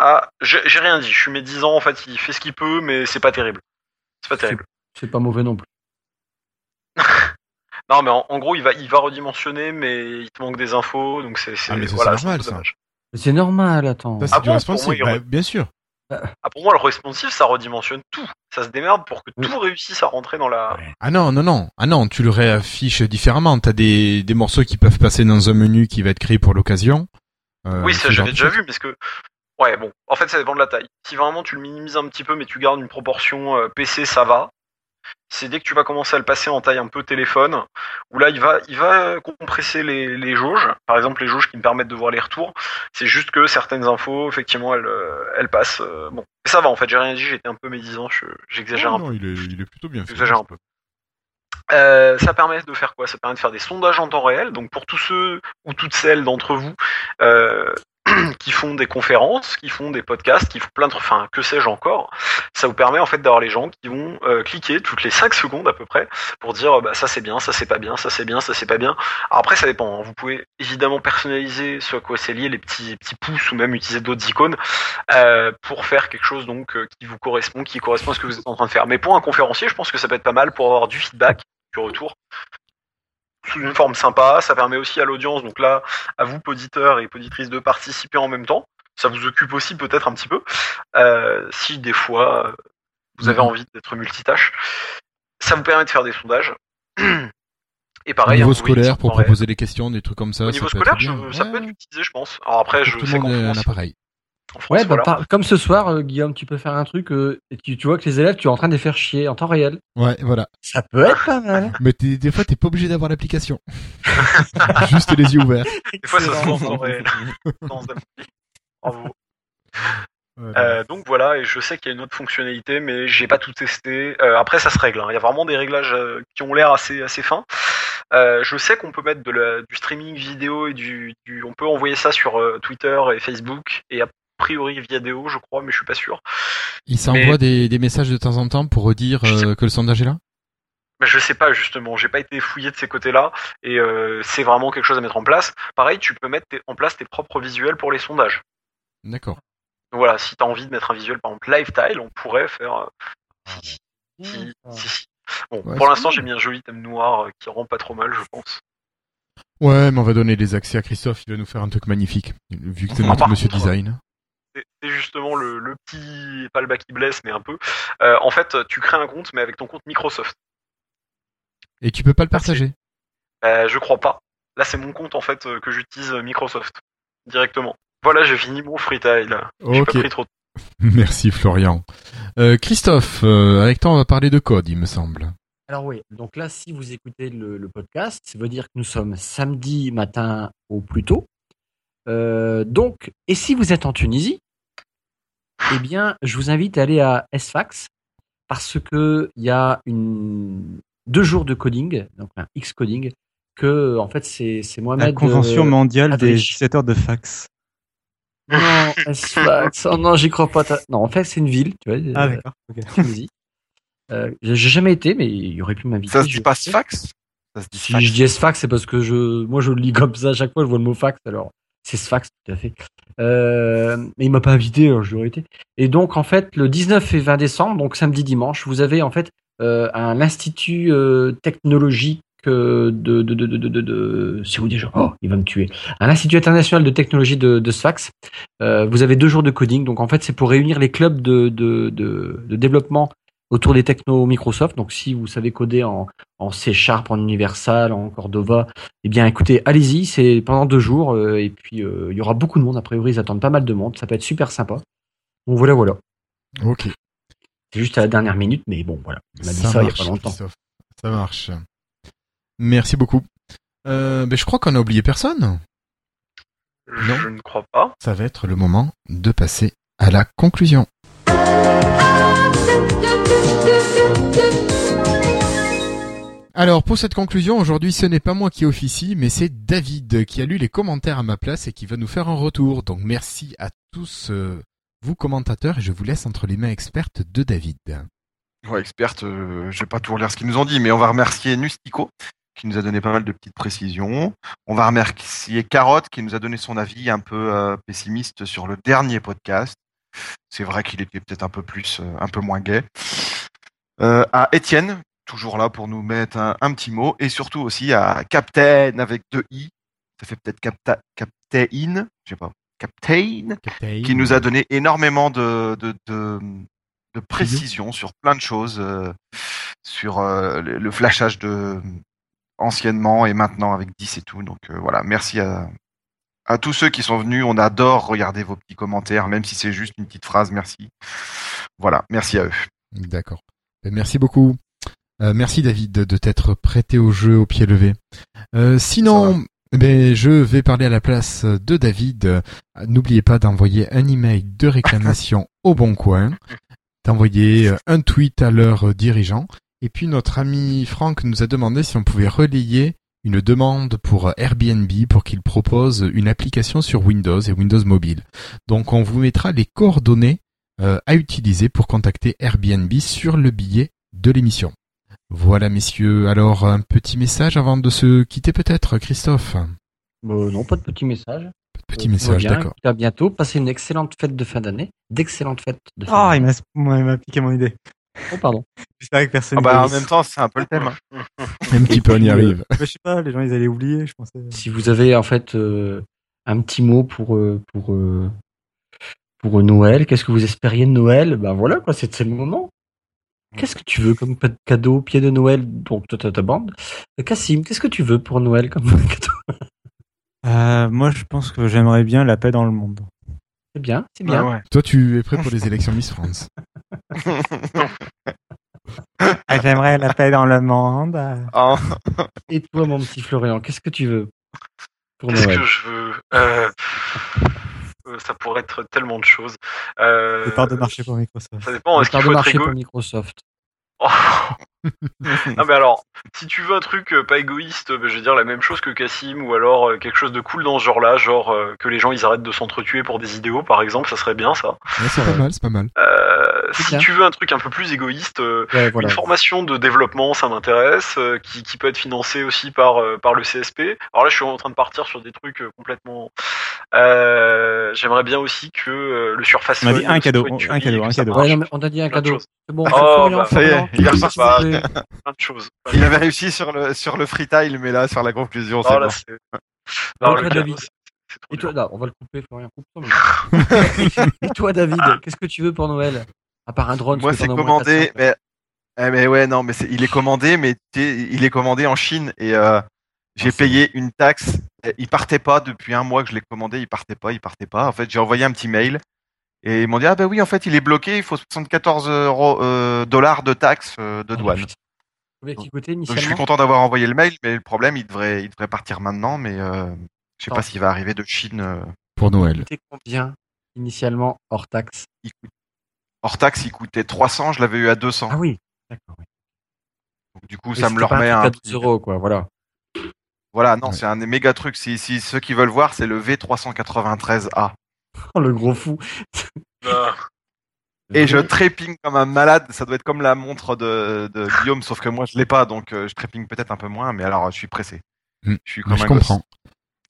Ah, j'ai rien dit. Je suis médisant. En fait, il fait ce qu'il peut, mais c'est pas terrible. C'est pas terrible. C'est pas mauvais non plus. (laughs) Non, mais en, en gros, il va, il va redimensionner, mais il te manque des infos, donc c'est, c'est Ah, mais voilà, normal, ça. C'est normal, attends. Ça, c'est Ah du bon, responsive. pour moi, il Bah, bien sûr. Ah, pour moi, le responsive, ça redimensionne tout. Ça se démerde pour que Oui. tout réussisse à rentrer dans la. Ah non, non, non. Ah non, tu le réaffiches différemment. T'as des, des morceaux qui peuvent passer dans un menu qui va être créé pour l'occasion. Euh, oui, ça j'avais déjà vu, mais ce que. Ouais, bon, en fait, ça dépend de la taille. Si vraiment tu le minimises un petit peu, mais tu gardes une proportion euh, PC, ça va. C'est dès que tu vas commencer à le passer en taille un peu téléphone, où là, il va, il va compresser les, les jauges. Par exemple, les jauges qui me permettent de voir les retours. C'est juste que certaines infos, effectivement, elles, euh, elles passent. euh, bon, ça va, en fait, j'ai rien dit, j'étais un peu médisant, je- j'exagère Non, un peu. non, il est, il est plutôt bien fait. J'exagère un peu. Euh, ça permet de faire quoi? Ça permet de faire des sondages en temps réel. Donc pour tous ceux ou toutes celles d'entre vous euh, (clears throat) qui font des conférences, qui font des podcasts, qui font plein de, enfin que sais-je encore, ça vous permet en fait d'avoir les gens qui vont euh, cliquer toutes les 5 secondes à peu près pour dire bah ça c'est bien, ça c'est pas bien, ça c'est bien, ça c'est pas bien. Après ça dépend. hein. Vous pouvez évidemment personnaliser ce à quoi c'est lié, les petits petits pouces ou même utiliser d'autres icônes euh, pour faire quelque chose donc euh, qui vous correspond, qui correspond à ce que vous êtes en train de faire. Mais pour un conférencier, je pense que ça peut être pas mal pour avoir du feedback, du retour sous une forme sympa. Ça permet aussi à l'audience, donc là, à vous, auditeurs et auditrices, de participer en même temps. Ça vous occupe aussi peut-être un petit peu. Euh, si des fois euh, vous avez Mhm. envie d'être multitâche, ça vous permet de faire des sondages. (clears throat) Et Au pareil, niveau hein, scolaire, pour proposer des questions, des trucs comme ça. Au ça niveau peut scolaire, être bien. je- ça peut être utilisé, je pense. Alors après, pour je tout sais monde un appareil. Ouais, bah, par- comme ce soir, euh, Guillaume, tu peux faire un truc euh, et tu, tu vois que les élèves, tu es en train de les faire chier en temps réel. Ouais, voilà. Ça peut être pas mal. Mais des fois, t'es pas obligé d'avoir l'application. (laughs) Juste les yeux ouverts. Des fois, ça se en temps réel. (laughs) Bravo. Euh, donc voilà, et je sais qu'il y a une autre fonctionnalité, mais j'ai pas tout testé. Euh, après, ça se règle. hein. Il y a vraiment des réglages euh, qui ont l'air assez assez fins. Euh, je sais qu'on peut mettre de la, du streaming vidéo et du, du- on peut envoyer ça sur euh, Twitter et Facebook et a priori vidéo, je crois, mais je suis pas sûr. Il s'envoie des, des messages de temps en temps pour redire Je sais- euh, que le sondage est là? Mais je sais pas justement, j'ai pas été fouillé de ces côtés-là et euh, c'est vraiment quelque chose à mettre en place. Pareil, tu peux mettre tes- en place tes propres visuels pour les sondages. D'accord. Donc voilà, si t'as envie de mettre un visuel, par exemple Lifetile, on pourrait faire. euh, si, si, si, si. Bon, Ouais, pour l'instant, bien. j'ai mis un joli thème noir euh, qui rend pas trop mal, je pense. Ouais, mais on va donner les accès à Christophe, il va nous faire un truc magnifique. Vu que c'est (laughs) notre monsieur contre, design. Justement le, le petit, pas le bas qui blesse, mais un peu. Euh, en fait, tu crées un compte, mais avec ton compte Microsoft. Et tu peux pas le partager. Euh, je crois pas. Là, c'est mon compte en fait euh, que j'utilise Microsoft directement. Voilà, j'ai fini mon freetail. J'ai Ok. pas pris trop. de- (laughs) Merci Florian. Euh, Christophe, euh, avec toi on va parler de code, il me semble. Alors oui, donc là, si vous écoutez le, le podcast, ça veut dire que nous sommes samedi matin au plus tôt. Euh, donc, et si vous êtes en Tunisie, eh bien, je vous invite à aller à SFAX parce que il y a une deux jours de coding, donc un X coding, que en fait c'est c'est La Mohamed. convention euh, mondiale des utilisateurs de fax. Non, SFAX. Oh non, j'y crois pas. t'as- Non, en fait, c'est une ville, tu vois. Ah euh, d'accord. ok. Tunisie. Euh, j'ai jamais été, mais il aurait pu m'inviter. Ça se dit pas été. fax Ça se dit Si fax. je dis Sfax, c'est parce que je, moi, je le lis comme ça à chaque fois. Je vois le mot fax, alors c'est Sfax, tout à fait. Euh, mais il m'a pas invité, alors j'y aurais été. Et donc, en fait, le 19 et 20 décembre, donc samedi, dimanche, vous avez en fait euh, un institut euh, technologique euh, de, de, de, de, de, de, de- c'est où déjà? Oh, il va me tuer. Un institut international de technologie de, de Sfax. Euh, vous avez deux jours de coding, donc en fait, c'est pour réunir les clubs de, de, de, de développement autour des technos Microsoft. Donc, si vous savez coder en, en C Sharp, en Universal, en Cordova, eh bien, écoutez, allez-y, c'est pendant deux jours, euh, et puis euh, il y aura beaucoup de monde. A priori, ils attendent pas mal de monde. Ça peut être super sympa. Donc voilà, voilà. Ok. C'est juste à la dernière minute, mais bon, voilà. On a dit ça, il y a marche, pas longtemps. Christophe. Ça marche. Merci beaucoup. Euh, ben, je crois qu'on a oublié personne. Non. Je ne crois pas. Ça va être le moment de passer à la conclusion. Alors pour cette conclusion, aujourd'hui ce n'est pas moi qui officie, mais c'est David qui a lu les commentaires à ma place et qui va nous faire un retour. Donc merci à tous euh, vous commentateurs et je vous laisse entre les mains expertes de David. Ouais, experte, euh, je vais pas tout relire ce qu'ils nous ont dit, mais on va remercier Nustico qui nous a donné pas mal de petites précisions. On va remercier Carotte qui nous a donné son avis un peu euh, pessimiste sur le dernier podcast. C'est vrai qu'il était peut-être un peu plus, un peu moins gai. Euh, à Étienne, toujours là pour nous mettre un, un petit mot, et surtout aussi à Captain avec deux i. Ça fait peut-être Capta, Captain, je sais pas, Captain qui nous a donné énormément de, de, de, de précisions sur plein de choses, euh, sur euh, le, le flashage de anciennement et maintenant avec 10 et tout. Donc euh, voilà, merci à, à tous ceux qui sont venus. On adore regarder vos petits commentaires, même si c'est juste une petite phrase. Merci. Voilà, merci à eux. D'accord. Ben, Merci beaucoup. Euh, merci David de, t'être prêté au jeu au pied levé. Euh, sinon, ben, je vais parler à la place de David. Euh, N'oubliez pas d'envoyer un email de réclamation au Bon Coin, d'envoyer euh, un tweet à leur euh, dirigeant. Et puis notre ami Franck nous a demandé si on pouvait relayer une demande pour euh, Airbnb pour qu'il propose une application sur Windows et Windows Mobile. Donc on vous mettra les coordonnées euh, à utiliser pour contacter Airbnb sur le billet de l'émission. Voilà messieurs, alors un petit message avant de se quitter peut-être, Christophe? Euh, non, pas de petit message. Petit Euh, message, tout va bien. d'accord. À bientôt. Passez une excellente fête de fin d'année. D'excellentes fêtes de fin Ah, il d'année. m'a moi, il m'a piqué mon idée. Oh, pardon. (laughs) J'espérais que personne. Ah bah, en même temps, c'est un peu le thème. hein. (laughs) Un petit peu, on y arrive. Je sais pas, les gens ils allaient oublier, je pensais. Si vous avez en fait euh, un petit mot pour euh, pour euh, pour Noël, qu'est-ce que vous espériez de Noël? Ben voilà quoi, c'est le moment. Qu'est-ce que tu veux comme cadeau pied de Noël? Donc toi ta bande. Cassim, qu'est-ce que tu veux pour Noël comme (laughs) cadeau? Euh, moi, je pense que j'aimerais bien la paix dans le monde. C'est bien, c'est bien. Ah ouais. Toi, tu es prêt pour les élections Miss France (laughs) Ah, j'aimerais la paix dans le monde. Ah, Et toi mon petit Florian, qu'est-ce que tu veux pour Qu'est-ce que je veux? Euh, Ça pourrait être tellement de choses. Euh, Des parts de marché pour Microsoft. Ça dépend. Est-ce Part qu'il de faut marché pour Microsoft. Oh. (laughs) non mais alors, si tu veux un truc euh, pas égoïste, euh, bah, je vais dire la même chose que Cassim, ou alors euh, quelque chose de cool dans ce genre-là, genre euh, que les gens ils arrêtent de s'entretuer pour des idéaux, par exemple, ça serait bien ça. Ouais, C'est pas mal, c'est pas mal. Euh, si bien. tu veux un truc un peu plus égoïste, euh, Ouais, voilà. une formation de développement, ça m'intéresse, euh, qui, qui peut être financée aussi par euh, par le CSP. Alors là, je suis en train de partir sur des trucs euh, complètement. Euh, J'aimerais bien aussi que euh, le Surface On a dit un cadeau, un cadeau, un cadeau. Ouais, non, on a dit un cadeau. C'est bon. Oh, bah, ça y est, il (laughs) de choses. Il avait réussi sur le, sur le freetile, mais là, sur la conclusion, c'est là, bon. (laughs) Non, le David. Et toi, on va le couper, Florian. Coupe toi, mais- (laughs) Et toi, David, qu'est-ce que tu veux pour Noël? À part un drone. Moi, c'est commandé, 400. mais Eh mais ouais, non, mais c'est- il est commandé, mais tu sais, il est commandé en Chine et euh, j'ai payé une taxe. Il partait pas depuis un mois que je l'ai commandé, il partait pas, il partait pas. En fait, j'ai envoyé un petit mail et ils m'ont dit ah bah oui, en fait, il est bloqué, il faut 74 euros, euh, dollars de taxes euh, de douane. Coûtait Donc je suis content d'avoir envoyé le mail, mais le problème, il devrait, il devrait partir maintenant, mais euh, je sais pas s'il va arriver de Chine. euh, Pour Noël. Coûtait combien initialement hors taxe? Il coûte- Hors taxe, il coûtait 300, je l'avais eu à 200. Ah oui, d'accord. oui. Donc, du coup, ça me le remet un à un à 12 euros, quoi. Voilà. Voilà, non, Ouais. c'est un méga truc. Si, si ceux qui veulent voir, c'est le V393A. Oh, le gros fou. Ah, Et je trépigne comme un malade. Ça doit être comme la montre de, de Guillaume, sauf que moi je l'ai pas, donc euh, je trépigne peut-être un peu moins. Mais alors, je suis pressé. Hmm. Je suis comme Je un comprends. gosse.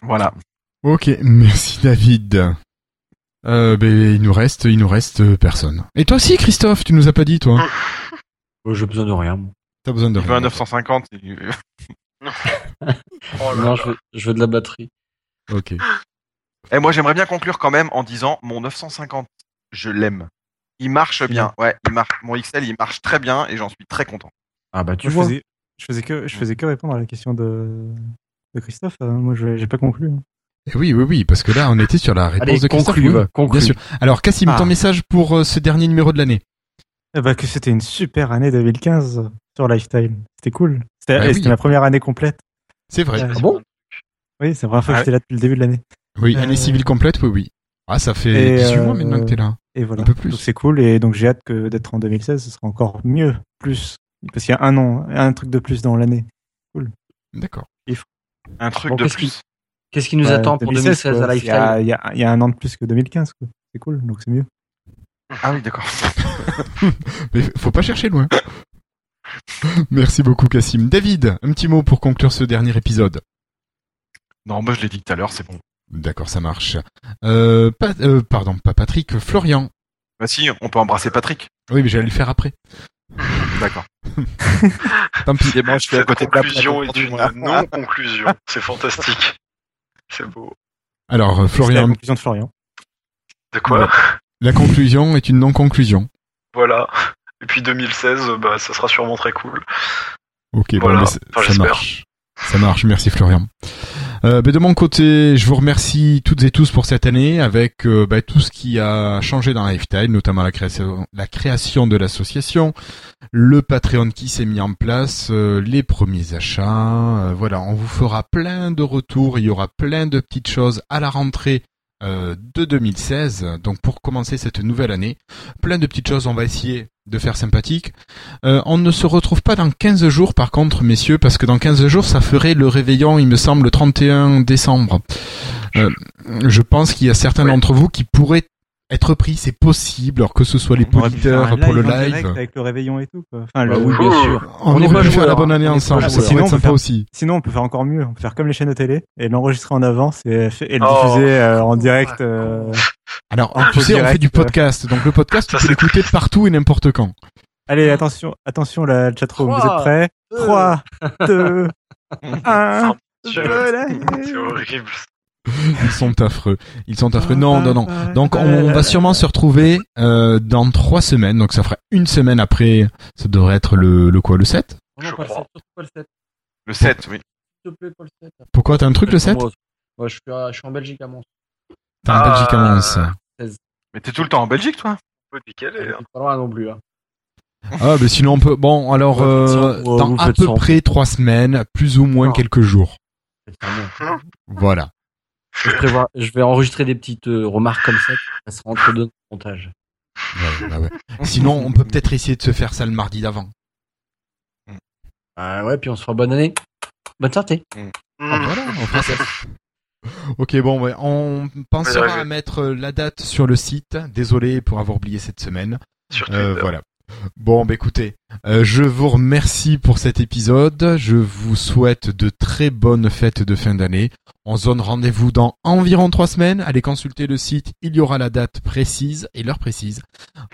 Voilà. Ok, merci David. Euh, ben, il nous reste, il nous reste euh, personne. Et toi aussi, Christophe, tu nous as pas dit, toi. Oh, J'ai besoin de rien. T'as besoin de Il veut un rien. 950. il- (laughs) oh non, je veux, je veux de la batterie. Ok. Et moi, j'aimerais bien conclure quand même en disant mon 950, je l'aime. Il marche bien. Ouais, il marche. Mon XL, il marche très bien et j'en suis très content. Ah bah tu Moi, je vois. faisais, je faisais que, je faisais que répondre à la question de, de Christophe. Euh, moi, je j'ai pas conclu. hein. Eh Oui, oui, oui, parce que là, on était sur la réponse Allez, de Christophe. conclue, oui, va, conclue. Bien sûr. Alors, Cassim, Ah. ton message pour euh, ce dernier numéro de l'année. Eh ben, que c'était une super année 2015 sur Lifetime. C'était cool. C'était Bah oui. ma première année complète. C'est vrai. Ah Ah bon? Oui, c'est la première fois Ah que j'étais là depuis le début de l'année. Oui, Euh, année civile complète, oui, oui. Ah, ça fait Et, 18 mois euh, maintenant que t'es là. Et voilà. Un peu plus. Donc c'est cool. Et donc j'ai hâte que d'être en 2016, ce sera encore mieux, plus. Parce qu'il y a un an, un truc de plus dans l'année. D'accord. Un truc Bon, de plus. Qu'est-ce qui nous attend pour 2016 quoi. à Il y, a, Lifetime il, y a, il y a un an de plus que 2015. quoi. C'est cool, donc c'est mieux. Ah oui, d'accord. (laughs) Mais faut pas chercher loin. (laughs) Merci beaucoup, Cassim. David, un petit mot pour conclure ce dernier épisode. Non, moi je l'ai dit tout à l'heure, c'est bon. D'accord, ça marche. Euh, pas, euh, pardon, pas Patrick, Florian. Bah si, on peut embrasser Patrick. Oui, mais j'allais le faire après. (laughs) D'accord. Tant pis. Et moi, je suis à Cette côté de la conclusion plaque est une aujourd'hui, moi. non-conclusion. C'est fantastique. C'est beau. Alors, euh, C'était la Florian, conclusion de Florian. De quoi la conclusion est une non-conclusion. Voilà. Et puis 2016, bah, ça sera sûrement très cool. Ok, Voilà. bon, mais c- Enfin, ça marche. Ça marche, merci Florian. Euh, ben, de mon côté, je vous remercie toutes et tous pour cette année avec euh, ben, tout ce qui a changé dans Lifetime, notamment la création, de l'association, le Patreon qui s'est mis en place, euh, les premiers achats. voilà, on vous fera plein de retours, il y aura plein de petites choses à la rentrée euh, de 2016. Donc pour commencer cette nouvelle année, plein de petites choses, on va essayer de faire sympathique. Euh, on ne se retrouve pas dans 15 jours par contre, messieurs, parce que dans 15 jours, ça ferait le réveillon, il me semble, le 31 décembre. Euh, je pense qu'il y a certains Ouais. d'entre vous qui pourraient être pris, c'est possible, alors que ce soit les auditeurs pour le live. Avec le réveillon et tout. Quoi. Enfin, Bah le- oui, bien sûr. On, On est aurait pas pu faire la bonne année ensemble, Sinon, on peut sympa faire- aussi. Sinon, on peut faire encore mieux. On peut faire comme les chaînes de télé et l'enregistrer en avance et, et le Oh. diffuser euh, en direct. euh, Alors, En tu sais, on fait du euh. podcast, donc le podcast, tu Ça, peux l'écouter partout et n'importe quand. Allez, attention, attention la chatroom. Vous êtes prêts? deux, 3, 2, 1. Dieu, C'est horrible. (laughs) Ils sont affreux. Ils sont affreux. Non, non, non. Donc on va sûrement se retrouver euh, dans trois semaines. Donc ça fera une semaine après. Ça devrait être le, le quoi, le 7 Non, Je pas crois. 7, surtout pas le 7. Le 7, oui. S'il te plaît, pas le 7. Pourquoi? T'as un truc le 7 Moi, je, suis à- je suis en Belgique à Mons. T'es en Ah. Belgique à Mons. Mais t'es tout le temps en Belgique, toi? Un peu décalé. hein. C'est pas loin non plus. Hein. (laughs) Ah, mais sinon on peut. Bon, alors Ouais, euh, faites ça. Ouais, dans vous à faites peu ça. près trois semaines, plus ou moins quelques jours. C'est (laughs) Voilà. Je, prévois- je vais enregistrer des petites euh, remarques comme ça qui passeront entre deux montages. Ouais, bah ouais. (laughs) Sinon, on peut peut-être essayer de se faire ça le mardi d'avant. Ah ouais, puis on se fera bonne année. Bonne santé. Hmm. Voilà, on fera ça. Ok, bon, ouais, on pensera à mettre euh, la date sur le site. Désolé pour avoir oublié cette semaine. Sur Euh, voilà. Bon, bah écoutez, euh, je vous remercie pour cet épisode. Je vous souhaite de très bonnes fêtes de fin d'année. On se donne rendez-vous dans environ trois semaines. Allez consulter le site. Il y aura la date précise et l'heure précise.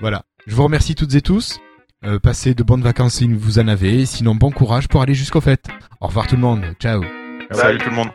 Voilà. Je vous remercie toutes et tous. Euh, passez de bonnes vacances si vous en avez. Sinon, bon courage pour aller jusqu'aux fêtes. Au revoir tout le monde. Ciao. Salut tout le monde.